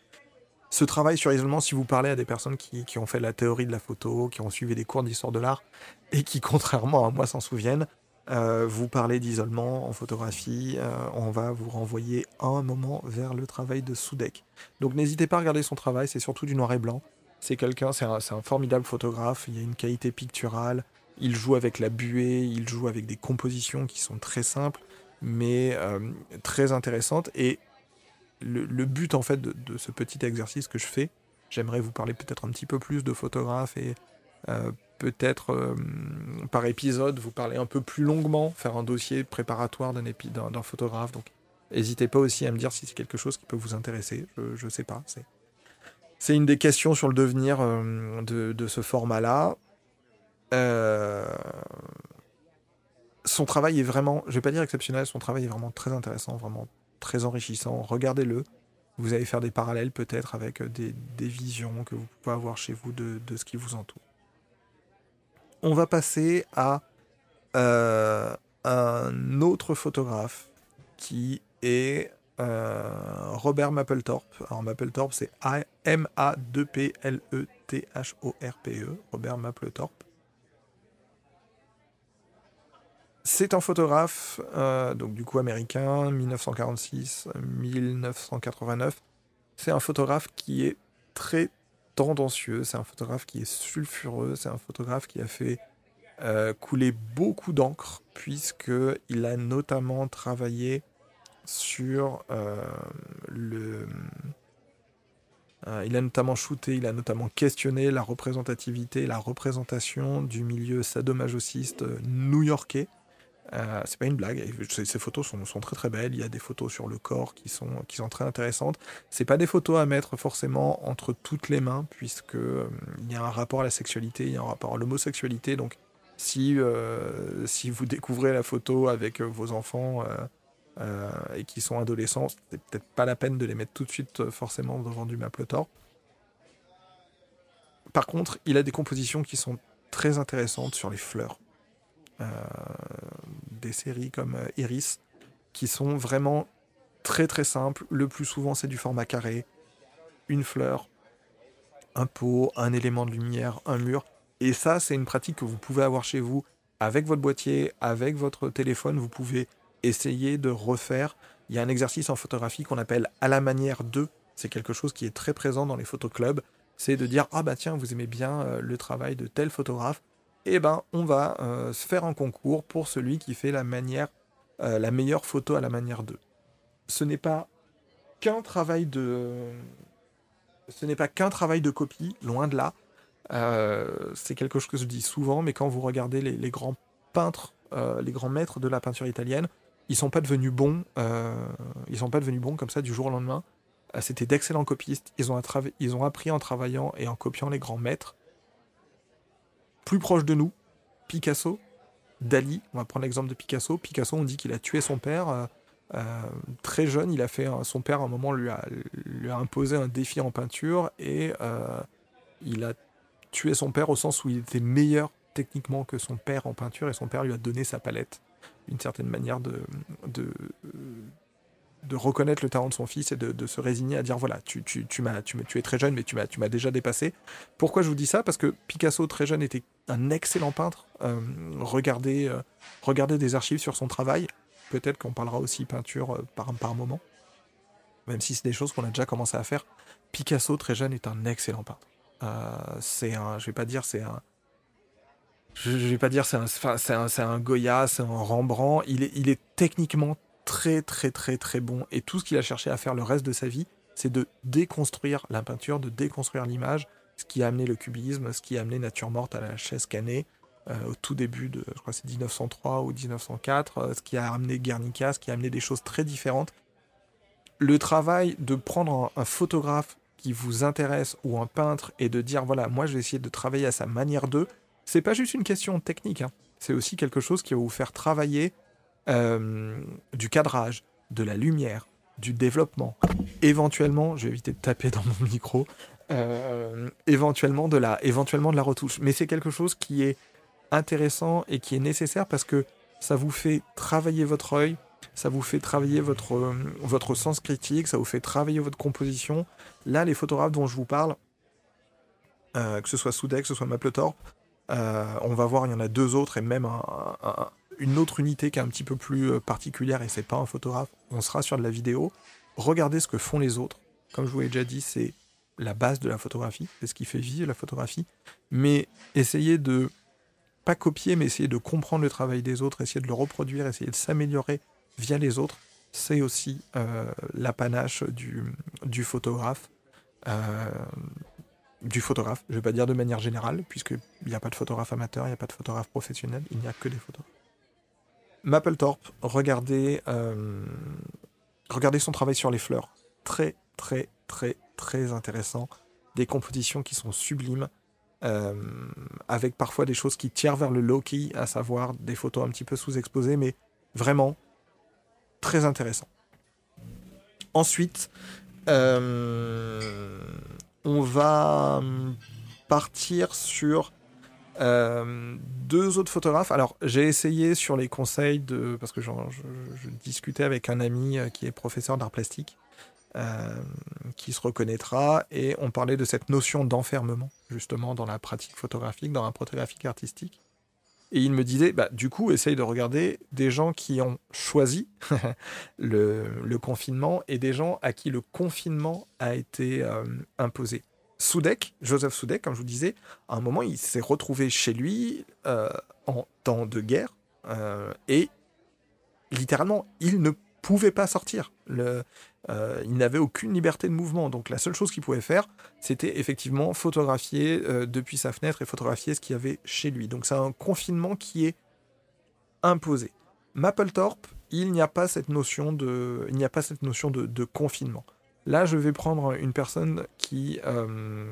ce travail sur l'isolement, si vous parlez à des personnes qui, ont fait la théorie de la photo, qui ont suivi des cours d'histoire de l'art, et qui, contrairement à moi, s'en souviennent, euh, vous parlez d'isolement en photographie, euh, on va vous renvoyer un moment vers le travail de Soudek. Donc n'hésitez pas à regarder son travail, c'est surtout du noir et blanc. C'est quelqu'un, c'est un, un, formidable photographe, il y a une qualité picturale, il joue avec la buée, il joue avec des compositions qui sont très simples, mais euh, très intéressantes. Et le, but en fait de, ce petit exercice que je fais, j'aimerais vous parler peut-être un petit peu plus de photographe et peut-être euh, par épisode vous parler un peu plus longuement, faire un dossier préparatoire d'un, d'un, photographe. Donc n'hésitez pas aussi à me dire si c'est quelque chose qui peut vous intéresser. Je ne sais pas. C'est, une des questions sur le devenir euh, de, ce format-là. Euh, son travail est vraiment, je vais pas dire exceptionnel, son travail est vraiment très intéressant, vraiment très enrichissant. Regardez-le. Vous allez faire des parallèles peut-être avec des, des visions que vous pouvez avoir chez vous de, de ce qui vous entoure on va passer à euh, un autre photographe qui est euh, Robert Mapplethorpe. Alors Mapplethorpe, c'est M-A-2-P-L-E-T-H-O-R-P-E. E, Robert Mapplethorpe. C'est un photographe, euh, donc du coup américain, 1946-1989. C'est un photographe qui est très tendancieux, c'est un photographe qui est sulfureux, c'est un photographe qui a fait euh, couler beaucoup d'encre, puisqu'il a notamment travaillé sur euh, le... Il a notamment shooté, il a notamment questionné la représentativité, la représentation du milieu sadomasochiste new-yorkais. Euh, c'est pas une blague, ces, photos sont, très très belles, il y a des photos sur le corps qui sont, qui sont très intéressantes. C'est pas des photos à mettre forcément entre toutes les mains, puisque il y a un rapport à la sexualité, il y a un rapport à l'homosexualité, donc si, si vous découvrez la photo avec vos enfants euh, et qui sont adolescents, c'est peut-être pas la peine de les mettre tout de suite euh, forcément devant du Mapletor. Par contre, il a des compositions qui sont très intéressantes sur les fleurs. Euh, des séries comme Iris, qui sont vraiment très très simples. Le plus souvent, c'est du format carré. Une fleur, un pot, un élément de lumière, un mur. Et ça, c'est une pratique que vous pouvez avoir chez vous avec votre boîtier, avec votre téléphone. Vous pouvez essayer de refaire. Il y a un exercice en photographie qu'on appelle à la manière de. C'est quelque chose qui est très présent dans les photoclubs. C'est de dire ah bah tiens vous aimez bien euh, le travail de tel photographe. Eh ben on va euh, se faire un concours pour celui qui fait la euh, meilleure photo à la manière de. Ce n'est pas qu'un travail de ce n'est pas qu'un travail de copie, loin de là. c'est quelque chose que je dis souvent, mais quand vous regardez les grands peintres, les grands maîtres de la peinture italienne, ils sont pas devenus bons. Euh, ils sont pas devenus bons comme ça du jour au lendemain. Euh, c'était d'excellents copistes. Ils ont appris en travaillant et en copiant les grands maîtres. Plus proche de nous, Picasso, Dali. On va prendre l'exemple de Picasso. Picasso, on dit qu'il a tué son père. Euh, très jeune, il a fait son père à un moment lui a, imposé un défi en peinture et il a tué son père au sens où il était meilleur techniquement que son père en peinture et son père lui a donné sa palette une certaine manière de, de reconnaître le talent de son fils et de, se résigner à dire voilà, tu, tu, tu, m'as, tu, tu es très jeune, mais tu m'as, tu m'as déjà dépassé. Pourquoi je vous dis ça? Parce que Picasso, très jeune, était un excellent peintre. Euh, regardez, euh, regardez des archives sur son travail. Peut-être qu'on parlera aussi peinture euh, par, par moment. Même si c'est des choses qu'on a déjà commencé à faire. Picasso, très jeune, est un excellent peintre. c'est un, je vais pas dire c'est un, je, vais pas dire c'est un, c'est un, c'est un Goya, c'est un Rembrandt. Il est, il est techniquement très très très très bon. Et tout ce qu'il a cherché à faire le reste de sa vie, c'est de déconstruire la peinture, de déconstruire l'image, ce qui a amené le cubisme, ce qui a amené Nature morte à la chaise cannée. Euh, au tout début de, je crois c'est 1903 ou 1904, euh, ce qui a amené Guernica, ce qui a amené des choses très différentes. Le travail de prendre un photographe qui vous intéresse ou un peintre et de dire voilà, moi je vais essayer de travailler à sa manière d'eux, c'est pas juste une question technique, hein. c'est aussi quelque chose qui va vous faire travailler euh, du cadrage, de la lumière, du développement, éventuellement, je vais éviter de taper dans mon micro, euh, éventuellement, de la, éventuellement de la retouche. Mais c'est quelque chose qui est intéressant et qui est nécessaire parce que ça vous fait travailler votre œil, ça vous fait travailler votre, votre sens critique, ça vous fait travailler votre composition. Là, les photographes dont je vous parle, euh, que ce soit Soudex, que ce soit Mapletorp, euh, on va voir, il y en a deux autres et même une autre unité qui est un petit peu plus euh, particulière et c'est pas un photographe. On sera sur de la vidéo. Regardez ce que font les autres. Comme je vous l'ai déjà dit, c'est la base de la photographie, c'est ce qui fait vivre la photographie. Mais essayez de pas copier, mais essayer de comprendre le travail des autres, essayer de le reproduire, essayer de s'améliorer via les autres, c'est aussi euh, l'apanage du, photographe du photographe. Je ne vais pas dire de manière générale, puisqu'il n'y a pas de photographe amateur, il n'y a pas de photographe professionnel, il n'y a que des photographes. Mapplethorpe, regardez, euh, regardez son travail sur les fleurs. Très, très, très, très intéressant. Des compositions qui sont sublimes, euh, avec parfois des choses qui tirent vers le low-key, à savoir des photos un petit peu sous-exposées, mais vraiment très intéressant. Ensuite, euh, on va hum, partir sur euh, deux autres photographes. Alors, j'ai essayé sur les conseils de. Parce que je, discutais avec un ami euh, qui est professeur d'art plastique, euh, qui se reconnaîtra, et on parlait de cette notion d'enfermement, justement, dans la pratique photographique, dans la photographique artistique. Et il me disait, bah, du coup, essaye de regarder des gens qui ont choisi le, confinement et des gens à qui le confinement a été imposé. Soudek, Joseph Soudek, comme je vous disais, à un moment, il s'est retrouvé chez lui en temps de guerre et littéralement, il ne pouvait pas sortir. Euh, il n'avait aucune liberté de mouvement. Donc la seule chose qu'il pouvait faire, c'était effectivement photographier euh, depuis sa fenêtre et photographier ce qu'il y avait chez lui. Donc c'est un confinement qui est imposé. Mapplethorpe, il n'y a pas cette notion de, il n'y a pas cette notion de, confinement. Là, je vais prendre une personne qui, euh,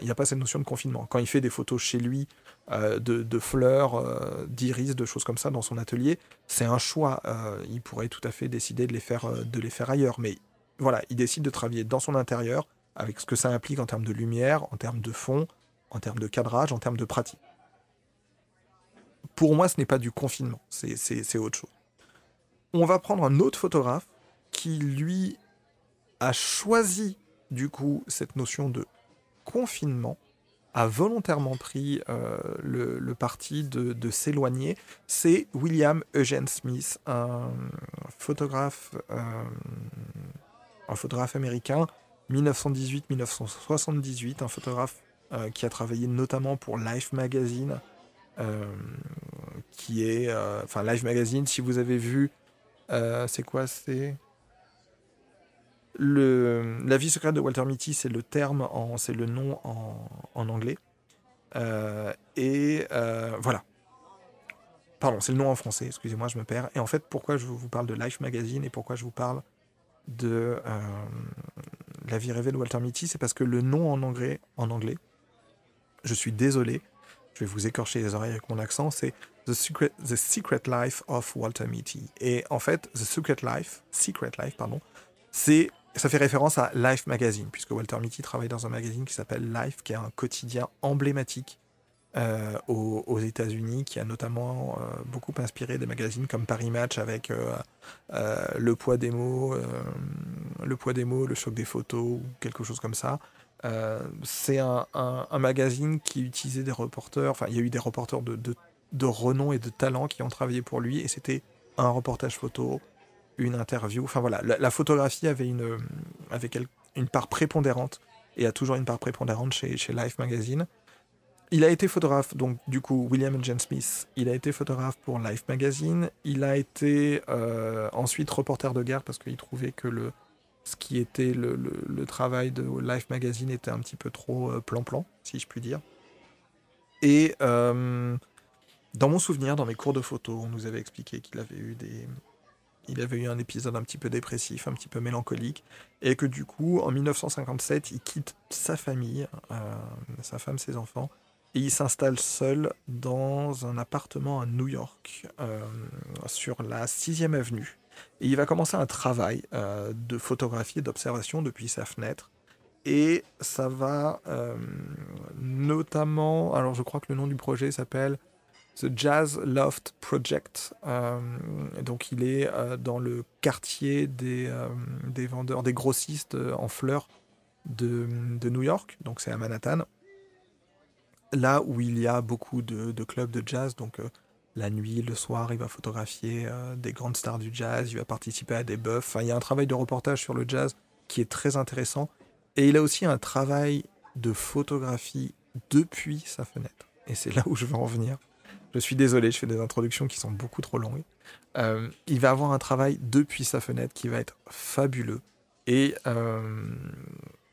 il n'y a pas cette notion de confinement. Quand il fait des photos chez lui euh, de, fleurs, euh, d'iris, de choses comme ça dans son atelier, c'est un choix. Euh, il pourrait tout à fait décider de les, faire, de les faire ailleurs. Mais voilà, il décide de travailler dans son intérieur, avec ce que ça implique en termes de lumière, en termes de fond, en termes de cadrage, en termes de pratique. Pour moi, ce n'est pas du confinement, c'est autre chose. On va prendre un autre photographe qui, lui, a choisi, du coup, cette notion de confinement a volontairement pris euh, le, parti de, s'éloigner, c'est William Eugene Smith, un photographe, euh, un photographe américain, 1918-1978, un photographe euh, qui a travaillé notamment pour Life Magazine, qui est, enfin Life Magazine, si vous avez vu, c'est quoi, c'est la vie secrète de Walter Mitty, c'est le terme, c'est le nom en, anglais. Euh, et euh, voilà. Pardon, c'est le nom en français, excusez-moi, je me perds. Et en fait, pourquoi je vous parle de Life Magazine et pourquoi je vous parle de euh, La vie rêvée de Walter Mitty, c'est parce que le nom en anglais, en anglais, je suis désolé, je vais vous écorcher les oreilles avec mon accent, c'est The Secret, The Secret Life of Walter Mitty. Et en fait, The Secret Life, Secret Life, pardon, c'est ça fait référence à Life Magazine, puisque Walter Mitty travaille dans un magazine qui s'appelle Life, qui est un quotidien emblématique euh, aux, États-Unis, qui a notamment euh, beaucoup inspiré des magazines comme Paris Match avec euh, Le poids des mots, Le poids des mots, Le choc des photos, ou quelque chose comme ça. c'est un, magazine qui utilisait des reporters, enfin il y a eu des reporters de, de renom et de talent qui ont travaillé pour lui, et c'était un reportage photo, une interview. Enfin voilà, la, photographie avait une, avait une part prépondérante et a toujours une part prépondérante chez, chez Life Magazine. Il a été photographe, donc du coup, William Jane Smith, il a été photographe pour Life Magazine. Il a été euh, ensuite reporter de guerre parce qu'il trouvait que le, ce qui était le, le, travail de Life Magazine était un petit peu trop euh, plan-plan, si je puis dire. Et euh, dans mon souvenir, dans mes cours de photo, on nous avait expliqué qu'il avait eu des, il avait eu un épisode un petit peu dépressif, un petit peu mélancolique, et que du coup, en 1957, il quitte sa famille, euh, sa femme, ses enfants, et il s'installe seul dans un appartement à New York, euh, sur la 6e avenue. Et il va commencer un travail euh, de photographie et d'observation depuis sa fenêtre. Et ça va notamment, alors je crois que le nom du projet s'appelle The Jazz Loft Project. Euh, donc il est euh, dans le quartier des, euh, des, vendeurs, des grossistes en fleurs de, de New York, donc c'est à Manhattan. Là où il y a beaucoup de, de clubs de jazz, donc la nuit, le soir, il va photographier des grandes stars du jazz, il va participer à des buffs. Enfin, il y a un travail de reportage sur le jazz qui est très intéressant. Et il a aussi un travail de photographie depuis sa fenêtre. Et c'est là où je veux en venir. Je suis désolé, je fais des introductions qui sont beaucoup trop longues. Euh, il va avoir un travail depuis sa fenêtre qui va être fabuleux. Et euh,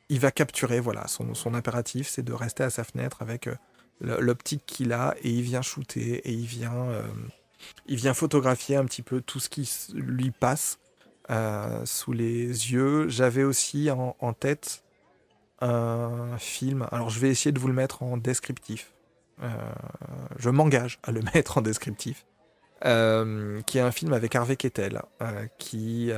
il va capturer, voilà, son, impératif, c'est de rester à sa fenêtre avec euh, l'optique qu'il a et il vient shooter et il vient, il vient photographier un petit peu tout ce qui lui passe sous les yeux. J'avais aussi en, tête un film, alors je vais essayer de vous le mettre en descriptif. Euh, je m'engage à le mettre en descriptif, euh, qui est un film avec Harvey Kettel, euh, qui,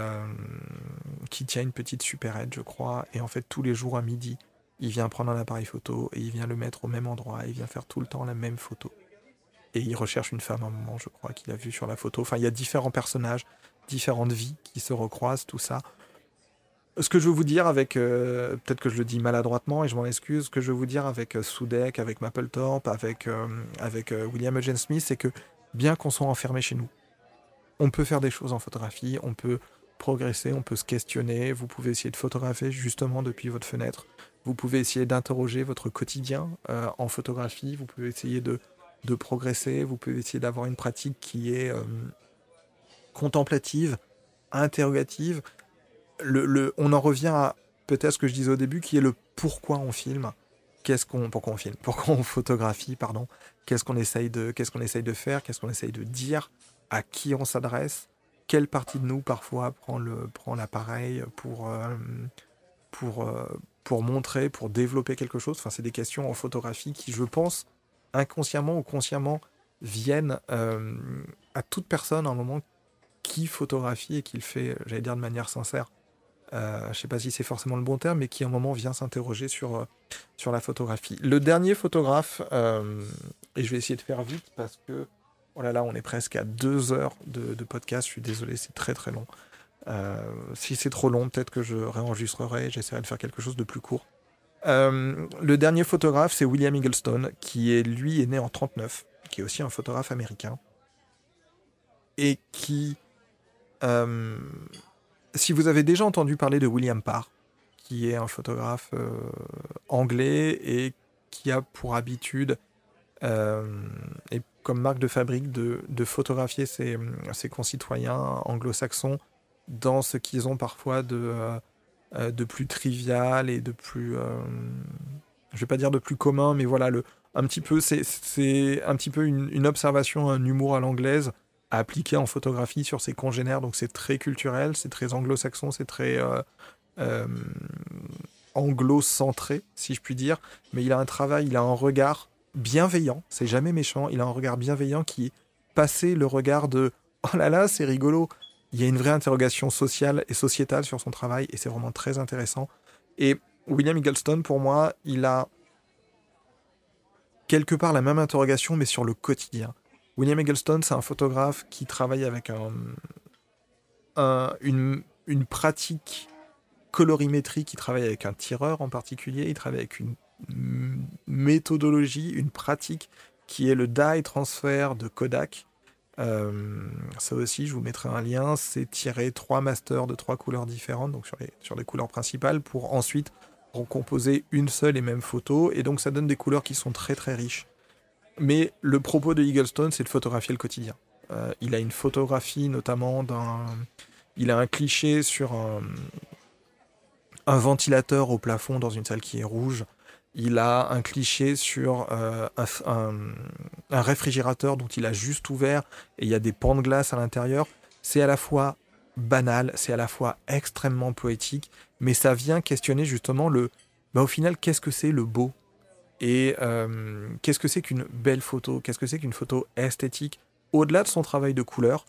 qui tient une petite supérette, je crois, et en fait, tous les jours à midi, il vient prendre un appareil photo et il vient le mettre au même endroit, il vient faire tout le temps la même photo. Et il recherche une femme à un moment, je crois, qu'il a vu sur la photo. Enfin, il y a différents personnages, différentes vies qui se recroisent, tout ça ce que je veux vous dire avec, euh, peut-être que je le dis maladroitement et je m'en excuse, ce que je veux vous dire avec euh, Soudek, avec Mapplethorpe, avec, euh, avec William Eugene Smith, c'est que bien qu'on soit enfermé chez nous, on peut faire des choses en photographie, on peut progresser, on peut se questionner, vous pouvez essayer de photographier justement depuis votre fenêtre. Vous pouvez essayer d'interroger votre quotidien euh, en photographie. Vous pouvez essayer de, progresser. Vous pouvez essayer d'avoir une pratique qui est euh, contemplative, interrogative. On en revient à peut-être ce que je disais au début, qui est le pourquoi on filme. Qu'est-ce qu'on, pourquoi on filme? Pourquoi on photographie, pardon? Qu'est-ce qu'on essaye de, qu'est-ce qu'on essaye de faire? Qu'est-ce qu'on essaye de dire? À qui on s'adresse? Quelle partie de nous parfois prend le, prend l'appareil pour, euh, pour, euh, pour montrer, pour développer quelque chose? Enfin, c'est des questions en photographie qui, je pense, inconsciemment ou consciemment, viennent euh, à toute personne à un moment qui photographie et qui le fait, j'allais dire de manière sincère. Euh, je ne sais pas si c'est forcément le bon terme, mais qui à un moment vient s'interroger sur, euh, sur la photographie. Le dernier photographe, euh, et je vais essayer de faire vite parce que, oh là là, on est presque à deux heures de, podcast, je suis désolé, c'est très très long. si c'est trop long, peut-être que je réenregistrerai, j'essaierai de faire quelque chose de plus court. le dernier photographe, c'est William Eggleston, qui est, lui, est né en 39, qui est aussi un photographe américain, et qui si vous avez déjà entendu parler de William Parr, qui est un photographe euh, anglais et qui a pour habitude euh, et comme marque de fabrique de, photographier ses, concitoyens anglo-saxons dans ce qu'ils ont parfois de, euh, de plus trivial et de plus, je vais pas dire de plus commun, mais voilà, le, un petit peu, c'est un petit peu une observation, un humour à l'anglaise appliqué en photographie sur ses congénères. Donc c'est très culturel, c'est très anglo-saxon, c'est très euh, euh, anglo-centré, si je puis dire. Mais il a un travail, il a un regard bienveillant, c'est jamais méchant, il a un regard bienveillant qui passé le regard de oh là là, c'est rigolo. Il y a une vraie interrogation sociale et sociétale sur son travail et c'est vraiment très intéressant. Et William Eggleston, pour moi, il a quelque part la même interrogation, mais sur le quotidien. William Eggleston, c'est un photographe qui travaille avec une, pratique colorimétrie, qui travaille avec un tireur en particulier, il travaille avec une méthodologie, une pratique qui est le dye transfert de Kodak. Euh, ça aussi, je vous mettrai un lien. C'est tirer trois masters de trois couleurs différentes, donc sur les, sur les couleurs principales, pour ensuite recomposer une seule et même photo. Et donc, ça donne des couleurs qui sont très très riches. Mais le propos de Eaglestone, c'est de photographier le quotidien. Euh, il a une photographie notamment d'un... Il a un cliché sur un... ventilateur au plafond dans une salle qui est rouge. Il a un cliché sur euh, un, réfrigérateur dont il a juste ouvert et il y a des pans de glace à l'intérieur. C'est à la fois banal, c'est à la fois extrêmement poétique, mais ça vient questionner justement le... Bah, au final, qu'est-ce que c'est le beau? Et euh, qu'est-ce que c'est qu'une belle photo? Qu'est-ce que c'est qu'une photo esthétique? Au-delà de son travail de couleur,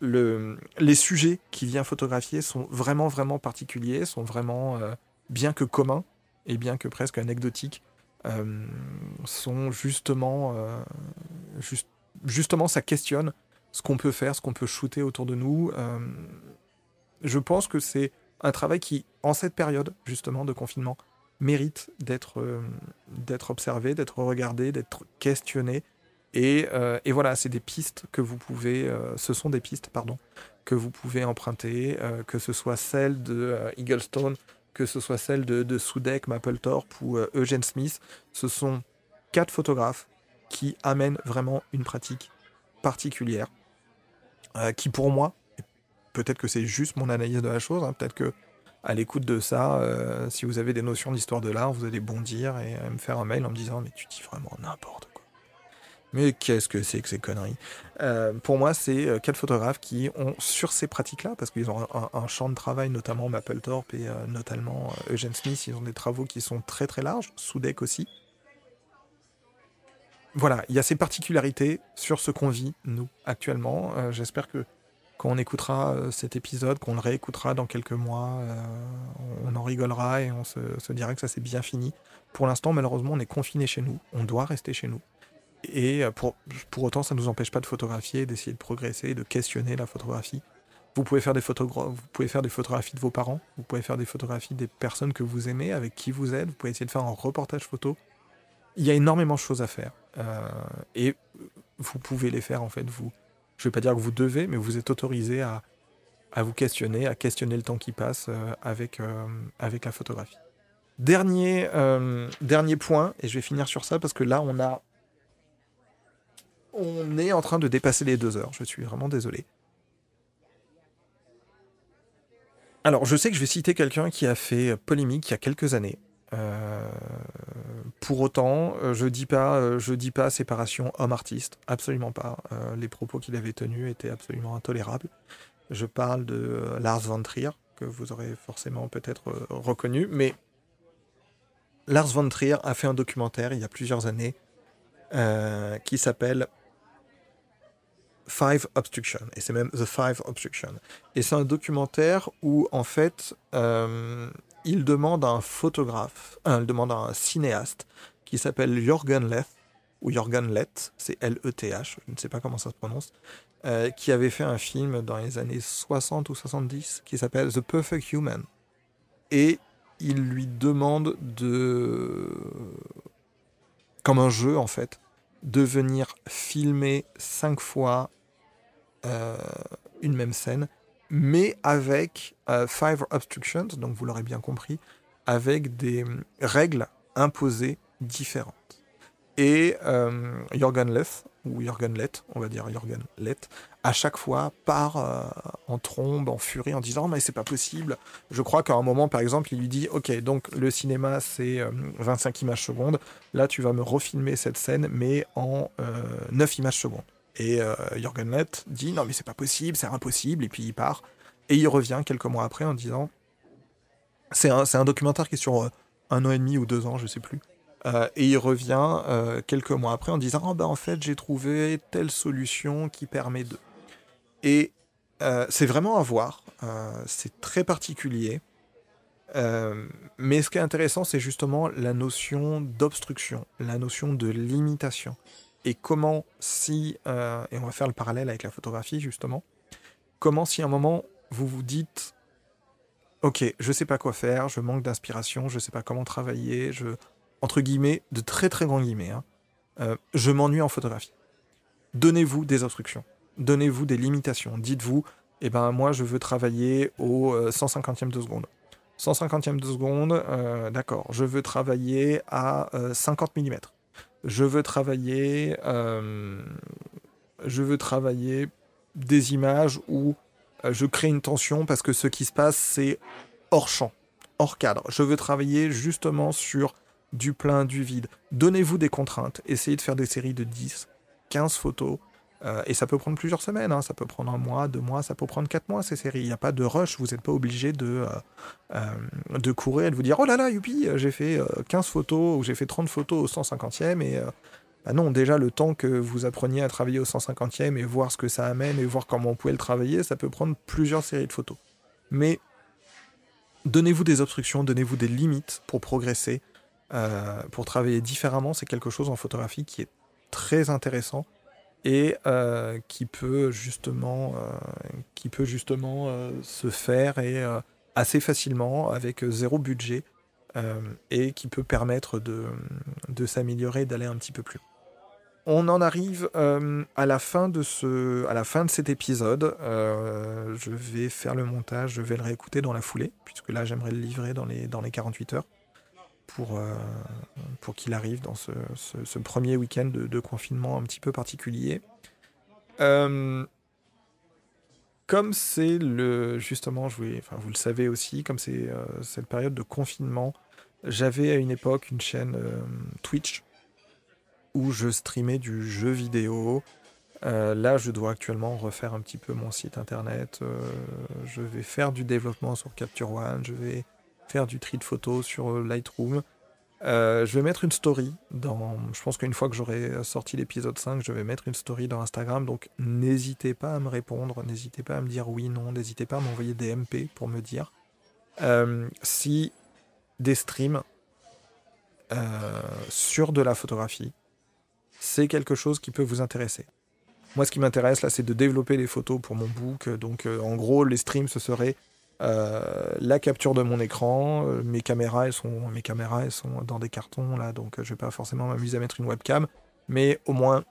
le, les sujets qu'il vient photographier sont vraiment, vraiment particuliers, sont vraiment, euh, bien que communs et bien que presque anecdotiques, euh, sont justement, juste, justement, ça questionne ce qu'on peut faire, ce qu'on peut shooter autour de nous. je pense que c'est un travail qui, en cette période justement de confinement, mérite d'être euh, d'être observé, d'être regardé, d'être questionné. Et, euh, et voilà, c'est des pistes que vous pouvez, euh, ce sont des pistes, pardon, que vous pouvez emprunter, que ce soit celle de Eaglestone, que ce soit celle de, de Sudek, Mapplethorpe ou Eugene Smith. Ce sont quatre photographes qui amènent vraiment une pratique particulière, qui pour moi, peut-être que c'est juste mon analyse de la chose, hein, peut-être que à l'écoute de ça, euh, si vous avez des notions d'histoire de l'art, vous allez bondir et me faire un mail en me disant mais tu dis vraiment n'importe quoi. Mais qu'est-ce que c'est que ces conneries? Euh, Pour moi, c'est euh, quatre photographes qui ont, sur ces pratiques-là, parce qu'ils ont un, champ de travail, notamment Mapplethorpe et notamment Eugene Smith, ils ont des travaux qui sont très très larges, Soudek aussi. Voilà, il y a ces particularités sur ce qu'on vit, nous, actuellement. J'espère que quand on écoutera euh, cet épisode, qu'on le réécoutera dans quelques mois, euh, on en rigolera et on se, dira que ça s'est bien fini. Pour l'instant, malheureusement, on est confiné chez nous, on doit rester chez nous. Et euh, pour, pour autant, ça ne nous empêche pas de photographier, d'essayer de progresser, de questionner la photographie. Vous pouvez, faire des vous pouvez faire des photographies de vos parents, vous pouvez faire des photographies des personnes que vous aimez, avec qui vous êtes, vous pouvez essayer de faire un reportage photo. Il y a énormément de choses à faire. et vous pouvez les faire, en fait, vous je ne vais pas dire que vous devez, mais vous êtes autorisé à, vous questionner, à questionner le temps qui passe euh, avec, euh, avec la photographie. Dernier, euh, dernier point, et je vais finir sur ça parce que là, on a. On est en train de dépasser les deux heures. Je suis vraiment désolé. Alors, je sais que je vais citer quelqu'un qui a fait polémique il y a quelques années. Euh, pour autant, euh, je dis pas, euh, je dis pas séparation homme-artiste, absolument pas. les propos qu'il avait tenus étaient absolument intolérables. Je parle de Lars von Trier, que vous aurez forcément peut-être reconnu, mais Lars von Trier a fait un documentaire il y a plusieurs années qui s'appelle Five Obstruction, et c'est même The Five Obstruction. Et c'est un documentaire où, en fait, euh, il demande à un photographe, euh, il demande à un cinéaste qui s'appelle Jürgen Leth, ou Jürgen Leth, c'est L-E-T-H, je ne sais pas comment ça se prononce, euh, qui avait fait un film dans les années 60 ou 70 qui s'appelle The Perfect Human. Et il lui demande de. comme un jeu en fait, de venir filmer cinq fois euh, une même scène, mais avec euh, Five Obstructions, donc vous l'aurez bien compris, avec des hum, règles imposées différentes. Et euh, ou Jorgen Lett, on va dire Jorgen Lett, à chaque fois part euh, en trombe, en furie, en disant mais c'est pas possible. Je crois qu'à un moment, par exemple, il lui dit ok, donc le cinéma c'est 25 images secondes, là tu vas me refilmer cette scène, mais en 9 images secondes. Et euh, Jürgen Lett dit non mais c'est pas possible, c'est impossible, et puis il part. Et il revient quelques mois après en disant c'est un, un, documentaire qui est sur euh, un an et demi ou deux ans, je sais plus. Euh, et il revient quelques mois après en disant oh, bah, en fait j'ai trouvé telle solution qui permet de. Et c'est vraiment à voir, c'est très particulier. mais ce qui est intéressant, c'est justement la notion d'obstruction, la notion de limitation et comment si, euh, et on va faire le parallèle avec la photographie justement, comment si à un moment vous vous dites, ok, je sais pas quoi faire, je manque d'inspiration, je sais pas comment travailler, je, entre guillemets, de très très grands guillemets, hein, euh, je m'ennuie en photographie. Donnez-vous des instructions, donnez-vous des limitations, dites-vous, eh ben moi je veux travailler au 150e euh, de seconde. 150e de seconde, d'accord, je veux travailler à 50 mm je veux travailler, euh, je veux travailler des images où euh, je crée une tension parce que ce qui se passe, c'est hors champ, hors cadre. Je veux travailler justement sur du plein, du vide. Donnez-vous des contraintes. Essayez de faire des séries de 10, 15 photos euh, et ça peut prendre plusieurs semaines, hein. ça peut prendre un mois, deux mois, ça peut prendre quatre mois ces séries. Il n'y a pas de rush, vous n'êtes pas obligé de, euh, euh, de courir et de vous dire Oh là là, youpi, j'ai fait 15 photos ou j'ai fait 30 photos au 150e. Et bah non, déjà le temps que vous appreniez à travailler au 150e et voir ce que ça amène et voir comment on pouvait le travailler, ça peut prendre plusieurs séries de photos. Mais donnez-vous des obstructions, donnez-vous des limites pour progresser, pour travailler différemment. C'est quelque chose en photographie qui est très intéressant et euh, qui peut justement, euh, euh, se faire assez facilement avec zéro budget et qui peut permettre de, de s'améliorer, d'aller un petit peu plus. On en arrive à, la fin de ce, à la fin de cet épisode. je vais faire le montage, je vais le réécouter dans la foulée, puisque là j'aimerais le livrer dans les, dans les 48 heures pour, euh, pour qu'il arrive dans ce, ce, premier week-end de, confinement un petit peu particulier. Euh, comme c'est le justement, vous le savez aussi, comme c'est euh, cette période de confinement, j'avais à une époque une chaîne Twitch où je streamais du jeu vidéo. là, je dois actuellement refaire un petit peu mon site internet. je vais faire du développement sur Capture One. Je vais faire du tri de photos sur euh, Lightroom. Euh, je vais mettre une story dans. Je pense qu'une fois que j'aurai sorti l'épisode 5, je vais mettre une story dans Instagram. Donc n'hésitez pas à me répondre, n'hésitez pas à me dire oui, non, n'hésitez pas à m'envoyer des MP pour me dire euh, si des streams sur de la photographie, c'est quelque chose qui peut vous intéresser. Moi, ce qui m'intéresse là, c'est de développer les photos pour mon book. Donc, en gros, les streams, ce serait euh, la capture de mon écran, euh, mes caméras elles sont, mes caméras elles sont dans des cartons là, donc euh, je vais pas forcément m'amuser à mettre une webcam, mais au moins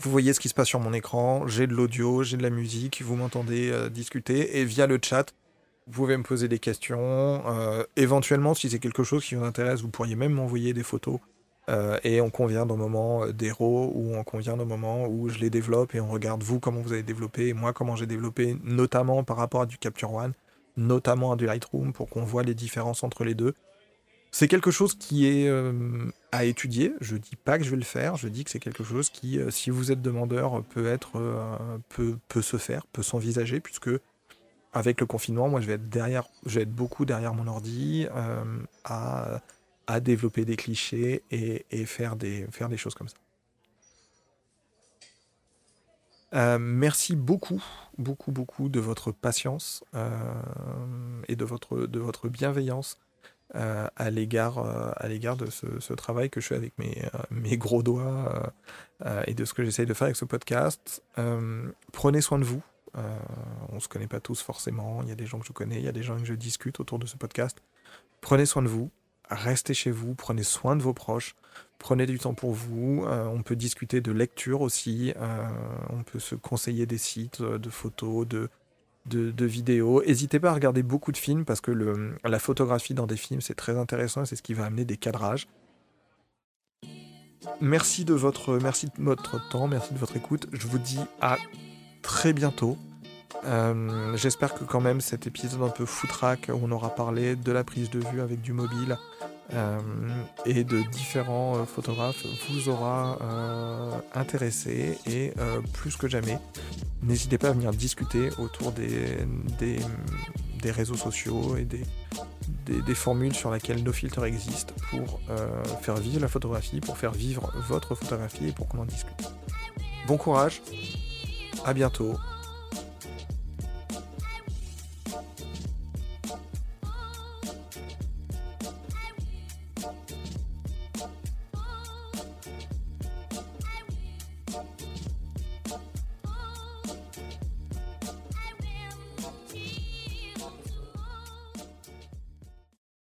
vous voyez ce qui se passe sur mon écran, j'ai de l'audio, j'ai de la musique, vous m'entendez discuter et via le chat Vous pouvez me poser des questions. Euh, éventuellement, si c'est quelque chose qui vous intéresse, vous pourriez même m'envoyer des photos. Euh, et on convient d'un moment d'héros ou on convient d'un moment où je les développe et on regarde vous comment vous avez développé et moi comment j'ai développé, notamment par rapport à du Capture One, notamment à du Lightroom pour qu'on voit les différences entre les deux. C'est quelque chose qui est euh, à étudier. Je dis pas que je vais le faire. Je dis que c'est quelque chose qui, euh, si vous êtes demandeur, peut être, peut, peut se faire, peut s'envisager, puisque avec le confinement, moi, je vais être derrière, je vais être beaucoup derrière mon ordi à à développer des clichés et, faire, des, choses comme ça. Euh, merci beaucoup, beaucoup, beaucoup de votre patience euh, et de votre, bienveillance euh, à l'égard à l'égard de ce, travail que je fais avec mes, mes gros doigts et de ce que j'essaye de faire avec ce podcast. prenez soin de vous. on ne se connaît pas tous forcément. Il y a des gens que je connais, il y a des gens que je discute autour de ce podcast. Prenez soin de vous restez chez vous, prenez soin de vos proches, prenez du temps pour vous. Euh, on peut discuter de lecture aussi, euh, on peut se conseiller des sites euh, de photos, de, vidéos. N'hésitez pas à regarder beaucoup de films parce que la photographie dans des films c'est très intéressant et c'est ce qui va amener des cadrages. Merci de votre temps, merci de votre écoute. Je vous dis à très bientôt. J'espère que quand même cet épisode un peu foutraque où on aura parlé de la prise de vue avec du mobile, euh, et de différents euh, photographes vous aura euh, intéressé et plus que jamais, n'hésitez pas à venir discuter autour des, des, réseaux sociaux et des, des, formules sur lesquelles nos filtres existent pour faire vivre la photographie, pour faire vivre votre photographie et pour qu'on en discute. Bon courage, à bientôt